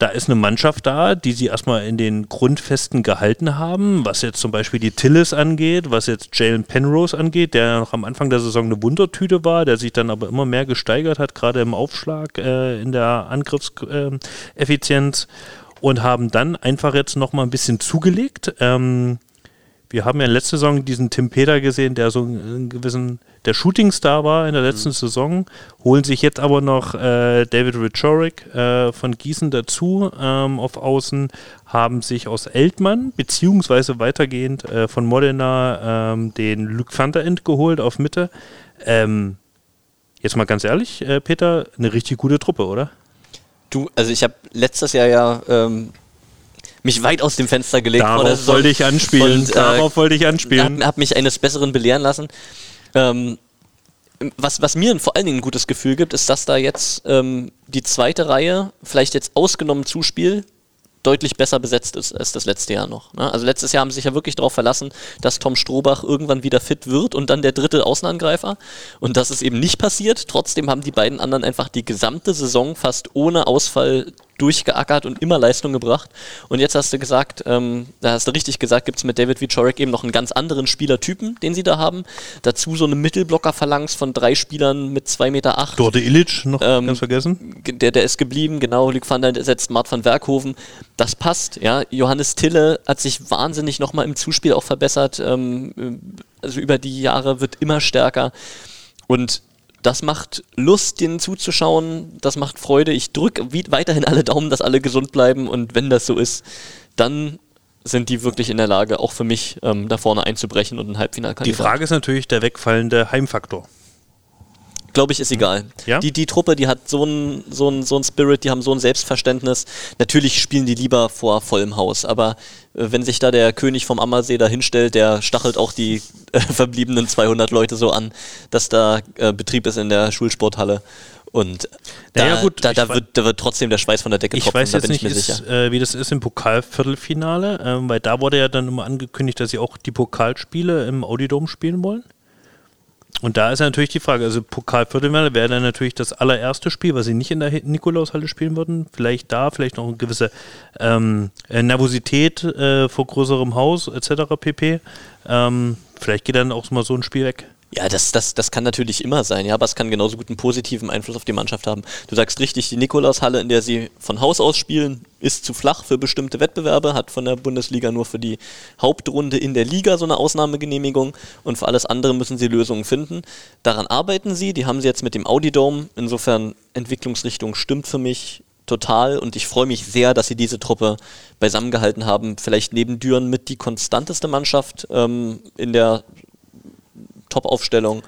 da ist eine Mannschaft da, die sie erstmal in den Grundfesten gehalten haben, was jetzt zum Beispiel die Tillis angeht, was jetzt Jalen Penrose angeht, der noch am Anfang der Saison eine Wundertüte war, der sich dann aber immer mehr gesteigert hat, gerade im Aufschlag, äh, in der Angriffseffizienz. Und haben dann einfach jetzt nochmal ein bisschen zugelegt. Ähm, wir haben ja letzte Saison diesen Tim Peter gesehen, der so einen gewissen, der Shootingstar war in der letzten Saison, holen sich jetzt aber noch äh, David Richorik äh, von Gießen dazu ähm, auf Außen, haben sich aus Eltmann, beziehungsweise weitergehend äh, von Modena ähm, den Luke van der End geholt auf Mitte. Ähm, jetzt mal ganz ehrlich, äh, Peter, eine richtig gute Truppe, oder? Du, also ich habe letztes Jahr ja ähm, mich weit aus dem Fenster gelegt. Darauf wollte ich anspielen. und, äh, Darauf wollte ich anspielen. Hab, hab mich eines Besseren belehren lassen. Ähm, was, was mir vor allen Dingen ein gutes Gefühl gibt, ist, dass da jetzt ähm, die zweite Reihe, vielleicht jetzt ausgenommen Zuspiel, deutlich besser besetzt ist als das letzte Jahr noch. Ne? Also letztes Jahr haben sie sich ja wirklich darauf verlassen, dass Tom Strohbach irgendwann wieder fit wird und dann der dritte Außenangreifer. Und das ist eben nicht passiert. Trotzdem haben die beiden anderen einfach die gesamte Saison fast ohne Ausfall durchgeackert und immer Leistung gebracht. Und jetzt hast du gesagt, ähm, da hast du richtig gesagt, gibt es mit David Wiczorek eben noch einen ganz anderen Spielertypen, den sie da haben. Dazu so eine Mittelblocker-Phalanx von drei Spielern mit 2,8 Meter. Acht. Dorte Illich noch Ähm, ganz vergessen. Der, der ist geblieben, genau. Luc van der ersetzt Mart van Werkhoven. Das passt, ja. Johannes Tille hat sich wahnsinnig nochmal im Zuspiel auch verbessert. Ähm, also über die Jahre wird immer stärker. Und das macht Lust, denen zuzuschauen. Das macht Freude. Ich drücke weiterhin alle Daumen, dass alle gesund bleiben. Und wenn das so ist, dann sind die wirklich in der Lage, auch für mich ähm, da vorne einzubrechen und ein Die Halbfinalkandidat. Frage ist natürlich der wegfallende Heimfaktor. Glaube ich, ist egal. Ja? Die, die Truppe, die hat so einen so einen- so einen Spirit, die haben so ein Selbstverständnis. Natürlich spielen die lieber vor vollem Haus, aber äh, wenn sich da der König vom Ammersee da hinstellt, der stachelt auch die äh, verbliebenen 200 Leute so an, dass da äh, Betrieb ist in der Schulsporthalle. Und da, Naja, gut, da, da, wird, da wird trotzdem der Schweiß von der Decke Ich tropfen, weiß da jetzt nicht, ist, äh, wie das ist im Pokalviertelfinale, ähm, weil da wurde ja dann immer angekündigt, dass sie auch die Pokalspiele im Audidom spielen wollen. Und da ist natürlich die Frage, also Pokalviertelfinale wäre dann natürlich das allererste Spiel, was sie nicht in der Nikolaushalle spielen würden. Vielleicht da, vielleicht noch eine gewisse ähm, äh, Nervosität äh, vor größerem Haus etc. pp. Ähm, vielleicht geht dann auch mal so ein Spiel weg. Ja, das, das, das kann natürlich immer sein, ja, aber es kann genauso gut einen positiven Einfluss auf die Mannschaft haben. Du sagst richtig, die Nikolaushalle, in der sie von Haus aus spielen, ist zu flach für bestimmte Wettbewerbe, hat von der Bundesliga nur für die Hauptrunde in der Liga so eine Ausnahmegenehmigung und für alles andere müssen sie Lösungen finden. Daran arbeiten sie, die haben sie jetzt mit dem Audi Dome, insofern Entwicklungsrichtung stimmt für mich total und ich freue mich sehr, dass sie diese Truppe beisammengehalten haben. Vielleicht neben Düren mit die konstanteste Mannschaft ähm, in der Top-Aufstellung.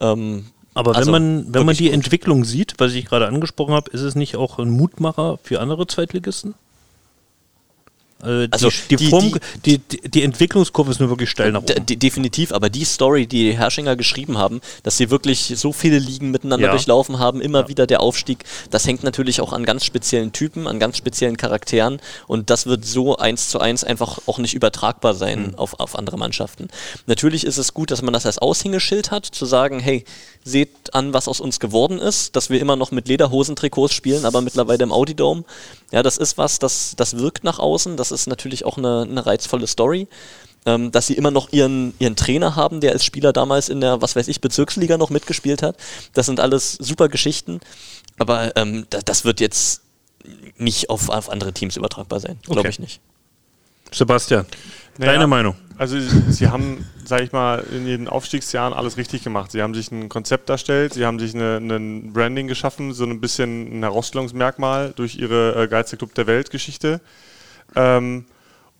Ähm, Aber also wenn man, wenn man die gut. Entwicklung sieht, was ich gerade angesprochen habe, ist es nicht auch ein Mutmacher für andere Zweitligisten? Also die, Also die, die- Form, die, die, Entwicklungskurve ist nur wirklich steil nach oben. de- definitiv, aber die Story, die Herrschinger geschrieben haben, dass sie wirklich so viele Ligen miteinander Ja. durchlaufen haben, immer wieder der Aufstieg, das hängt natürlich auch an ganz speziellen Typen, an ganz speziellen Charakteren und das wird so eins zu eins einfach auch nicht übertragbar sein auf, auf andere Mannschaften. Natürlich ist es gut, dass man das als Aushängeschild hat, zu sagen, hey, seht an, was aus uns geworden ist, dass wir immer noch mit Lederhosentrikots spielen, aber mittlerweile im Audi Dome. Ja, das ist was, das, das wirkt nach außen, das ist natürlich auch eine, eine reizvolle Story ähm, dass sie immer noch ihren, ihren Trainer haben, der als Spieler damals in der, was weiß ich, Bezirksliga noch mitgespielt hat. Das sind alles super Geschichten, aber ähm, da, das wird jetzt nicht auf, auf andere Teams übertragbar sein, glaube Okay. ich nicht. Sebastian, Naja, deine Meinung? Also sie, haben, sage ich mal, in den Aufstiegsjahren alles richtig gemacht. Sie haben sich ein Konzept erstellt, sie haben sich ein Branding geschaffen, so ein bisschen ein Herausstellungsmerkmal durch ihre äh, geilste Club der Welt Geschichte. Ähm,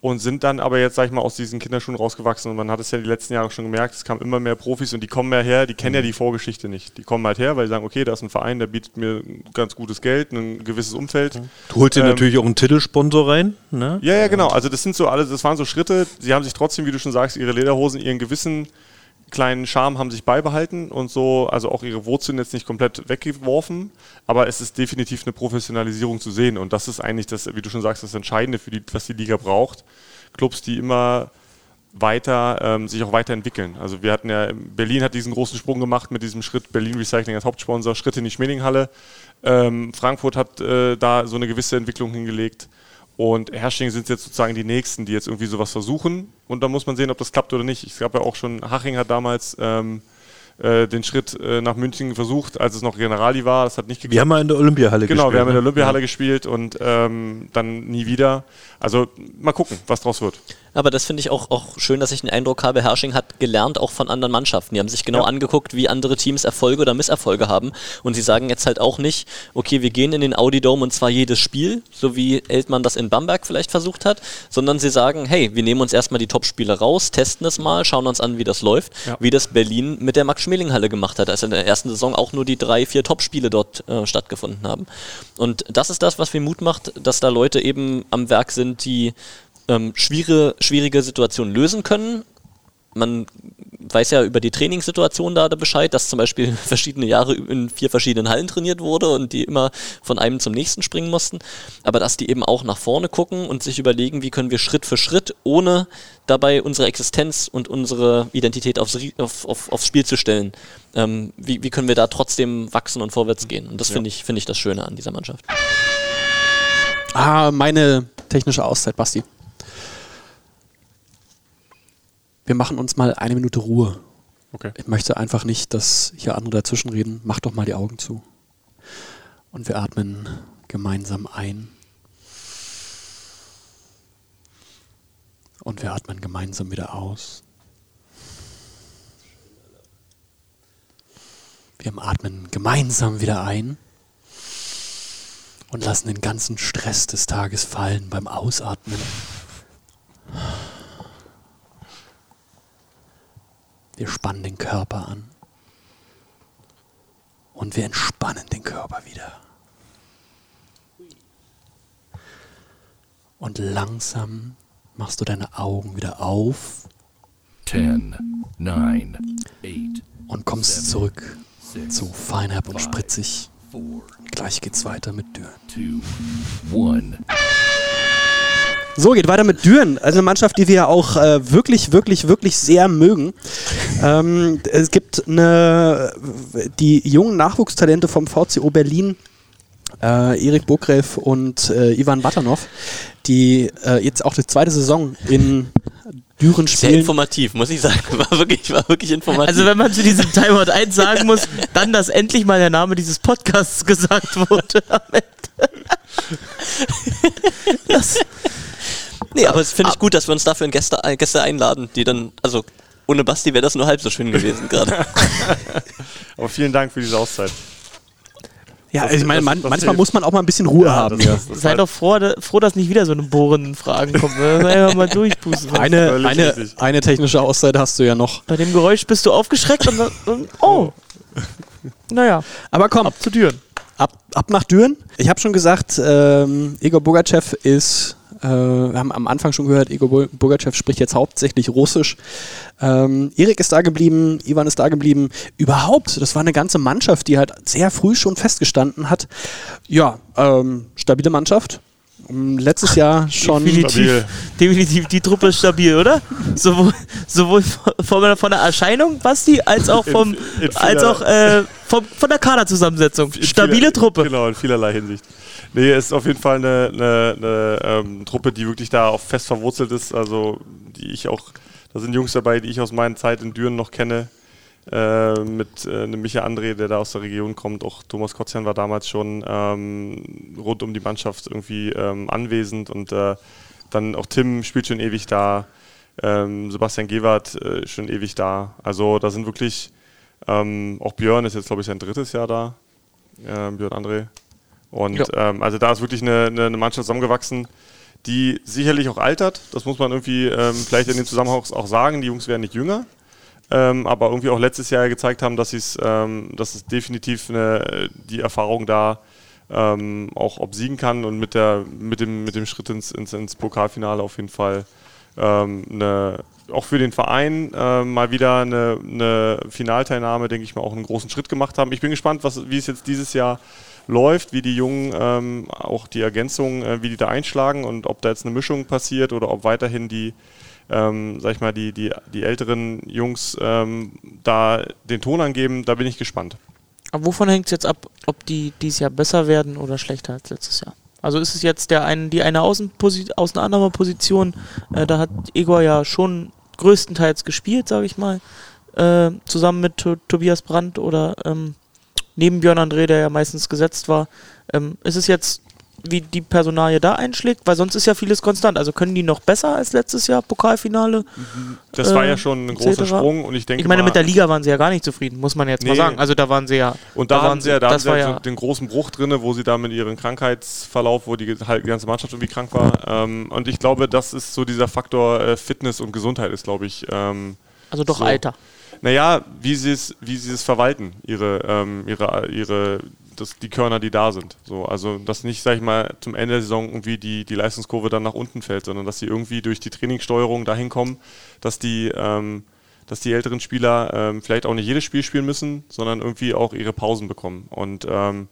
und sind dann aber jetzt, sag ich mal, aus diesen Kinderschuhen rausgewachsen. Und man hat es ja die letzten Jahre schon gemerkt, es kamen immer mehr Profis und die kommen mehr her, die kennen ja die Vorgeschichte nicht. Die kommen halt her, weil sie sagen, okay, da ist ein Verein, der bietet mir ganz gutes Geld, ein gewisses Umfeld. Du holst dir Ähm, natürlich auch einen Titelsponsor rein. Ne? ja, ja, genau. Also das sind so alles, das waren so Schritte. Sie haben sich trotzdem, wie du schon sagst, ihre Lederhosen, ihren gewissen kleinen Charme haben sich beibehalten und so, also auch ihre Wurzeln jetzt nicht komplett weggeworfen, aber es ist definitiv eine Professionalisierung zu sehen und das ist eigentlich das, wie du schon sagst, das Entscheidende für die, was die Liga braucht. Clubs, die immer weiter, ähm, sich auch weiterentwickeln. Also wir hatten ja, Berlin hat diesen großen Sprung gemacht mit diesem Schritt Berlin Recycling als Hauptsponsor, Schritt in die Schmelinghalle. Ähm, Frankfurt hat äh, da so eine gewisse Entwicklung hingelegt. Und Hersching sind jetzt sozusagen die Nächsten, die jetzt irgendwie sowas versuchen. Und dann muss man sehen, ob das klappt oder nicht. Es gab ja auch schon, Haching hat damals ähm, äh, den Schritt äh, nach München versucht, als es noch Generali war. Das hat nicht geklappt. Wir haben mal in der Olympiahalle Genau, gespielt. wir haben in der ne? Olympiahalle gespielt und ähm, dann nie wieder. Also mal gucken, was draus wird. Aber das finde ich auch, auch schön, dass ich den Eindruck habe, Hersching hat gelernt auch von anderen Mannschaften. Die haben sich genau Ja. angeguckt, wie andere Teams Erfolge oder Misserfolge haben. Und sie sagen jetzt halt auch nicht, okay, wir gehen in den Audi Dome und zwar jedes Spiel, so wie Eltmann das in Bamberg vielleicht versucht hat, sondern sie sagen, hey, wir nehmen uns erstmal die Top-Spiele raus, testen es mal, schauen uns an, wie das läuft, Ja. wie das Berlin mit der Max-Schmeling-Halle gemacht hat, als in der ersten Saison auch nur die drei, vier Top-Spiele dort äh, stattgefunden haben. Und das ist das, was mir Mut macht, dass da Leute eben am Werk sind, die ähm, schwierige, schwierige Situationen lösen können. Man weiß ja über die Trainingssituation da Bescheid, dass zum Beispiel verschiedene Jahre in vier verschiedenen Hallen trainiert wurde und die immer von einem zum nächsten springen mussten. Aber dass die eben auch nach vorne gucken und sich überlegen, wie können wir Schritt für Schritt, ohne dabei unsere Existenz und unsere Identität aufs, auf, auf, aufs Spiel zu stellen, ähm, wie, wie können wir da trotzdem wachsen und vorwärts gehen. Und das finde ich, finde ich das Schöne an dieser Mannschaft. Ah, meine technische Auszeit, Basti. Wir machen uns mal eine Minute Ruhe. Okay. Ich möchte einfach nicht, dass hier andere dazwischenreden. Mach doch mal die Augen zu. Und wir atmen gemeinsam ein. Und wir atmen gemeinsam wieder aus. Wir atmen gemeinsam wieder ein und lassen den ganzen Stress des Tages fallen beim Ausatmen. Wir spannen den Körper an und wir entspannen den Körper wieder. Und langsam machst du deine Augen wieder auf 10, 9, 8, und kommst zurück zu Feinherb und Spritzig. 4, Gleich geht's weiter mit Düren. 2, 1. So, geht weiter mit Düren. Also eine Mannschaft, die wir ja auch äh, wirklich, wirklich, wirklich sehr mögen. Ähm, es gibt eine, die jungen Nachwuchstalente vom VCO Berlin, äh, Erik Burgreff und äh, Ivan Batanov, die äh, jetzt auch die zweite Saison in Düren Sehr spielen. informativ, muss ich sagen. War wirklich, war wirklich informativ. Also wenn man zu diesem Timeout 1 sagen muss, dann, dass endlich mal der Name dieses Podcasts gesagt wurde. am Ende. das, Nee, aber es finde ich gut, dass wir uns dafür in Gäste, äh, Gäste einladen, die dann, also ohne Basti wäre das nur halb so schön gewesen gerade. Aber vielen Dank für diese Auszeit. Ja, Das- also ich meine, man, manchmal hilft. muss man auch mal ein bisschen Ruhe Ja, haben. Ja. sei halt- doch froh, da- froh, dass nicht wieder so eine bohrenden Fragen kommen. Müssen einfach mal durchpusten. Eine, eine, eine technische Auszeit hast du ja noch. Bei dem Geräusch bist du aufgeschreckt und, dann- und oh. Naja, Aber komm, ab zu Türen. ab, ab nach Düren. Ich habe schon gesagt, ähm, Igor Bogachev ist, äh, wir haben am Anfang schon gehört, Igor Bogachev spricht jetzt hauptsächlich Russisch. Ähm, Erik ist da geblieben, Ivan ist da geblieben. Überhaupt, das war eine ganze Mannschaft, die halt sehr früh schon festgestanden hat. Ja, ähm, stabile Mannschaft. Ähm, Letztes Jahr schon. Definitiv, definitiv, die Truppe ist stabil, oder? Sowohl, sowohl von, von der Erscheinung, Basti, als auch, vom, In- in als auch äh, vom, von der Kaderzusammensetzung. Stabile vieler- Truppe. Genau, in vielerlei Hinsicht. Nee, ist auf jeden Fall eine, eine, eine ähm, Truppe, die wirklich da auch fest verwurzelt ist. Also, die ich auch, da sind Jungs dabei, die ich aus meiner Zeit in Düren noch kenne. Äh, mit äh, einem Micha André, der da aus der Region kommt. Auch Thomas Kotzian war damals schon ähm, rund um die Mannschaft irgendwie ähm, anwesend. Und äh, dann auch Tim spielt schon ewig da. Ähm, Sebastian Gewert äh, schon ewig da. Also, da sind wirklich. Ähm, auch Björn ist jetzt, glaube ich, sein drittes Jahr da. Ähm, Björn André. Und Ja. ähm, also da ist wirklich eine, eine, eine Mannschaft zusammengewachsen, die sicherlich auch altert. Das muss man irgendwie ähm, vielleicht in dem Zusammenhang auch sagen. Die Jungs werden nicht jünger. Ähm, aber irgendwie auch letztes Jahr gezeigt haben, dass, sie's, ähm, dass es definitiv eine, die Erfahrung da ähm, auch obsiegen kann und mit, der, mit, dem, mit dem Schritt ins, ins, ins Pokalfinale auf jeden Fall ähm, eine, auch für den Verein äh, mal wieder eine, eine Finalteilnahme, denke ich mal, auch einen großen Schritt gemacht haben. Ich bin gespannt, was, wie es jetzt dieses Jahr läuft, wie die Jungen ähm, auch die Ergänzungen, äh, wie die da einschlagen und ob da jetzt eine Mischung passiert oder ob weiterhin die, ähm, sag ich mal, die, die, die älteren Jungs ähm, da den Ton angeben, da bin ich gespannt. Aber wovon hängt es jetzt ab, ob die dieses Jahr besser werden oder schlechter als letztes Jahr? Also ist es jetzt der ein, die eine Außenposi Außenannahmeposition, äh, da hat Igor ja schon größtenteils gespielt, sage ich mal. äh, zusammen mit To- Tobias Brandt oder ähm, neben Björn André, der ja meistens gesetzt war. Ähm, ist es jetzt, wie die Personalie da einschlägt? Weil sonst ist ja vieles konstant. Also können die noch besser als letztes Jahr Pokalfinale? Das war äh, ja schon ein großer? Sprung und ich denke Ich meine, mal- mit der Liga waren sie ja gar nicht zufrieden, muss man jetzt mal Nee. sagen. Also da waren sie ja. Und da, haben sie ja, da haben das sie war ja ja so den großen Bruch drin, wo sie da mit ihrem Krankheitsverlauf, wo die, halt die ganze Mannschaft irgendwie krank war. Ähm, und ich glaube, das ist so dieser Faktor äh, Fitness und Gesundheit ist, glaube ich. Ähm, Also doch so. Alter. Naja, wie sie es, wie sie es verwalten, ihre, ähm, ihre, ihre, das, die Körner, die da sind. So, also, dass nicht, sag ich mal, zum Ende der Saison irgendwie die, die Leistungskurve dann nach unten fällt, sondern dass sie irgendwie durch die Trainingssteuerung dahin kommen, dass die, ähm, dass die älteren Spieler ähm, vielleicht auch nicht jedes Spiel spielen müssen, sondern irgendwie auch ihre Pausen bekommen. Und ähm,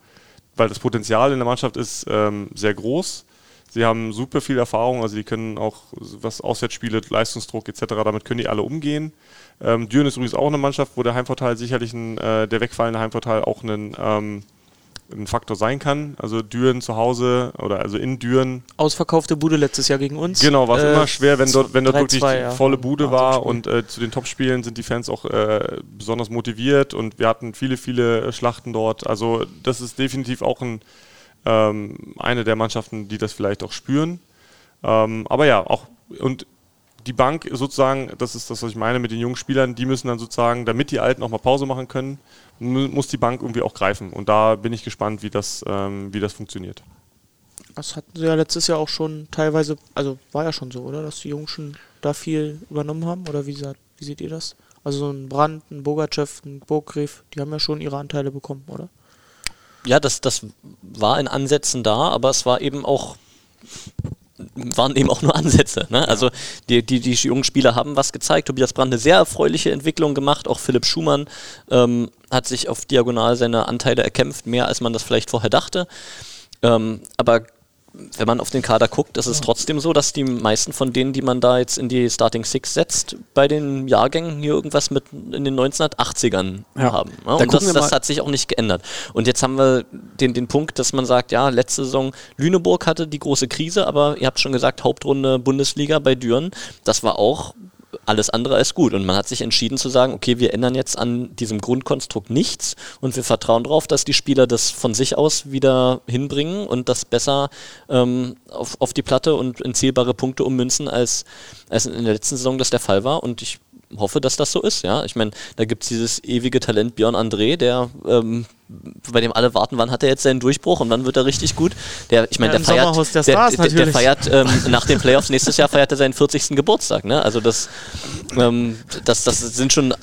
weil das Potenzial in der Mannschaft ist ähm, sehr groß. Sie haben super viel Erfahrung, also die können auch, was Auswärtsspiele, Leistungsdruck etc., damit können die alle umgehen. Ähm, Düren ist übrigens auch eine Mannschaft, wo der Heimvorteil sicherlich ein, äh, der wegfallende Heimvorteil auch ein, ähm, ein Faktor sein kann. Also Düren zu Hause oder also in Düren Ausverkaufte Bude letztes Jahr gegen uns. Genau, war es Äh, immer schwer, wenn dort, wenn dort 3-2, wirklich ja. volle Bude war und äh, zu den Topspielen sind die Fans auch äh, besonders motiviert und wir hatten viele, viele äh, Schlachten dort. Also das ist definitiv auch ein, ähm, eine der Mannschaften, die das vielleicht auch spüren. Ähm, aber ja, auch und die Bank sozusagen, das ist das, was ich meine mit den jungen Spielern, die müssen dann sozusagen, damit die Alten auch mal Pause machen können, mu- muss die Bank irgendwie auch greifen. Und da bin ich gespannt, wie das, ähm, wie das funktioniert. Das hatten sie ja letztes Jahr auch schon teilweise, also war ja schon so, oder? Dass die Jungs schon da viel übernommen haben? Oder wie, sa- wie seht ihr das? Also so ein Brandt, ein Bogachev, ein Burggräf, die haben ja schon ihre Anteile bekommen, oder? Ja, das, das war in Ansätzen da, aber es war eben auch waren eben auch nur Ansätze. Ne? Also die, die, die jungen Spieler haben was gezeigt. Tobias Brandt eine sehr erfreuliche Entwicklung gemacht. Auch Philipp Schumann ähm, hat sich auf diagonal seine Anteile erkämpft, mehr als man das vielleicht vorher dachte. Ähm, aber wenn man auf den Kader guckt, ist es trotzdem so, dass die meisten von denen, die man da jetzt in die Starting Six setzt, bei den Jahrgängen hier irgendwas mit in den 1980ern Ja. haben. Ja, und das, das hat sich auch nicht geändert. Und jetzt haben wir den, den Punkt, dass man sagt, ja, letzte Saison Lüneburg hatte die große Krise, aber ihr habt schon gesagt, Hauptrunde Bundesliga bei Düren, das war auch alles andere als gut. Und man hat sich entschieden zu sagen, okay, wir ändern jetzt an diesem Grundkonstrukt nichts und wir vertrauen darauf, dass die Spieler das von sich aus wieder hinbringen und das besser ähm, auf, auf die Platte und in zählbare Punkte ummünzen, als, als in der letzten Saison das der Fall war. Und ich hoffe, dass das so ist. Ja, ich meine, da gibt es dieses ewige Talent Björn André, der ähm, bei dem alle warten, wann hat er jetzt seinen Durchbruch und wann wird er richtig gut. Der, ich meine, Ja, der feiert, der der, der, der feiert ähm, nach den Playoffs nächstes Jahr feiert er seinen 40. Geburtstag. Ne? Also das, ähm, das, das sind schon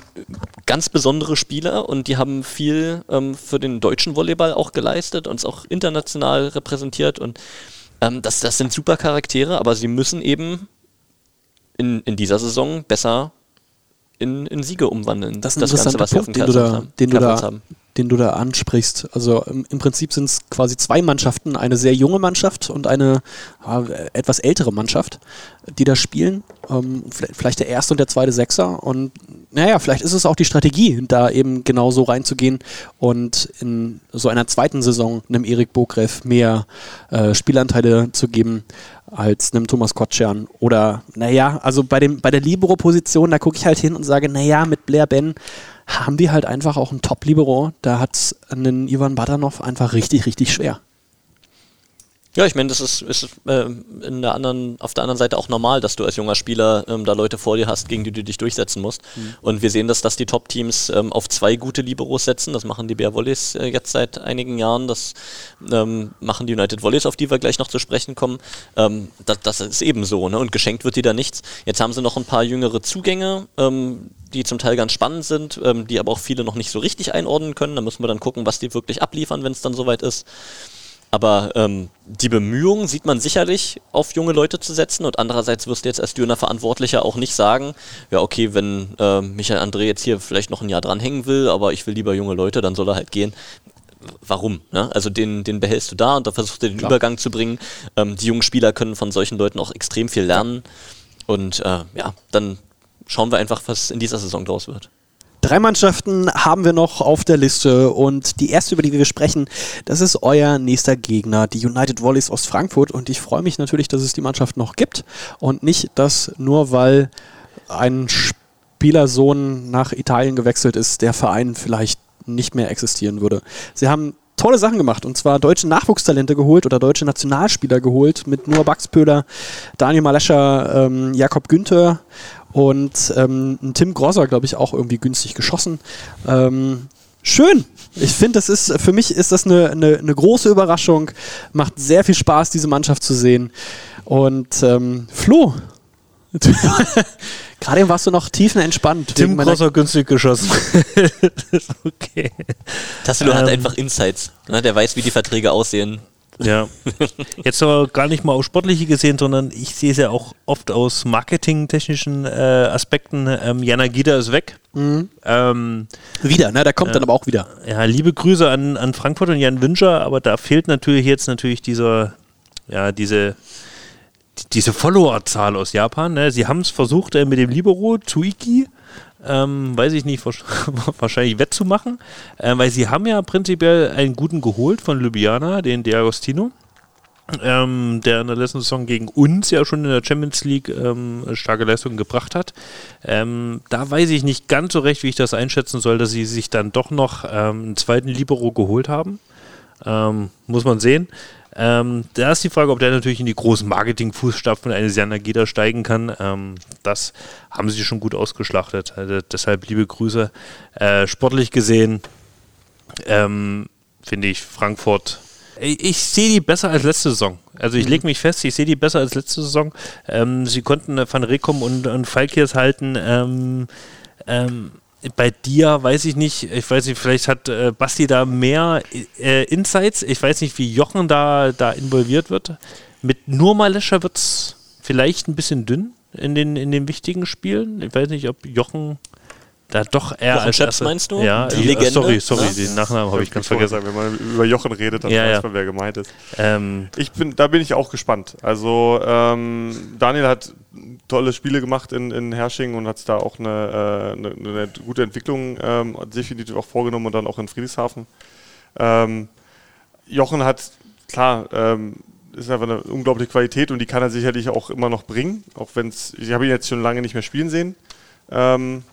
ganz besondere Spieler und die haben viel ähm, für den deutschen Volleyball auch geleistet, uns auch international repräsentiert und ähm, das, das sind super Charaktere, aber sie müssen eben in, in dieser Saison besser in, in Siege umwandeln. Das ist ein interessanter was sie auf Punkt, dem den du, da, den, du da, haben. den du da ansprichst. Also im, im Prinzip sind es quasi zwei Mannschaften, eine sehr junge Mannschaft und eine ja, etwas ältere Mannschaft, die da spielen. Ähm, vielleicht der erste und der zweite Sechser. Und naja, vielleicht ist es auch die Strategie, da eben genau so reinzugehen und in so einer zweiten Saison einem Erik Bogreff mehr äh, Spielanteile zu geben als einem Thomas Kotschern. Oder, naja, also bei, dem, bei der Libero-Position, da gucke ich halt hin und sage, naja, mit Blair Ben haben die halt einfach auch einen Top-Libero. Da hat einen Ivan Badanov einfach richtig, richtig schwer. Ja, ich meine, das ist, ist äh, in der anderen, auf der anderen Seite auch normal, dass du als junger Spieler ähm, da Leute vor dir hast, gegen die du dich durchsetzen musst. Mhm. Und wir sehen das, dass die Top-Teams ähm, auf zwei gute Liberos setzen. Das machen die Bear Volleys äh, jetzt seit einigen Jahren. Das ähm, machen die United Volleys, auf die wir gleich noch zu sprechen kommen. Ähm, das, das ist eben so, ne? Und geschenkt wird dir da nichts. Jetzt haben sie noch ein paar jüngere Zugänge, ähm, die zum Teil ganz spannend sind, ähm, die aber auch viele noch nicht so richtig einordnen können. Da müssen wir dann gucken, was die wirklich abliefern, wenn es dann soweit ist. Aber ähm, die Bemühungen sieht man sicherlich, auf junge Leute zu setzen. Und andererseits wirst du jetzt als Dürner Verantwortlicher auch nicht sagen, ja okay, wenn äh, Michael André jetzt hier vielleicht noch ein Jahr dranhängen will, aber ich will lieber junge Leute, dann soll er halt gehen. Warum? Ne? Also den, den behältst du da und da versuchst du den Klar. Übergang zu bringen. Ähm, die jungen Spieler können von solchen Leuten auch extrem viel lernen. Und äh, ja, dann schauen wir einfach, was in dieser Saison draus wird. Drei Mannschaften haben wir noch auf der Liste und die erste, über die wir sprechen, das ist euer nächster Gegner, die United Volleys aus Frankfurt und ich freue mich natürlich, dass es die Mannschaft noch gibt und nicht, dass nur weil ein Spielersohn nach Italien gewechselt ist, der Verein vielleicht nicht mehr existieren würde. Sie haben tolle Sachen gemacht und zwar deutsche Nachwuchstalente geholt oder deutsche Nationalspieler geholt mit Noah Baxpöhler, Daniel Malescher, ähm, Jakob Günther und ähm, ein Tim Grosser, glaube ich, auch irgendwie günstig geschossen. Ähm, schön. Ich finde, das ist, für mich ist das eine, eine, eine große Überraschung. Macht sehr viel Spaß, diese Mannschaft zu sehen. Und ähm, Flo, gerade eben warst du noch tiefenentspannt. Tim Grosser günstig geschossen. okay. Tassilo hat Ähm, einfach Insights. Ne? Der weiß, wie die Verträge aussehen. Ja. Jetzt aber gar nicht mal aus sportliche gesehen, sondern ich sehe es ja auch oft aus marketingtechnischen äh, Aspekten. Ähm, Jana Gida ist weg. Mhm. Ähm, Wieder, ne? Der kommt Ja. dann aber auch wieder. ja, liebe Grüße an, an Frankfurt und Jan Wünscher, aber da fehlt natürlich jetzt natürlich dieser, ja, diese, die- diese Followerzahl aus Japan. Ne? Sie haben es versucht äh, mit dem Libero Tsuiki, ähm, weiß ich nicht, wahrsch- wahrscheinlich wettzumachen, äh, weil sie haben ja prinzipiell einen guten geholt von Ljubljana, den D'Agostino. Ähm, der in der letzten Saison gegen uns ja schon in der Champions League ähm, starke Leistungen gebracht hat. Ähm, da weiß ich nicht ganz so recht, wie ich das einschätzen soll, dass sie sich dann doch noch ähm, einen zweiten Libero geholt haben. Ähm, muss man sehen. Ähm, da ist die Frage, ob der natürlich in die großen Marketing-Fußstapfen eines Jan Nagida steigen kann. Ähm, das haben sie schon gut ausgeschlachtet. Also deshalb liebe Grüße. Äh, sportlich gesehen ähm, finde ich Frankfurt. Ich, ich sehe die besser als letzte Saison. Also ich lege mich fest, ich sehe die besser als letzte Saison. Ähm, sie konnten äh, Van Rekom und, und Falkiers halten. Ähm, ähm, bei dir weiß ich nicht, ich weiß nicht, vielleicht hat äh, Basti da mehr äh, Insights. Ich weiß nicht, wie Jochen da, da involviert wird. Mit nur Malescher wird es vielleicht ein bisschen dünn in den, in den wichtigen Spielen. Ich weiß nicht, ob Jochen da doch eher Jochen als Scheps erster- meinst du? Ja, Die äh, Legende, sorry, sorry, ne? den Nachnamen habe ich ganz vergessen. Sagen, wenn man über Jochen redet, dann Ja, weiß ja. man, wer gemeint ist. Ähm, ich bin, da bin ich auch gespannt. Also ähm, Daniel hat tolle Spiele gemacht in, in Hersching und hat da auch eine, äh, eine, eine gute Entwicklung ähm, definitiv auch vorgenommen und dann auch in Friedrichshafen. Ähm, Jochen hat, klar, ähm, ist einfach eine unglaubliche Qualität und die kann er sicherlich auch immer noch bringen, auch wenn es, ich habe ihn jetzt schon lange nicht mehr spielen sehen. Ähm,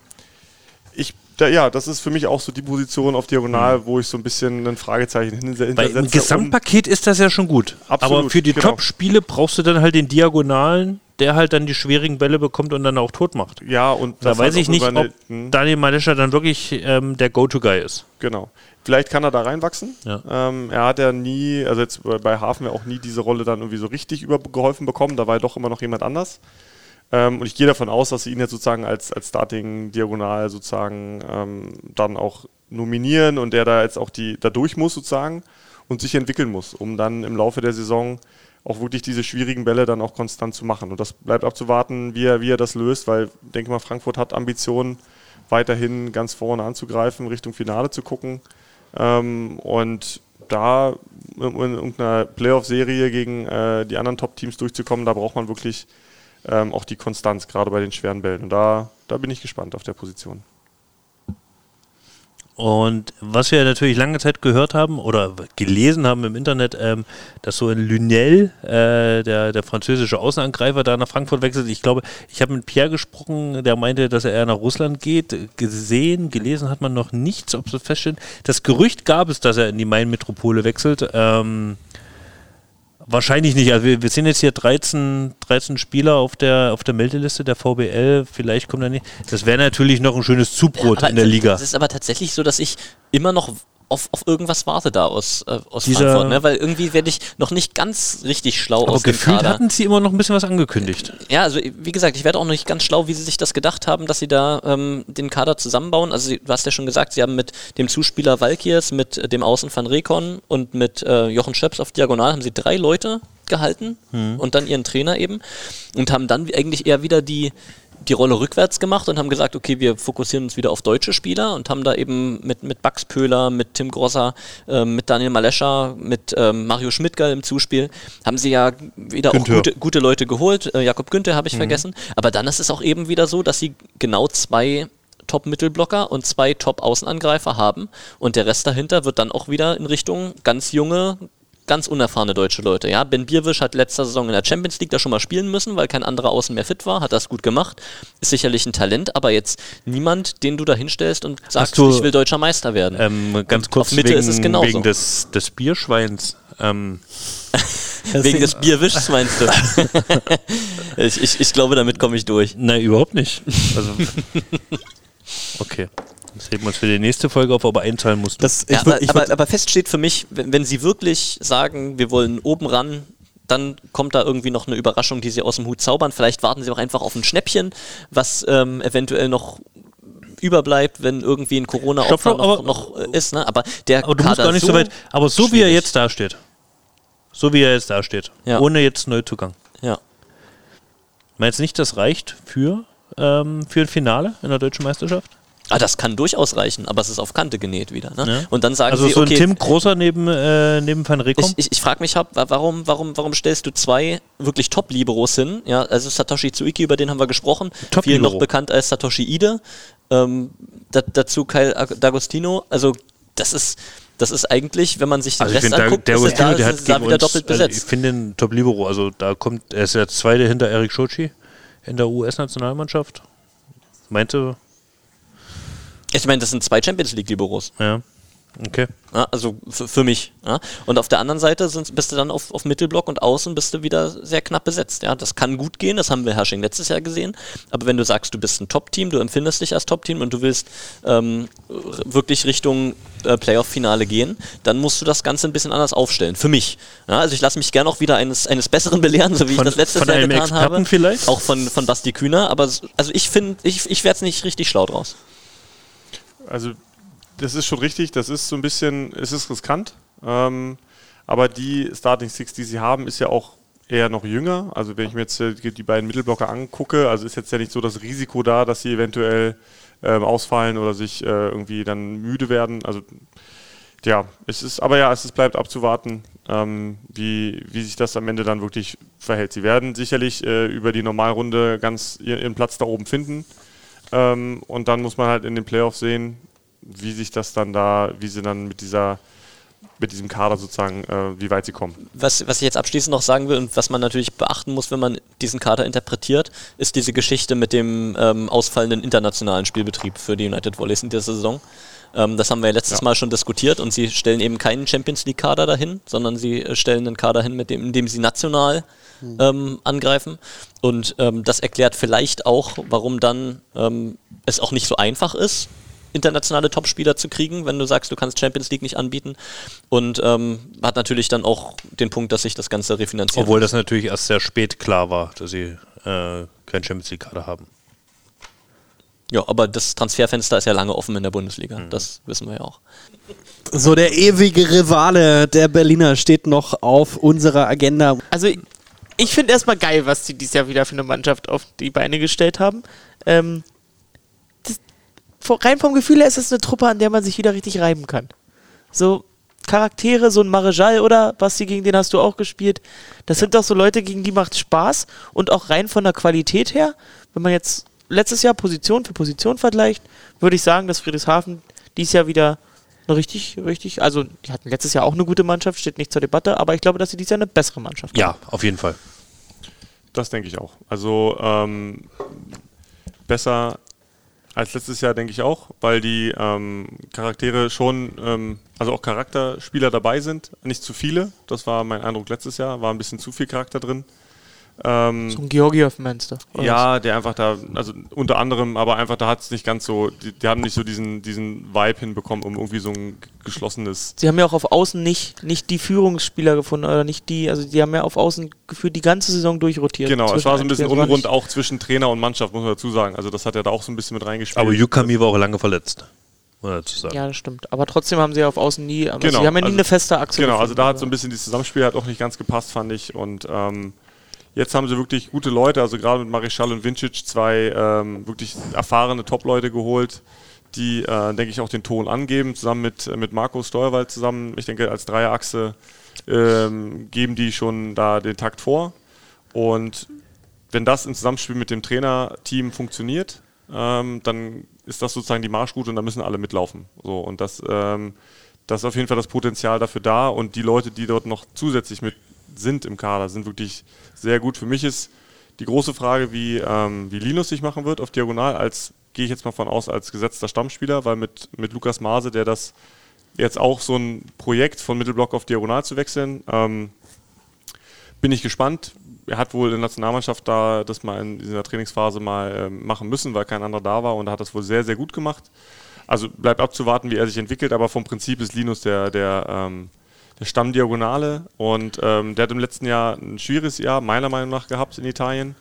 ich, da, ja, das ist für mich auch so die Position auf Diagonal, wo ich so ein bisschen ein Fragezeichen hinse- Bei. Im Gesamtpaket ist das ja schon gut. Absolut, Aber für die genau. Top-Spiele brauchst du dann halt den Diagonalen, der halt dann die schwierigen Bälle bekommt und dann auch tot macht. Ja, und da weiß ich nicht, ob hm. Daniel Malescher dann wirklich ähm, der Go-To-Guy ist. Genau. Vielleicht kann er da reinwachsen. Ja. Ähm, er hat ja nie, also jetzt bei- bei Hafen ja auch nie diese Rolle dann irgendwie so richtig übergeholfen bekommen. Da war ja doch immer noch jemand anders. Ähm, und ich gehe davon aus, dass sie ihn jetzt sozusagen als, als Starting-Diagonal sozusagen ähm, dann auch nominieren und der da jetzt auch die da durch muss sozusagen und sich entwickeln muss, um dann im Laufe der Saison auch wirklich diese schwierigen Bälle dann auch konstant zu machen. Und das bleibt abzuwarten, wie er, wie er das löst, weil ich denke mal, Frankfurt hat Ambitionen, weiterhin ganz vorne anzugreifen, Richtung Finale zu gucken. Ähm, und da in, in irgendeiner Playoff-Serie gegen äh, die anderen Top-Teams durchzukommen, da braucht man wirklich ähm, auch die Konstanz, gerade bei den schweren Bällen. Und da, da bin ich gespannt auf der Position. Und was wir natürlich lange Zeit gehört haben oder gelesen haben im Internet, ähm, dass so ein Lunel, äh, der, der französische Außenangreifer, da nach Frankfurt wechselt. Ich glaube, ich habe mit Pierre gesprochen, der meinte, dass er eher nach Russland geht. Gesehen, gelesen hat man noch nichts, ob so feststeht. Das Gerücht gab es, dass er in die Main-Metropole wechselt. Ähm, Wahrscheinlich nicht. Also wir, wir sind jetzt hier 13, 13 Spieler auf der, auf der Meldeliste der VBL. Vielleicht kommt er nicht. Das wäre natürlich noch ein schönes Zubrot Aber in der Liga. Es ist aber tatsächlich so, dass ich immer noch auf, auf irgendwas warte da aus, äh, aus Dieser- Frankfurt, ne? weil irgendwie werde ich noch nicht ganz richtig schlau Aber aus dem gefühlt Kader. hatten sie immer noch ein bisschen was angekündigt. Ja, also wie gesagt, ich werde auch noch nicht ganz schlau, wie sie sich das gedacht haben, dass sie da ähm, den Kader zusammenbauen. Also du hast ja schon gesagt, sie haben mit dem Zuspieler Valkiers, mit äh, dem Außen van Rekon und mit äh, Jochen Schöps auf Diagonal haben sie drei Leute gehalten Hm. und dann ihren Trainer eben und haben dann eigentlich eher wieder die die Rolle rückwärts gemacht und haben gesagt, okay, wir fokussieren uns wieder auf deutsche Spieler und haben da eben mit, mit Max Pöhler, mit Tim Grosser, ähm, mit Daniel Malescher, mit ähm, Mario Schmidtgall im Zuspiel, haben sie ja wieder Günther. auch gute, gute Leute geholt. Äh, Jakob Günther habe ich Mhm. vergessen. Aber dann ist es auch eben wieder so, dass sie genau zwei Top-Mittelblocker und zwei Top-Außenangreifer haben und der Rest dahinter wird dann auch wieder in Richtung ganz junge ganz unerfahrene deutsche Leute. Ja, Ben Bierwisch hat letzte Saison in der Champions League da schon mal spielen müssen, weil kein anderer Außen mehr fit war, hat das gut gemacht, ist sicherlich ein Talent, aber jetzt niemand, den du da hinstellst und sagst, du- ich will deutscher Meister werden. Ähm, ganz Und kurz Mitte wegen, ist es genauso. wegen des, des Bierschweins. Ähm, Wegen des Bierwischs meinst du? ich, ich, ich glaube, damit komme ich durch. Nein, überhaupt nicht. Also, okay. Das heben wir uns für die nächste Folge auf, aber einteilen musst du. Das, ich Ja, würd- aber, ich aber, fest steht für mich, wenn, wenn sie wirklich sagen, wir wollen oben ran, dann kommt da irgendwie noch eine Überraschung, die sie aus dem Hut zaubern. Vielleicht warten sie auch einfach auf ein Schnäppchen, was ähm, eventuell noch überbleibt, wenn irgendwie ein Corona-Opfer Stopp, noch, aber- noch ist. Ne? Aber der aber du musst Kader gar nicht so, weit. Aber so wie er schwierig. jetzt dasteht. So wie er jetzt dasteht. Ja. Ohne jetzt Neuzugang. Ja. Meinst du nicht, das reicht für, ähm, für ein Finale in der deutschen Meisterschaft? Ah, das kann durchaus reichen, aber es ist auf Kante genäht wieder. Ne? Ja. Und dann sagen also sie, so okay, ein Tim Großer neben, äh, neben Van Rekom? Ich, ich, ich frage mich, warum, warum, warum stellst du zwei wirklich Top-Liberos hin? Ja, also Satoshi Tsuiki, über den haben wir gesprochen, viel Top-Libero. noch bekannt als Satoshi Ide. Ähm, da, dazu Kyle Ag- D'Agostino. Also das ist, das ist eigentlich, wenn man sich den Also ich Rest finde, anguckt, der, ist der es da, der ist hat es da wieder uns, doppelt also ich besetzt. finde den Top Libero, also da kommt, er ist der zweite hinter Eric Schochi in der US-Nationalmannschaft. Meinte, ich meine, das sind zwei Champions League-Liberos. ja, okay. Ja, also für, für mich. Ja. Und auf der anderen Seite sind, bist du dann auf, auf Mittelblock und Außen bist du wieder sehr knapp besetzt. Ja. Das kann gut gehen, das haben wir Hersching letztes Jahr gesehen. Aber wenn du sagst, du bist ein Top-Team, du empfindest dich als Top-Team und du willst ähm, wirklich Richtung äh, Playoff-Finale gehen, dann musst du das Ganze ein bisschen anders aufstellen. Für mich. Ja, also ich lasse mich gerne auch wieder eines, eines Besseren belehren, so wie Von- ich das letztes Jahr getan Experten habe. vielleicht? Auch von, von Basti Kühner. Aber also ich finde, ich, ich werde es nicht richtig schlau draus. Also, das ist schon richtig. Das ist so ein bisschen, es ist riskant. Ähm, aber die Starting Six, die sie haben, ist ja auch eher noch jünger. Also, wenn ich mir jetzt äh, die beiden Mittelblocker angucke, also ist jetzt ja nicht so das Risiko da, dass sie eventuell ähm, ausfallen oder sich äh, irgendwie dann müde werden. Also, ja, es ist, aber ja, es ist, bleibt abzuwarten, ähm, wie, wie sich das am Ende dann wirklich verhält. Sie werden sicherlich äh, über die Normalrunde ganz ihr- ihren Platz da oben finden. Ähm, und dann muss man halt in den Playoffs sehen, wie sich das dann da, wie sie dann mit dieser, mit diesem Kader sozusagen, äh, wie weit sie kommen. Was, was ich jetzt abschließend noch sagen will und was man natürlich beachten muss, wenn man diesen Kader interpretiert, ist diese Geschichte mit dem ähm, ausfallenden internationalen Spielbetrieb für die United Volleys in dieser Saison. Ähm, das haben wir ja letztes Ja. Mal schon diskutiert und sie stellen eben keinen Champions League Kader dahin, sondern sie äh, stellen einen Kader hin, mit dem, in dem sie national ähm, angreifen. Und ähm, das erklärt vielleicht auch, warum dann ähm, es auch nicht so einfach ist, internationale Topspieler zu kriegen, wenn du sagst, du kannst Champions League nicht anbieten. Und ähm, hat natürlich dann auch den Punkt, dass sich das Ganze refinanziert. Obwohl das natürlich erst sehr spät klar war, dass sie äh, kein Champions League-Kader haben. Ja, aber das Transferfenster ist ja lange offen in der Bundesliga. Das wissen wir ja auch. So, der ewige Rivale der Berliner steht noch auf unserer Agenda. Also ich- finde erstmal geil, was die dieses Jahr wieder für eine Mannschaft auf die Beine gestellt haben. Ähm, das, rein vom Gefühl her ist es eine Truppe, an der man sich wieder richtig reiben kann. So Charaktere, so ein Marejal oder Basti, gegen den hast du auch gespielt. Das sind doch so Leute, gegen die macht Spaß und auch rein von der Qualität her, wenn man jetzt letztes Jahr Position für Position vergleicht, würde ich sagen, dass Friedrichshafen dieses Jahr wieder eine richtig, richtig, also die hatten letztes Jahr auch eine gute Mannschaft, steht nicht zur Debatte, aber ich glaube, dass sie dieses Jahr eine bessere Mannschaft haben. Ja, auf jeden Fall. Das denke ich auch. Also ähm, besser als letztes Jahr, denke ich auch, weil die ähm, Charaktere schon, ähm, also auch Charakterspieler dabei sind. Nicht zu viele, das war mein Eindruck letztes Jahr, war ein bisschen zu viel Charakter drin. Ähm, So ein Georgiev meinst du? ja, der einfach da, also unter anderem, aber einfach da hat es nicht ganz so, die, die haben nicht so diesen, diesen Vibe hinbekommen, um irgendwie so ein geschlossenes Sie haben ja auch auf Außen nicht, nicht die Führungsspieler gefunden oder nicht die, also die haben ja auf Außen gefühlt die ganze Saison durchrotiert. Genau, es war so ein bisschen unrund, auch zwischen Trainer und Mannschaft, muss man dazu sagen. Also das hat er da auch so ein bisschen mit reingespielt. Aber Yukami war auch lange verletzt. Muss man dazu sagen. Ja, das stimmt. Aber trotzdem haben sie ja auf Außen nie, aber Genau, sie haben ja nie also- eine feste Achse. Genau, also gefunden, da hat so ein bisschen dieses Zusammenspiel hat auch nicht ganz gepasst, fand ich. Und ähm, jetzt haben sie wirklich gute Leute, also gerade mit Marischal und Vincic zwei ähm, wirklich erfahrene Top-Leute geholt, die, äh, denke ich, auch den Ton angeben, zusammen mit, mit Marco Steuerwald zusammen. Ich denke, als Dreierachse ähm, geben die schon da den Takt vor. Und wenn das im Zusammenspiel mit dem Trainerteam funktioniert, ähm, dann ist das sozusagen die Marschroute und da müssen alle mitlaufen. So, und das, ähm, da ist auf jeden Fall das Potenzial dafür da und die Leute, die dort noch zusätzlich mit sind im Kader, sind wirklich sehr gut. Für mich ist die große Frage, wie, ähm, wie Linus sich machen wird auf Diagonal, als gehe ich jetzt mal von aus, als gesetzter Stammspieler, weil mit, mit Lukas Maase, der das jetzt auch so ein Projekt von Mittelblock auf Diagonal zu wechseln, ähm, bin ich gespannt. Er hat wohl in der Nationalmannschaft da das mal in dieser Trainingsphase mal ähm, machen müssen, weil kein anderer da war und hat das wohl sehr, sehr gut gemacht. Also bleibt abzuwarten, wie er sich entwickelt, aber vom Prinzip ist Linus der, der, ähm, der Stammdiagonale und ähm, der hat im letzten Jahr ein schwieriges Jahr, meiner Meinung nach, gehabt in Italien.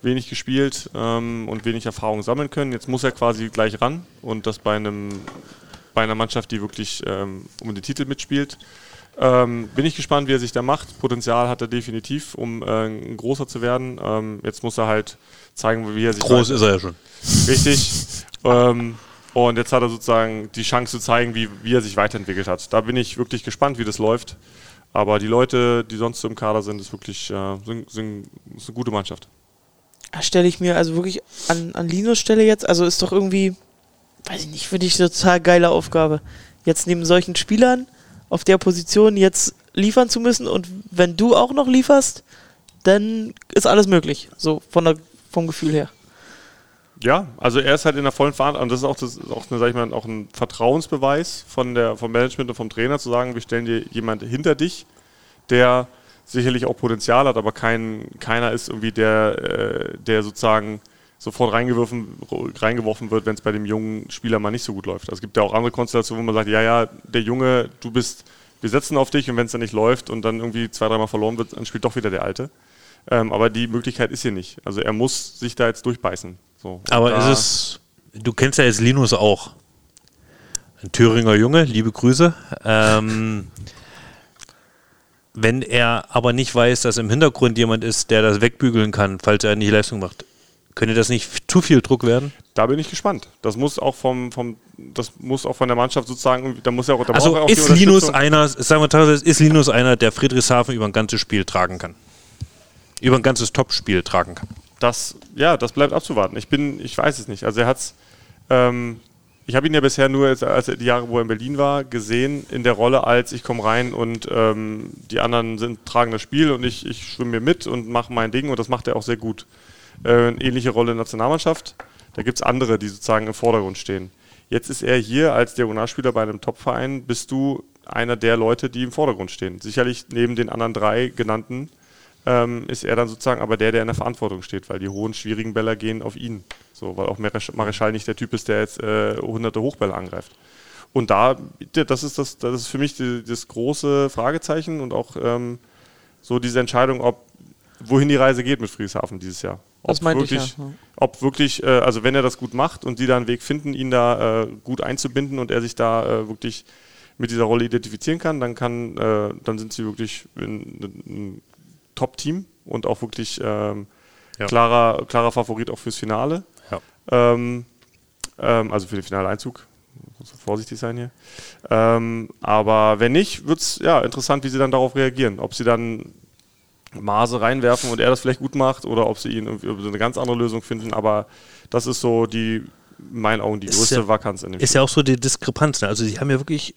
Wenig gespielt ähm, und wenig Erfahrung sammeln können. Jetzt muss er quasi gleich ran und das bei einem bei einer Mannschaft, die wirklich ähm, um den Titel mitspielt. Ähm, bin ich gespannt, wie er sich da macht. Potenzial hat er definitiv, um äh, ein großer zu werden. Ähm, jetzt muss er halt zeigen, wie er sich. Groß ist er ja schon. Richtig. ähm, und jetzt hat er sozusagen die Chance zu zeigen, wie, wie er sich weiterentwickelt hat. Da bin ich wirklich gespannt, wie das läuft. Aber die Leute, die sonst so im Kader sind, ist wirklich äh, sind, sind, ist eine gute Mannschaft. Da stelle ich mir also wirklich an, an Linus Stelle jetzt, also ist doch irgendwie, weiß ich nicht, finde ich eine total geile Aufgabe. Jetzt neben solchen Spielern auf der Position jetzt liefern zu müssen und wenn du auch noch lieferst, dann ist alles möglich, so von der, vom Gefühl her. Ja, also er ist halt in der vollen Verantwortung. Und das ist auch, das ist auch, eine, sag ich mal, auch ein Vertrauensbeweis von der, vom Management und vom Trainer, zu sagen, wir stellen dir jemand hinter dich, der sicherlich auch Potenzial hat, aber kein, keiner ist irgendwie der, äh, der sozusagen sofort reingeworfen, reingeworfen wird, wenn es bei dem jungen Spieler mal nicht so gut läuft. Also es gibt ja auch andere Konstellationen, wo man sagt, ja, ja, der Junge, du bist, wir setzen auf dich und wenn es dann nicht läuft und dann irgendwie zwei, dreimal verloren wird, dann spielt doch wieder der Alte. Ähm, aber die Möglichkeit ist hier nicht. Also er muss sich da jetzt durchbeißen. So, Aber ist es, du kennst ja jetzt Linus auch. Ein Thüringer Junge, liebe Grüße. Ähm, wenn er aber nicht weiß, dass im Hintergrund jemand ist, der das wegbügeln kann, falls er nicht Leistung macht, könnte das nicht zu viel Druck werden? Da bin ich gespannt. Das muss auch vom, vom das muss auch von der Mannschaft sozusagen, da muss ja auch, da er Also auch ist Linus einer, sagen wir ist Linus einer, der Friedrichshafen über ein ganzes Spiel tragen kann? Über ein ganzes Topspiel tragen kann? Das, ja, das bleibt abzuwarten. Ich bin, ich weiß es nicht. Also er hat's, ähm, ich habe ihn ja bisher nur, als, als die Jahre, wo er in Berlin war, gesehen in der Rolle als ich komme rein und ähm, die anderen sind tragen das Spiel und ich, ich schwimme mir mit und mache mein Ding und das macht er auch sehr gut. Äh, eine ähnliche Rolle in der Nationalmannschaft. Da gibt es andere, die sozusagen im Vordergrund stehen. Jetzt ist er hier als Diagonalspieler bei einem Topverein, bist du einer der Leute, die im Vordergrund stehen. Sicherlich neben den anderen drei genannten ähm, ist er dann sozusagen aber der, der in der Verantwortung steht, weil die hohen, schwierigen Bälle gehen auf ihn. So, weil auch Maresch- Mareschal nicht der Typ ist, der jetzt äh, hunderte Hochbälle angreift. Und da, das ist das, das ist für mich die, das große Fragezeichen und auch ähm, so diese Entscheidung, ob wohin die Reise geht mit Friedrichshafen dieses Jahr. Ob Das meinte ich, wirklich, ja, ja. ob wirklich, äh, also wenn er das gut macht und die da einen Weg finden, ihn da äh, gut einzubinden und er sich da äh, wirklich mit dieser Rolle identifizieren kann, dann kann, äh, dann sind sie wirklich ein, ein Top-Team und auch wirklich ähm, Ja. klarer, klarer Favorit auch fürs Finale. Ja. Ähm, ähm, also für den Finaleinzug. Muss vorsichtig sein hier. Ähm, aber wenn nicht, wird es ja, interessant, wie sie dann darauf reagieren. Ob sie dann Maße reinwerfen und er das vielleicht gut macht oder ob sie ihn irgendwie eine ganz andere Lösung finden. Aber das ist so die, in meinen Augen, die Ist größte ja- Vakanz in dem Ist ja auch so die Diskrepanz. Ne? Also sie haben ja wirklich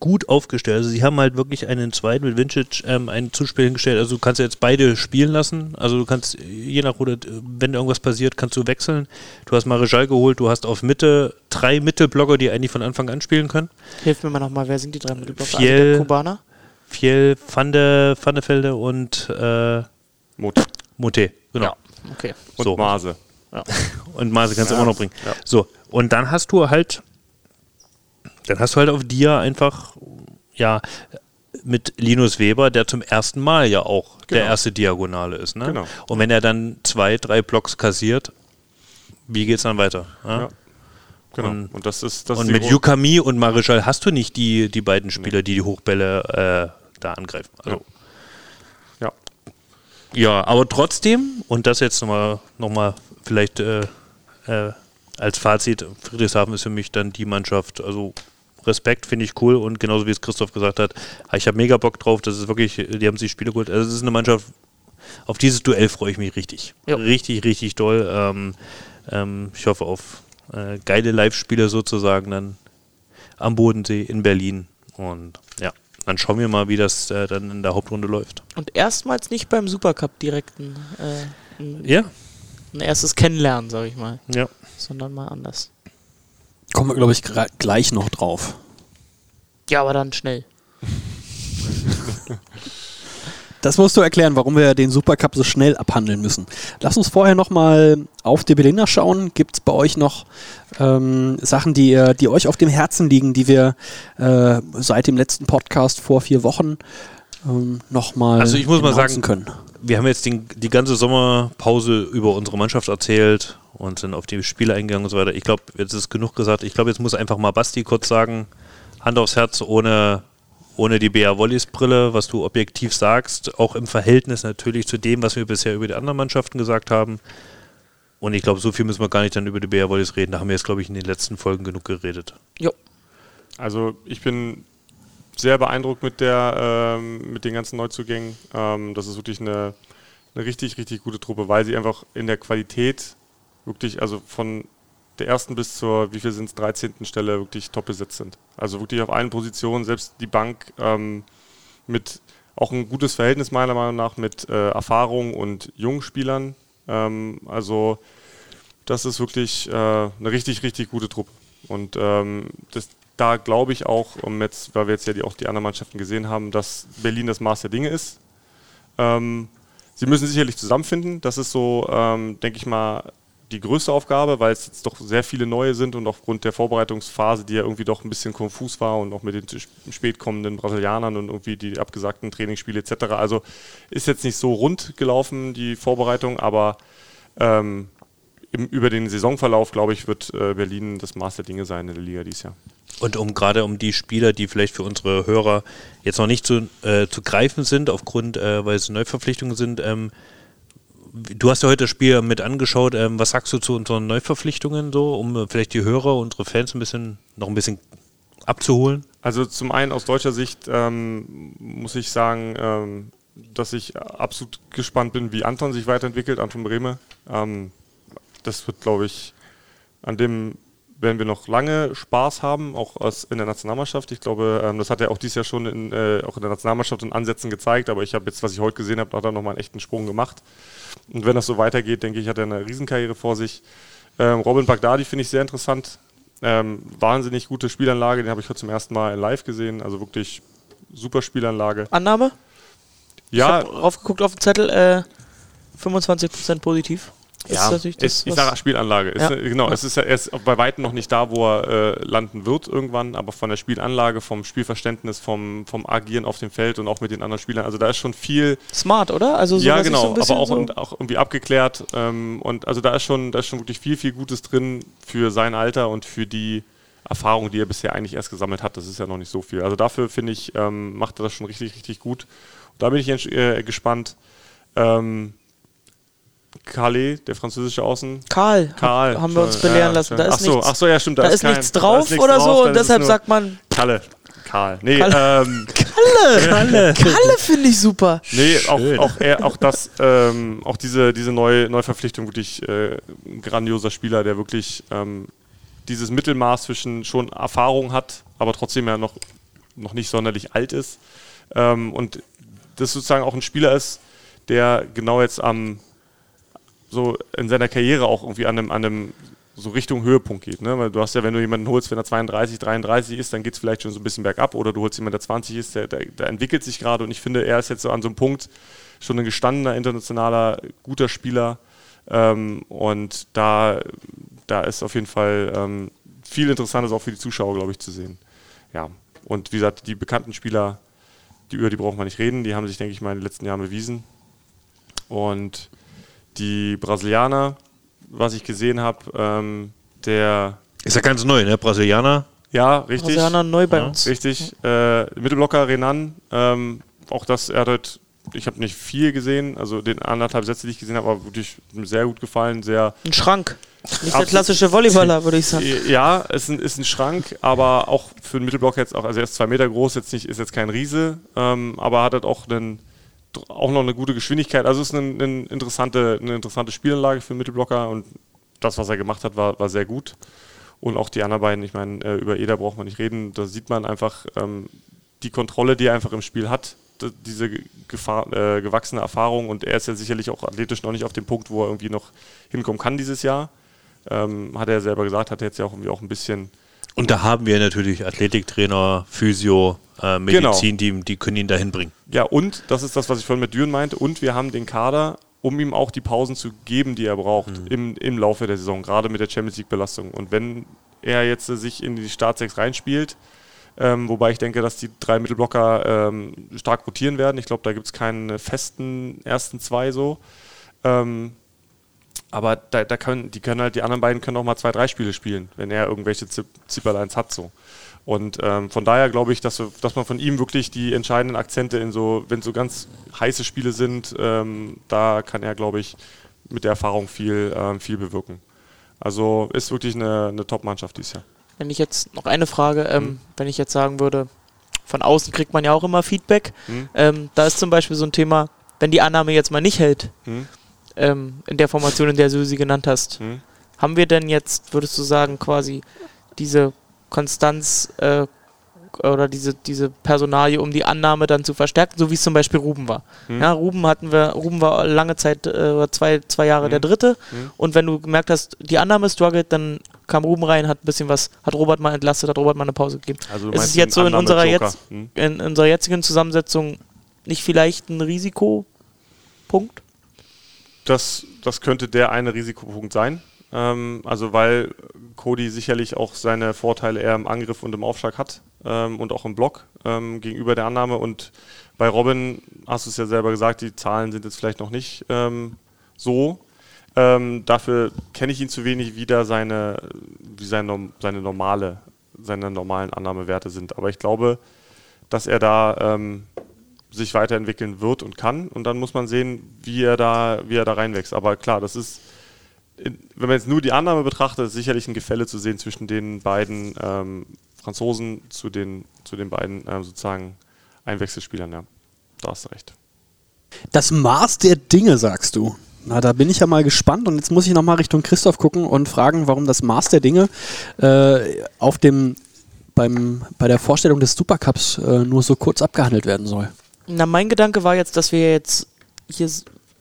gut aufgestellt. Also sie haben halt wirklich einen zweiten mit Vincic ähm, ein Zuspiel hingestellt. Also du kannst ja jetzt beide spielen lassen. Also du kannst je nach oder wenn irgendwas passiert, kannst du wechseln. Du hast Mareschal geholt, du hast auf Mitte drei Mittelblocker, die eigentlich von Anfang an spielen können. Hilf mir mal nochmal, wer sind die drei Mittelblocker? Fiel. Also der Kubaner? Fiel, Van de, Van de Velde und äh, Mote. Mote, genau. Okay. Und so. Maße. Ja. Und Maße kannst du Ja. auch noch bringen. Ja. So, und dann hast du halt, dann hast du halt auf Dia einfach, ja, mit Linus Weber, der zum ersten Mal ja auch der Genau. erste Diagonale ist. Ne? Genau. Und wenn er dann zwei, drei Blocks kassiert, wie geht's dann weiter? Ja? Ja. Genau. Und, Und das ist- das und mit Yukami und Marischal hast du nicht die, die beiden Spieler, die die Hochbälle äh, da angreifen. Also, Ja. ja, aber trotzdem, und das jetzt nochmal noch mal vielleicht äh, äh, als Fazit, Friedrichshafen ist für mich dann die Mannschaft, also Respekt, finde ich cool und genauso wie es Christoph gesagt hat, ich habe mega Bock drauf, das ist wirklich, die haben sich Spiele geholt, also es ist eine Mannschaft, auf dieses Duell freue ich mich richtig. Ja. Richtig, richtig doll. Ähm, ähm, ich hoffe auf äh, geile Live-Spiele sozusagen dann am Bodensee in Berlin Und ja, dann schauen wir mal, wie das äh, dann in der Hauptrunde läuft. Und erstmals nicht beim Supercup direkt ein, äh, ein, Ja. ein erstes Kennenlernen, sag ich mal. Ja. Sondern mal anders. Kommen wir, glaube ich, gleich noch drauf. Ja, aber dann schnell. Das musst du erklären, warum wir den Supercup so schnell abhandeln müssen. Lass uns vorher nochmal auf die Berliner schauen. Gibt es bei euch noch ähm, Sachen, die, die euch auf dem Herzen liegen, die wir äh, seit dem letzten Podcast vor vier Wochen ähm, nochmal Also ich muss mal sagen, können? wir haben jetzt den, die ganze Sommerpause über unsere Mannschaft erzählt und sind auf die Spiele eingegangen und so weiter. Ich glaube, jetzt ist genug gesagt. Ich glaube, jetzt muss einfach mal Basti kurz sagen, Hand aufs Herz, ohne, ohne die BA Wollis Brille, was du objektiv sagst, auch im Verhältnis natürlich zu dem, was wir bisher über die anderen Mannschaften gesagt haben. Und ich glaube, so viel müssen wir gar nicht dann über die BA Wollis reden. Da haben wir jetzt, glaube ich, in den letzten Folgen genug geredet. Jo. Also ich bin sehr beeindruckt mit der ähm, mit den ganzen Neuzugängen. Ähm, das ist wirklich eine, eine richtig, richtig gute Truppe, weil sie einfach in der Qualität wirklich, also von der ersten bis zur, wie viel sind es, 13. Stelle wirklich top besetzt sind. Also wirklich auf allen Positionen, selbst die Bank ähm, mit auch ein gutes Verhältnis meiner Meinung nach mit äh, Erfahrung und jungen Spielern. Ähm, also das ist wirklich äh, eine richtig, richtig gute Truppe. Und ähm, das, da glaube ich auch, um jetzt, weil wir jetzt ja die, auch die anderen Mannschaften gesehen haben, dass Berlin das Maß der Dinge ist. Ähm, sie müssen sicherlich zusammenfinden. Das ist so, ähm, denke ich mal, die größte Aufgabe, weil es jetzt doch sehr viele neue sind und aufgrund der Vorbereitungsphase, die ja irgendwie doch ein bisschen konfus war und auch mit den sp- spät kommenden Brasilianern und irgendwie die abgesagten Trainingsspiele etc. Also ist jetzt nicht so rund gelaufen, die Vorbereitung, aber ähm, im, über den Saisonverlauf, glaube ich, wird äh, Berlin das Maß der Dinge sein in der Liga dieses Jahr. Und um gerade um die Spieler, die vielleicht für unsere Hörer jetzt noch nicht zu, äh, zu greifen sind, aufgrund, äh, weil es Neuverpflichtungen sind, ähm, du hast ja heute das Spiel mit angeschaut. Ähm, was sagst du zu unseren Neuverpflichtungen so, um äh, vielleicht die Hörer, unsere Fans ein bisschen noch ein bisschen abzuholen? Also zum einen aus deutscher Sicht ähm, muss ich sagen, ähm, dass ich absolut gespannt bin, wie Anton sich weiterentwickelt, Anton Brehme. Ähm, das wird, glaube ich, an dem werden wir noch lange Spaß haben, auch aus, in der Nationalmannschaft. Ich glaube, ähm, das hat er auch dieses Jahr schon in, äh, auch in der Nationalmannschaft in Ansätzen gezeigt, aber ich habe jetzt, was ich heute gesehen habe, hat er nochmal einen echten Sprung gemacht. Und wenn das so weitergeht, denke ich, hat er eine Riesenkarriere vor sich. Ähm, Robin Bagdadi finde ich sehr interessant. Ähm, wahnsinnig gute Spielanlage, den habe ich heute zum ersten Mal live gesehen. Also wirklich super Spielanlage. Annahme? Ja. Ich habe raufgeguckt auf den Zettel, äh, 25% positiv. Ja, ist natürlich das, ich sage Spielanlage. Es, Ja. Genau, Ja. es ist ja erst bei weitem noch nicht da, wo er äh, landen wird irgendwann, aber von der Spielanlage, vom Spielverständnis, vom, vom Agieren auf dem Feld und auch mit den anderen Spielern. Also da ist schon viel. Smart, oder? Also so, ja, genau, aber auch, so- und auch irgendwie abgeklärt. Ähm, und also da ist schon, da ist schon wirklich viel, viel Gutes drin für sein Alter und für die Erfahrung, die er bisher eigentlich erst gesammelt hat. Das ist ja noch nicht so viel. Also dafür finde ich, ähm, macht er das schon richtig, richtig gut. Da bin ich äh, gespannt. Ähm, Calais, der französische Außen. Karl, Karl. haben wir uns belehren ja, lassen. Da ach ist so, nichts- ach so, ja, stimmt. da ist kein- nichts drauf nichts oder so drauf, und ist es deshalb sagt man- Kalle. Karl. Nee, Kalle. ähm, Kalle! Kalle. Kalle finde ich super. Nee, auch, auch, er, auch das, ähm, auch diese, diese neue Neuverpflichtung wirklich äh, ein grandioser Spieler, der wirklich ähm, dieses Mittelmaß zwischen schon Erfahrung hat, aber trotzdem ja noch, noch nicht sonderlich alt ist. Ähm, und das sozusagen auch ein Spieler ist, der genau jetzt am so in seiner Karriere auch irgendwie an einem, an einem so Richtung Höhepunkt geht. Ne? Weil du hast ja, wenn du jemanden holst, wenn er 32, 33 ist, dann geht es vielleicht schon so ein bisschen bergab. Oder du holst jemanden, der 20 ist, der, der, der entwickelt sich gerade. Und ich finde, er ist jetzt so an so einem Punkt schon ein gestandener, internationaler, guter Spieler. Ähm, und da, da ist auf jeden Fall ähm, viel Interessantes auch für die Zuschauer, glaube ich, zu sehen. Ja. Und wie gesagt, die bekannten Spieler, die, über die brauchen wir nicht reden, die haben sich, denke ich mal, in den letzten Jahren bewiesen. Und die Brasilianer, was ich gesehen habe, ähm, der. Ist ja ganz neu, ne? Brasilianer. Ja, richtig. Brasilianer neu bei ja, uns. Richtig. Äh, Mittelblocker Renan, ähm, auch das, er hat, halt- ich habe nicht viel gesehen, also den anderthalb Sätze, die ich gesehen habe, aber wirklich sehr gut gefallen, sehr. Ein Schrank. Nicht der klassische Volleyballer, würde ich sagen. Ja, ist ein, ist ein Schrank, aber auch für einen Mittelblocker jetzt auch, also er ist zwei Meter groß, jetzt nicht, ist jetzt kein Riese, ähm, aber hat halt auch einen, auch noch eine gute Geschwindigkeit. Also ist eine, eine, interessante, eine interessante Spielanlage für einen Mittelblocker und das, was er gemacht hat, war, war sehr gut. Und auch die anderen beiden, ich meine, äh, über Eder braucht man nicht reden. Da sieht man einfach ähm, die Kontrolle, die er einfach im Spiel hat, diese Gefahr, äh, gewachsene Erfahrung. Und er ist ja sicherlich auch athletisch noch nicht auf dem Punkt, wo er irgendwie noch hinkommen kann dieses Jahr. Ähm, hat er selber gesagt, hat er jetzt ja auch irgendwie auch ein bisschen Und da haben wir natürlich Athletiktrainer, Physio, äh, Genau. Medizinteam, die können ihn dahin bringen. Ja, und das ist das, was ich vorhin mit Düren meinte. Und wir haben den Kader, um ihm auch die Pausen zu geben, die er braucht im, im Laufe der Saison, gerade mit der Champions League-Belastung. Und wenn er jetzt äh, sich in die Startsechs reinspielt, ähm, wobei ich denke, dass die drei Mittelblocker ähm, stark rotieren werden. Ich glaube, da gibt es keinen festen ersten zwei so. Ähm, aber da, da können, die können halt, die anderen beiden können auch mal zwei, drei Spiele spielen, wenn er irgendwelche Zip Zipperlines hat so. Und ähm, von daher glaube ich, dass, wir- dass man von ihm wirklich die entscheidenden Akzente in so, wenn so ganz heiße Spiele sind, ähm, da kann er, glaube ich, mit der Erfahrung viel, ähm, viel bewirken. Also ist wirklich eine, eine Top-Mannschaft dieses Jahr. Wenn ich jetzt noch eine Frage, ähm, wenn ich jetzt sagen würde, von außen kriegt man ja auch immer Feedback. Hm. Da ist zum Beispiel so ein Thema, wenn die Annahme jetzt mal nicht hält, Hm. Ähm, in der Formation, in der du sie genannt hast, Hm. haben wir denn jetzt, würdest du sagen, quasi diese Konstanz äh, oder diese, diese Personalie, um die Annahme dann zu verstärken, so wie es zum Beispiel Ruben war. Hm. Ja, Ruben hatten wir, Ruben war lange Zeit, äh, zwei, zwei Jahre Hm. der Dritte. Hm. Und wenn du gemerkt hast, die Annahme struggelt, dann kam Ruben rein, hat ein bisschen was, hat Robert mal entlastet, hat Robert mal eine Pause gegeben. Also ist es jetzt so in unserer, jetzt, Hm. in unserer jetzigen Zusammensetzung nicht vielleicht ein Risikopunkt? Das, das könnte der eine Risikopunkt sein. Ähm, also weil Cody sicherlich auch seine Vorteile eher im Angriff und im Aufschlag hat ähm, und auch im Block ähm, gegenüber der Annahme. Und bei Robin hast du es ja selber gesagt, die Zahlen sind jetzt vielleicht noch nicht ähm, so. Ähm, dafür kenne ich ihn zu wenig, wie da seine, wie seine, seine normale, seine normalen Annahmewerte sind. Aber ich glaube, dass er da ähm, sich weiterentwickeln wird und kann. Und dann muss man sehen, wie er da, wie er da reinwächst. Aber klar, das ist, wenn man jetzt nur die Annahme betrachtet, sicherlich ein Gefälle zu sehen zwischen den beiden ähm, Franzosen zu den, zu den beiden ähm, sozusagen Einwechselspielern. Ja, da hast du recht. Das Maß der Dinge, sagst du. Na, da bin ich ja mal gespannt und jetzt muss ich nochmal Richtung Christoph gucken und fragen, warum das Maß der Dinge äh, auf dem, beim, bei der Vorstellung des Supercups äh, nur so kurz abgehandelt werden soll. Na, mein Gedanke war jetzt, dass wir jetzt hier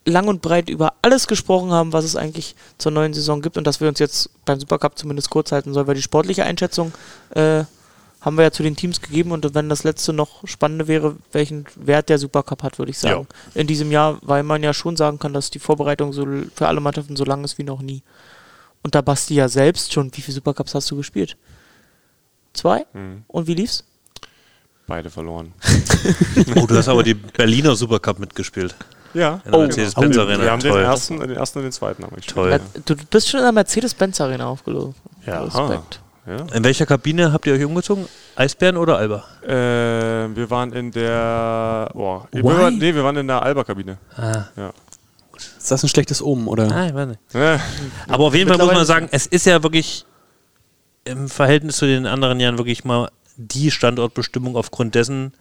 lang und breit über alles gesprochen haben, was es eigentlich zur neuen Saison gibt und dass wir uns jetzt beim Supercup zumindest kurz halten sollen, weil die sportliche Einschätzung äh, haben wir ja zu den Teams gegeben und wenn das letzte noch spannende wäre, welchen Wert der Supercup hat, würde ich sagen. In diesem Jahr, weil man ja schon sagen kann, dass die Vorbereitung so für alle Mannschaften so lang ist wie noch nie. Und da Basti ja selbst schon, wie viele Supercups hast du gespielt? Zwei? Mhm. Und wie lief's? Beide verloren. Oh, du hast aber die Berliner Supercup mitgespielt. Ja, In der oh, Mercedes-Benz genau. Arena. Wir haben den Toll. ersten, den ersten und den zweiten haben wir gespielt. Toll. Du bist schon in der Mercedes-Benz Arena aufgelaufen. Ja. Respekt. Ja. In welcher Kabine habt ihr euch umgezogen? Eisbären oder Alba? Äh, wir waren in der. Boah, wir Why? waren, nee, wir waren in der Alba-Kabine. Ah. Ja. Ist das ein schlechtes Omen, oder? Ah, ich weiß nicht. Ja. Aber auf jeden Fall muss man sagen, es ist ja wirklich im Verhältnis zu den anderen Jahren wirklich mal die Standortbestimmung aufgrund dessen,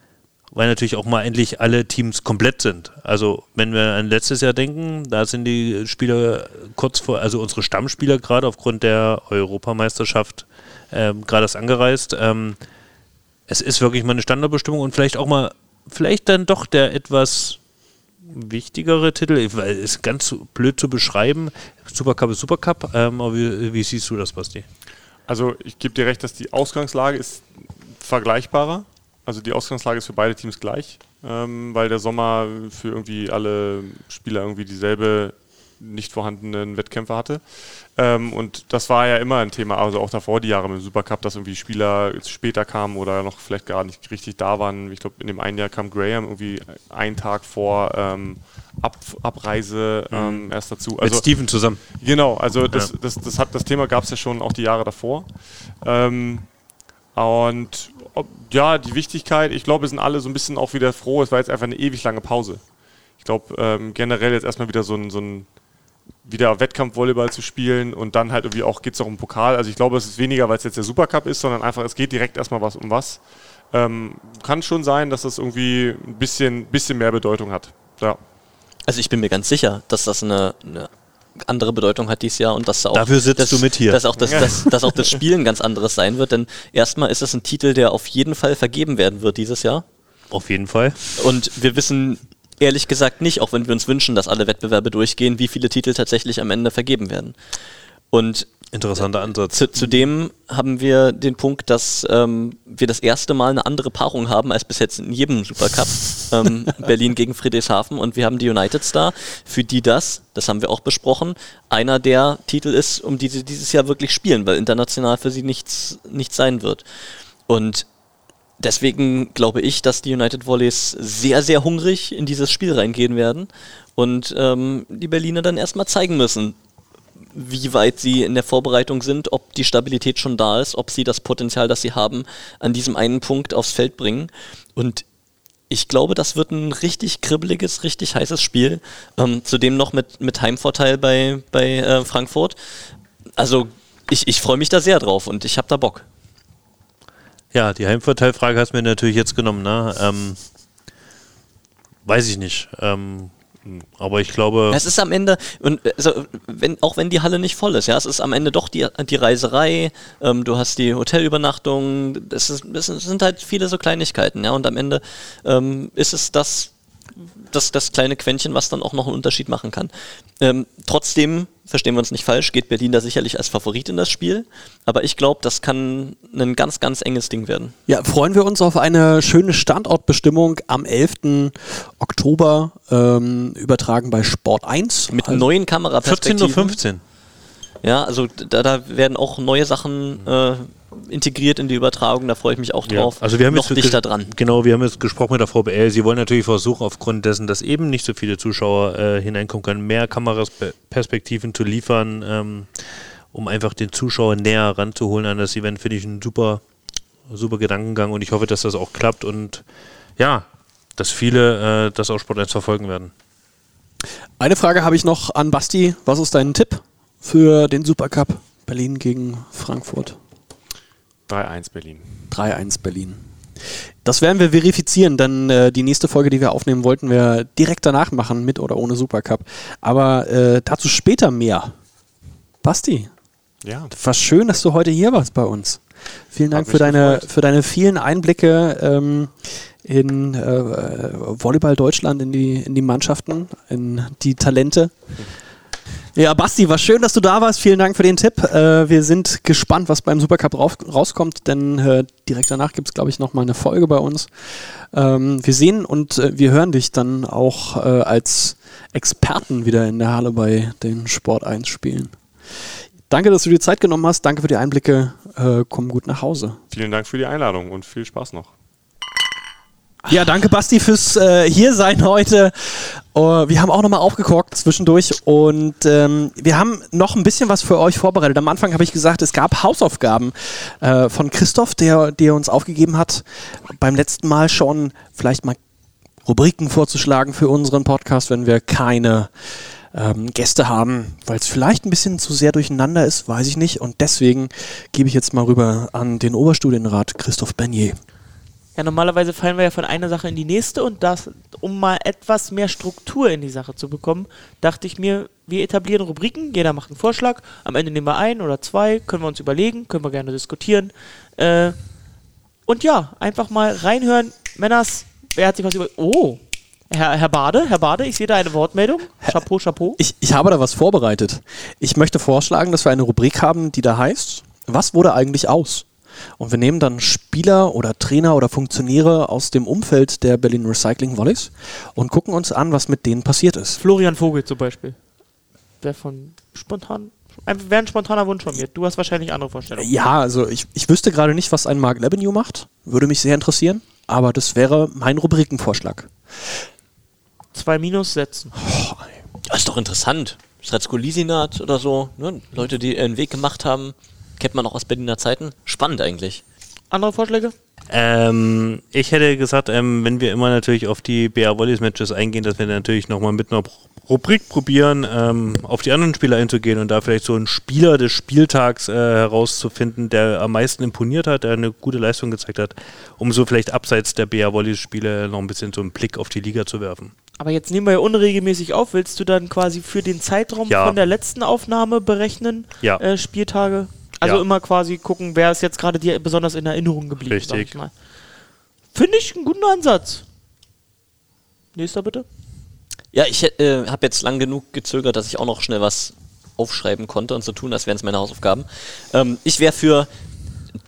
weil natürlich auch mal endlich alle Teams komplett sind. Also wenn wir an letztes Jahr denken, da sind die Spieler kurz vor, also unsere Stammspieler gerade aufgrund der Europameisterschaft ähm, gerade erst angereist. Ähm, es ist wirklich mal eine Standortbestimmung und vielleicht auch mal, vielleicht dann doch der etwas wichtigere Titel, weil es ist ganz blöd zu beschreiben. Supercup ist Supercup, ähm, aber wie, wie siehst du das, Basti? Also ich gebe dir recht, dass die Ausgangslage ist vergleichbarer. Also die Ausgangslage ist für beide Teams gleich, ähm, weil der Sommer für irgendwie alle Spieler irgendwie dieselbe nicht vorhandenen Wettkämpfe hatte. Ähm, und das war ja immer ein Thema, also auch davor die Jahre mit dem Supercup, dass irgendwie Spieler später kamen oder noch vielleicht gar nicht richtig da waren. Ich glaube, in dem einen Jahr kam Graham irgendwie einen Tag vor ähm, Ab Abreise ähm, erst dazu. Mit Steven zusammen. Genau, also das, Ja. das, das, hat, das Thema gab es ja schon auch die Jahre davor. Ähm, und ob, ja, die Wichtigkeit, ich glaube, wir sind alle so ein bisschen auch wieder froh, es war jetzt einfach eine ewig lange Pause. Ich glaube, ähm, generell jetzt erstmal wieder so ein, so ein wieder Wettkampfvolleyball zu spielen und dann halt irgendwie auch geht es auch um Pokal. Also ich glaube, es ist weniger, weil es jetzt der Supercup ist, sondern einfach, es geht direkt erstmal was um was. Ähm, kann schon sein, dass das irgendwie ein bisschen, bisschen mehr Bedeutung hat. Ja. Also ich bin mir ganz sicher, dass das eine, eine andere Bedeutung hat dieses Jahr und dass auch Dafür sitzt das, du mit hier. Dass auch das, das, dass auch das Spiel ein ganz anderes sein wird, denn erstmal ist es ein Titel, der auf jeden Fall vergeben werden wird dieses Jahr. Auf jeden Fall. Und wir wissen ehrlich gesagt nicht, auch wenn wir uns wünschen, dass alle Wettbewerbe durchgehen, wie viele Titel tatsächlich am Ende vergeben werden. Und Interessanter Ansatz. zu, zudem haben wir den Punkt, dass ähm, wir das erste Mal eine andere Paarung haben als bis jetzt in jedem Supercup. ähm, Berlin gegen Friedrichshafen und wir haben die United Star, für die das, das haben wir auch besprochen, einer der Titel ist, um die sie dieses Jahr wirklich spielen, weil international für sie nichts, nichts sein wird. Und deswegen glaube ich, dass die United Volleys sehr, sehr hungrig in dieses Spiel reingehen werden und ähm, die Berliner dann erstmal zeigen müssen, wie weit sie in der Vorbereitung sind, ob die Stabilität schon da ist, ob sie das Potenzial, das sie haben, an diesem einen Punkt aufs Feld bringen. Und ich glaube, das wird ein richtig kribbeliges, richtig heißes Spiel. Ähm, zudem noch mit, mit Heimvorteil bei, bei äh, Frankfurt. Also ich, ich freue mich da sehr drauf und ich habe da Bock. Ja, die Heimvorteilfrage hast du mir natürlich jetzt genommen, ne? Ähm, weiß ich nicht. Ähm, aber ich glaube. Es ist am Ende, und also, wenn, auch wenn die Halle nicht voll ist, ja, es ist am Ende doch die, die Reiserei, ähm, du hast die Hotelübernachtung, das, ist, das sind halt viele so Kleinigkeiten, ja, und am Ende ähm, ist es das, das, das kleine Quäntchen, was dann auch noch einen Unterschied machen kann. Ähm, trotzdem, verstehen wir uns nicht falsch, geht Berlin da sicherlich als Favorit in das Spiel, aber ich glaube, das kann ein ganz, ganz enges Ding werden. Ja, freuen wir uns auf eine schöne Standortbestimmung am 11. Oktober, ähm, übertragen bei Sport 1. Mit neuen Kameraperspektiven. 14.15 Uhr. Ja, also da, da werden auch neue Sachen äh, integriert in die Übertragung, da freue ich mich auch drauf. also wir haben noch jetzt dichter dran. Genau, wir haben jetzt gesprochen mit der VBL. Sie wollen natürlich versuchen, aufgrund dessen, dass eben nicht so viele Zuschauer äh, hineinkommen können, mehr Kameraperspektiven zu liefern, ähm, um einfach den Zuschauer näher ranzuholen an das Event. Finde ich ein super, super Gedankengang und ich hoffe, dass das auch klappt und ja, dass viele äh, das auch Sport 1 verfolgen werden. Eine Frage habe ich noch an Basti. Was ist dein Tipp für den Supercup Berlin gegen Frankfurt? 3-1 Berlin. 3-1 Berlin. Das werden wir verifizieren, denn äh, die nächste Folge, die wir aufnehmen, wollten wir direkt danach machen, mit oder ohne Supercup. Aber äh, dazu später mehr. Basti, Ja. war schön, dass du heute hier warst bei uns. Vielen Dank für deine, gefreut. für deine vielen Einblicke ähm, in äh, Volleyball Deutschland, in die, in die Mannschaften, in die Talente. Ja, Basti, war schön, dass du da warst. Vielen Dank für den Tipp. Äh, wir sind gespannt, was beim Supercup rauskommt, denn äh, direkt danach gibt es, glaube ich, nochmal eine Folge bei uns. Ähm, wir sehen und äh, wir hören dich dann auch äh, als Experten wieder in der Halle bei den Sport 1 Spielen. Danke, dass du dir Zeit genommen hast. Danke für die Einblicke. Äh, komm gut nach Hause. Vielen Dank für die Einladung und viel Spaß noch. Ja, danke Basti fürs äh, Hiersein heute. Uh, wir haben auch nochmal aufgekorkt zwischendurch und ähm, wir haben noch ein bisschen was für euch vorbereitet. Am Anfang habe ich gesagt, es gab Hausaufgaben äh, von Christoph, der, der uns aufgegeben hat, beim letzten Mal schon vielleicht mal Rubriken vorzuschlagen für unseren Podcast, wenn wir keine ähm, Gäste haben, weil es vielleicht ein bisschen zu sehr durcheinander ist, weiß ich nicht. Und deswegen gebe ich jetzt mal rüber an den Oberstudienrat Christoph Bernier. Ja, normalerweise fallen wir ja von einer Sache in die nächste und das, um mal etwas mehr Struktur in die Sache zu bekommen, dachte ich mir, wir etablieren Rubriken, jeder macht einen Vorschlag, am Ende nehmen wir ein oder zwei, können wir uns überlegen, können wir gerne diskutieren. Äh, und ja, einfach mal reinhören. Männers, wer hat sich was über. Oh! Herr, Herr Bade, Herr Bade, ich sehe da eine Wortmeldung. Chapeau, Chapeau. Ich, ich habe da was vorbereitet. Ich möchte vorschlagen, dass wir eine Rubrik haben, die da heißt, was wurde eigentlich aus? Und wir nehmen dann Spieler oder Trainer oder Funktionäre aus dem Umfeld der Berlin Recycling Volleys und gucken uns an, was mit denen passiert ist. Florian Vogel zum Beispiel. Wäre von spontan. Wäre ein spontaner Wunsch von mir. Du hast wahrscheinlich andere Vorstellungen. Ja, also ich, ich wüsste gerade nicht, was ein Mark Lebenew macht. Würde mich sehr interessieren. Aber das wäre mein Rubrikenvorschlag. Zwei Minus setzen. Das ist doch interessant. Sretsko Lisinat oder so, ne? Leute, die ihren Weg gemacht haben, kennt man auch aus Berliner Zeiten. Spannend eigentlich. Andere Vorschläge? Ähm, ich hätte gesagt, ähm, wenn wir immer natürlich auf die BR Volleys Matches eingehen, dass wir natürlich nochmal mit einer Rubrik probieren, ähm, auf die anderen Spieler einzugehen und da vielleicht so einen Spieler des Spieltags äh, herauszufinden, der am meisten imponiert hat, der eine gute Leistung gezeigt hat, um so vielleicht abseits der BR Volleys Spiele noch ein bisschen so einen Blick auf die Liga zu werfen. Aber jetzt nehmen wir ja unregelmäßig auf. Willst du dann quasi für den Zeitraum Ja. von der letzten Aufnahme berechnen? Ja. Äh, Spieltage? Also Ja. immer quasi gucken, wer ist jetzt gerade dir besonders in Erinnerung geblieben. sag Richtig. ich mal. Finde ich einen guten Ansatz. Nächster bitte. Ja, ich äh, habe jetzt lang genug gezögert, dass ich auch noch schnell was aufschreiben konnte und so tun, als wären es meine Hausaufgaben. Ähm, ich wäre für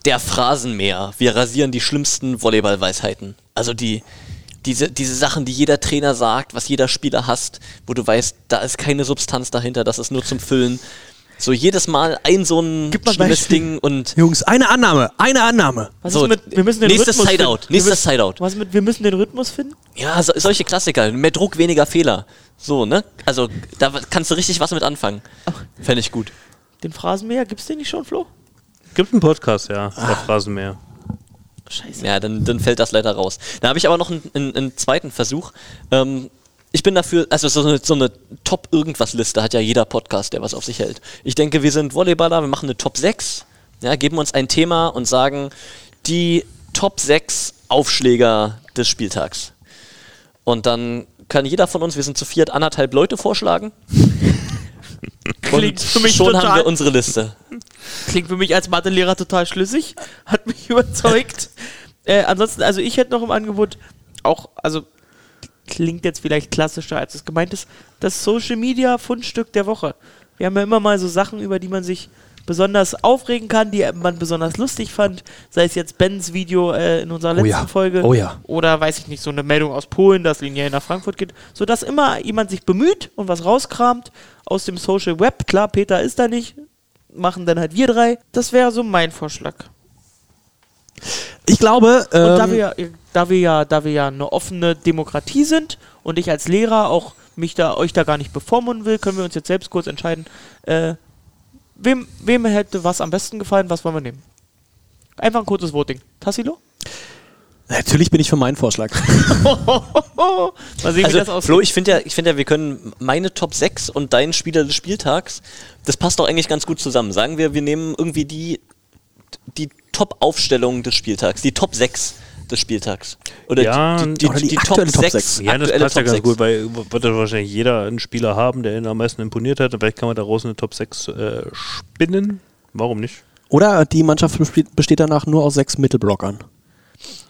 der Phrasenmäher. Wir rasieren die schlimmsten Volleyball-Weisheiten. Also die, diese, diese Sachen, die jeder Trainer sagt, was jeder Spieler hasst, wo du weißt, da ist keine Substanz dahinter, das ist nur zum Füllen. So jedes Mal ein so ein Gib mal ein schlimmes Beispiel. Ding und Jungs, eine Annahme, eine Annahme. Was So, ist mit, wir müssen den nächstes Rhythmus Sideout, finden. Nächstes Sideout. Was mit, wir müssen den Rhythmus finden? Ja, so, solche Klassiker. Mehr Druck, weniger Fehler. So, ne? Also, da kannst du richtig was mit anfangen. Fände ich gut. Den Phrasenmäher, gibt's den nicht schon, Flo? Gibt einen Podcast, ja, der Phrasenmäher. Scheiße. Ja, dann, dann fällt das leider raus. Da habe ich aber noch einen, einen, einen zweiten Versuch. Ähm, ich bin dafür, also so eine, so eine Top-Irgendwas-Liste hat ja jeder Podcast, der was auf sich hält. Ich denke, wir sind Volleyballer, wir machen eine Top 6, ja, geben uns ein Thema und sagen die Top 6 Aufschläger des Spieltags. Und dann kann jeder von uns, wir sind zu viert, anderthalb Leute vorschlagen. Klingt für mich schon total- haben wir unsere Liste. Klingt für mich als Mathelehrer total schlüssig. Hat mich überzeugt. äh, ansonsten, also ich hätte noch im Angebot auch, also klingt jetzt vielleicht klassischer, als es gemeint ist, das Social Media Fundstück der Woche. Wir haben ja immer mal so Sachen, über die man sich besonders aufregen kann, die man besonders lustig fand. Sei es jetzt Bens Video äh, in unserer Oh letzten ja. Folge. Oh ja. Oder weiß ich nicht, so eine Meldung aus Polen, dass linear nach Frankfurt geht. Sodass immer jemand sich bemüht und was rauskramt aus dem Social Web. Klar, Peter ist da nicht. Machen dann halt wir drei. Das wäre so mein Vorschlag. Ich glaube, Und da ähm, wir, ja, da, wir ja, da wir ja eine offene Demokratie sind und ich als Lehrer auch mich da, euch da gar nicht bevormunden will, können wir uns jetzt selbst kurz entscheiden, äh, wem, wem hätte was am besten gefallen, was wollen wir nehmen? Einfach ein kurzes Voting. Tassilo? natürlich bin ich für meinen Vorschlag. Mal sehen, wie Also, das aussieht. Flo, ich finde ja, ich finde ja, wir können meine Top 6 und deinen Spieler des Spieltags, das passt doch eigentlich ganz gut zusammen. Sagen wir, wir nehmen irgendwie die, die Top-Aufstellung des Spieltags, die Top 6 des Spieltags. Oder Ja, die, die, oder die die aktuelle Top Top 6. 6. Ja, das aktuelle passt ja ganz 6. gut, weil wird wahrscheinlich jeder einen Spieler haben, der ihn am meisten imponiert hat. Und vielleicht kann man daraus eine Top 6 äh, spinnen. Warum nicht? Oder die Mannschaft besteht- besteht danach nur aus sechs Mittelblockern.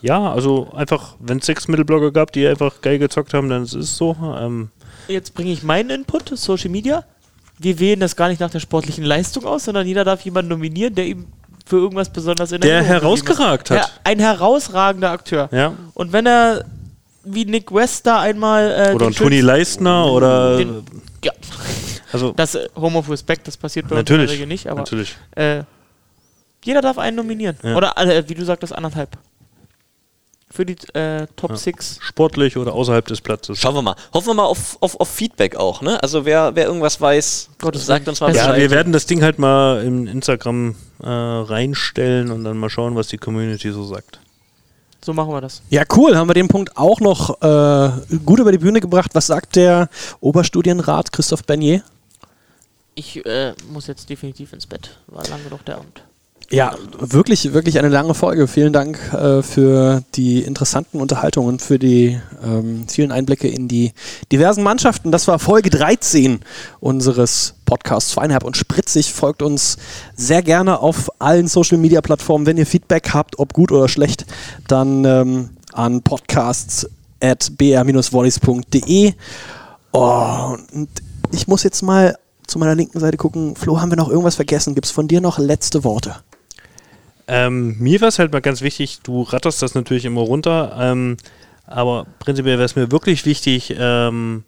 Ja, also einfach, wenn es sechs Mittelblocker gab, die einfach geil gezockt haben, dann ist es so. Ähm, Jetzt bringe ich meinen Input, Social Media. Wir wählen das gar nicht nach der sportlichen Leistung aus, sondern jeder darf jemanden nominieren, der ihm für irgendwas besonders in Der ist. herausgeragt hat. Ja, ein herausragender Akteur. ja. Und wenn er wie Nick West da einmal. Äh, Oder ein schönsten- Leistner oder. Den- Ja, also, das äh, Home of Respect, das passiert bei uns natürlich. in der Regel nicht, aber natürlich. äh, jeder darf einen nominieren. Ja. Oder äh, wie du sagtest, anderthalb. Für die äh, Top Ja. 6. Sportlich oder außerhalb des Platzes. Schauen wir mal. Hoffen wir mal auf, auf, auf Feedback auch. Ne? Also wer, wer irgendwas weiß, Gottes sagt uns mal Ja, wir werden das Ding halt mal in Instagram äh, reinstellen und dann mal schauen, was die Community so sagt. So machen wir das. Ja, cool. Haben wir den Punkt auch noch äh, gut über die Bühne gebracht. Was sagt der Oberstudienrat Christoph Bernier? Ich äh, muss jetzt definitiv ins Bett. War lang genug der Abend. Ja, wirklich, wirklich eine lange Folge. Vielen Dank äh, für die interessanten Unterhaltungen, für die ähm, vielen Einblicke in die diversen Mannschaften. Das war Folge 13 unseres Podcasts Feinherb und Spritzig. Folgt uns sehr gerne auf allen Social Media Plattformen. Wenn ihr Feedback habt, ob gut oder schlecht, dann ähm, an podcasts at br-volleys.de. Oh, und ich muss jetzt mal zu meiner linken Seite gucken. Flo, haben wir noch irgendwas vergessen? Gibt es von dir noch letzte Worte? Ähm, mir war es halt mal ganz wichtig, du ratterst das natürlich immer runter, ähm, aber prinzipiell wäre es mir wirklich wichtig, ähm,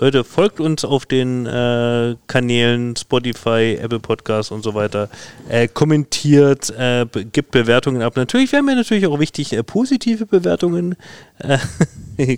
Leute, folgt uns auf den äh, Kanälen Spotify, Apple Podcasts und so weiter. Äh, kommentiert, äh, be gibt Bewertungen ab. Natürlich wären mir natürlich auch wichtig äh, positive Bewertungen. Äh,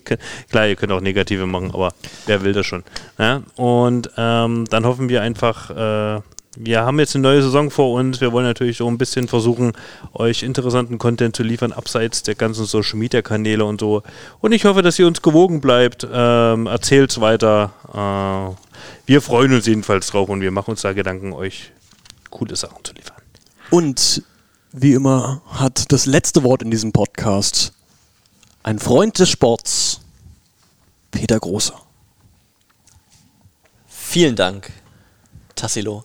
Klar, ihr könnt auch negative machen, aber wer will das schon? Ja? Und ähm, dann hoffen wir einfach, äh, wir haben jetzt eine neue Saison vor uns. Wir wollen natürlich so ein bisschen versuchen, euch interessanten Content zu liefern, abseits der ganzen Social Media Kanäle und so. Und ich hoffe, dass ihr uns gewogen bleibt. Ähm, erzählt's weiter. Äh, wir freuen uns jedenfalls drauf und wir machen uns da Gedanken, euch coole Sachen zu liefern. Und wie immer hat das letzte Wort in diesem Podcast ein Freund des Sports, Peter Große. Vielen Dank, Tassilo.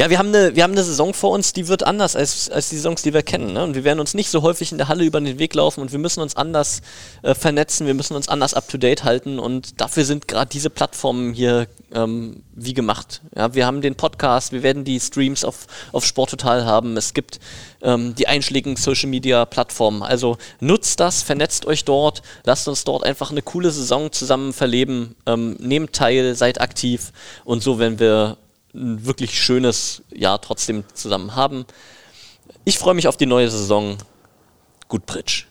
Ja, wir haben, eine, wir haben eine Saison vor uns, die wird anders als, als die Saisons, die wir kennen. Ne? Und wir werden uns nicht so häufig in der Halle über den Weg laufen und wir müssen uns anders äh, vernetzen, wir müssen uns anders up-to-date halten und dafür sind gerade diese Plattformen hier ähm, wie gemacht. Ja, wir haben den Podcast, wir werden die Streams auf, auf Sporttotal haben, es gibt ähm, die einschlägigen Social-Media-Plattformen. Also nutzt das, vernetzt euch dort, lasst uns dort einfach eine coole Saison zusammen verleben, ähm, nehmt teil, seid aktiv und so werden wir ein wirklich schönes Jahr trotzdem zusammen haben. Ich freue mich auf die neue Saison. Gut Pritsch.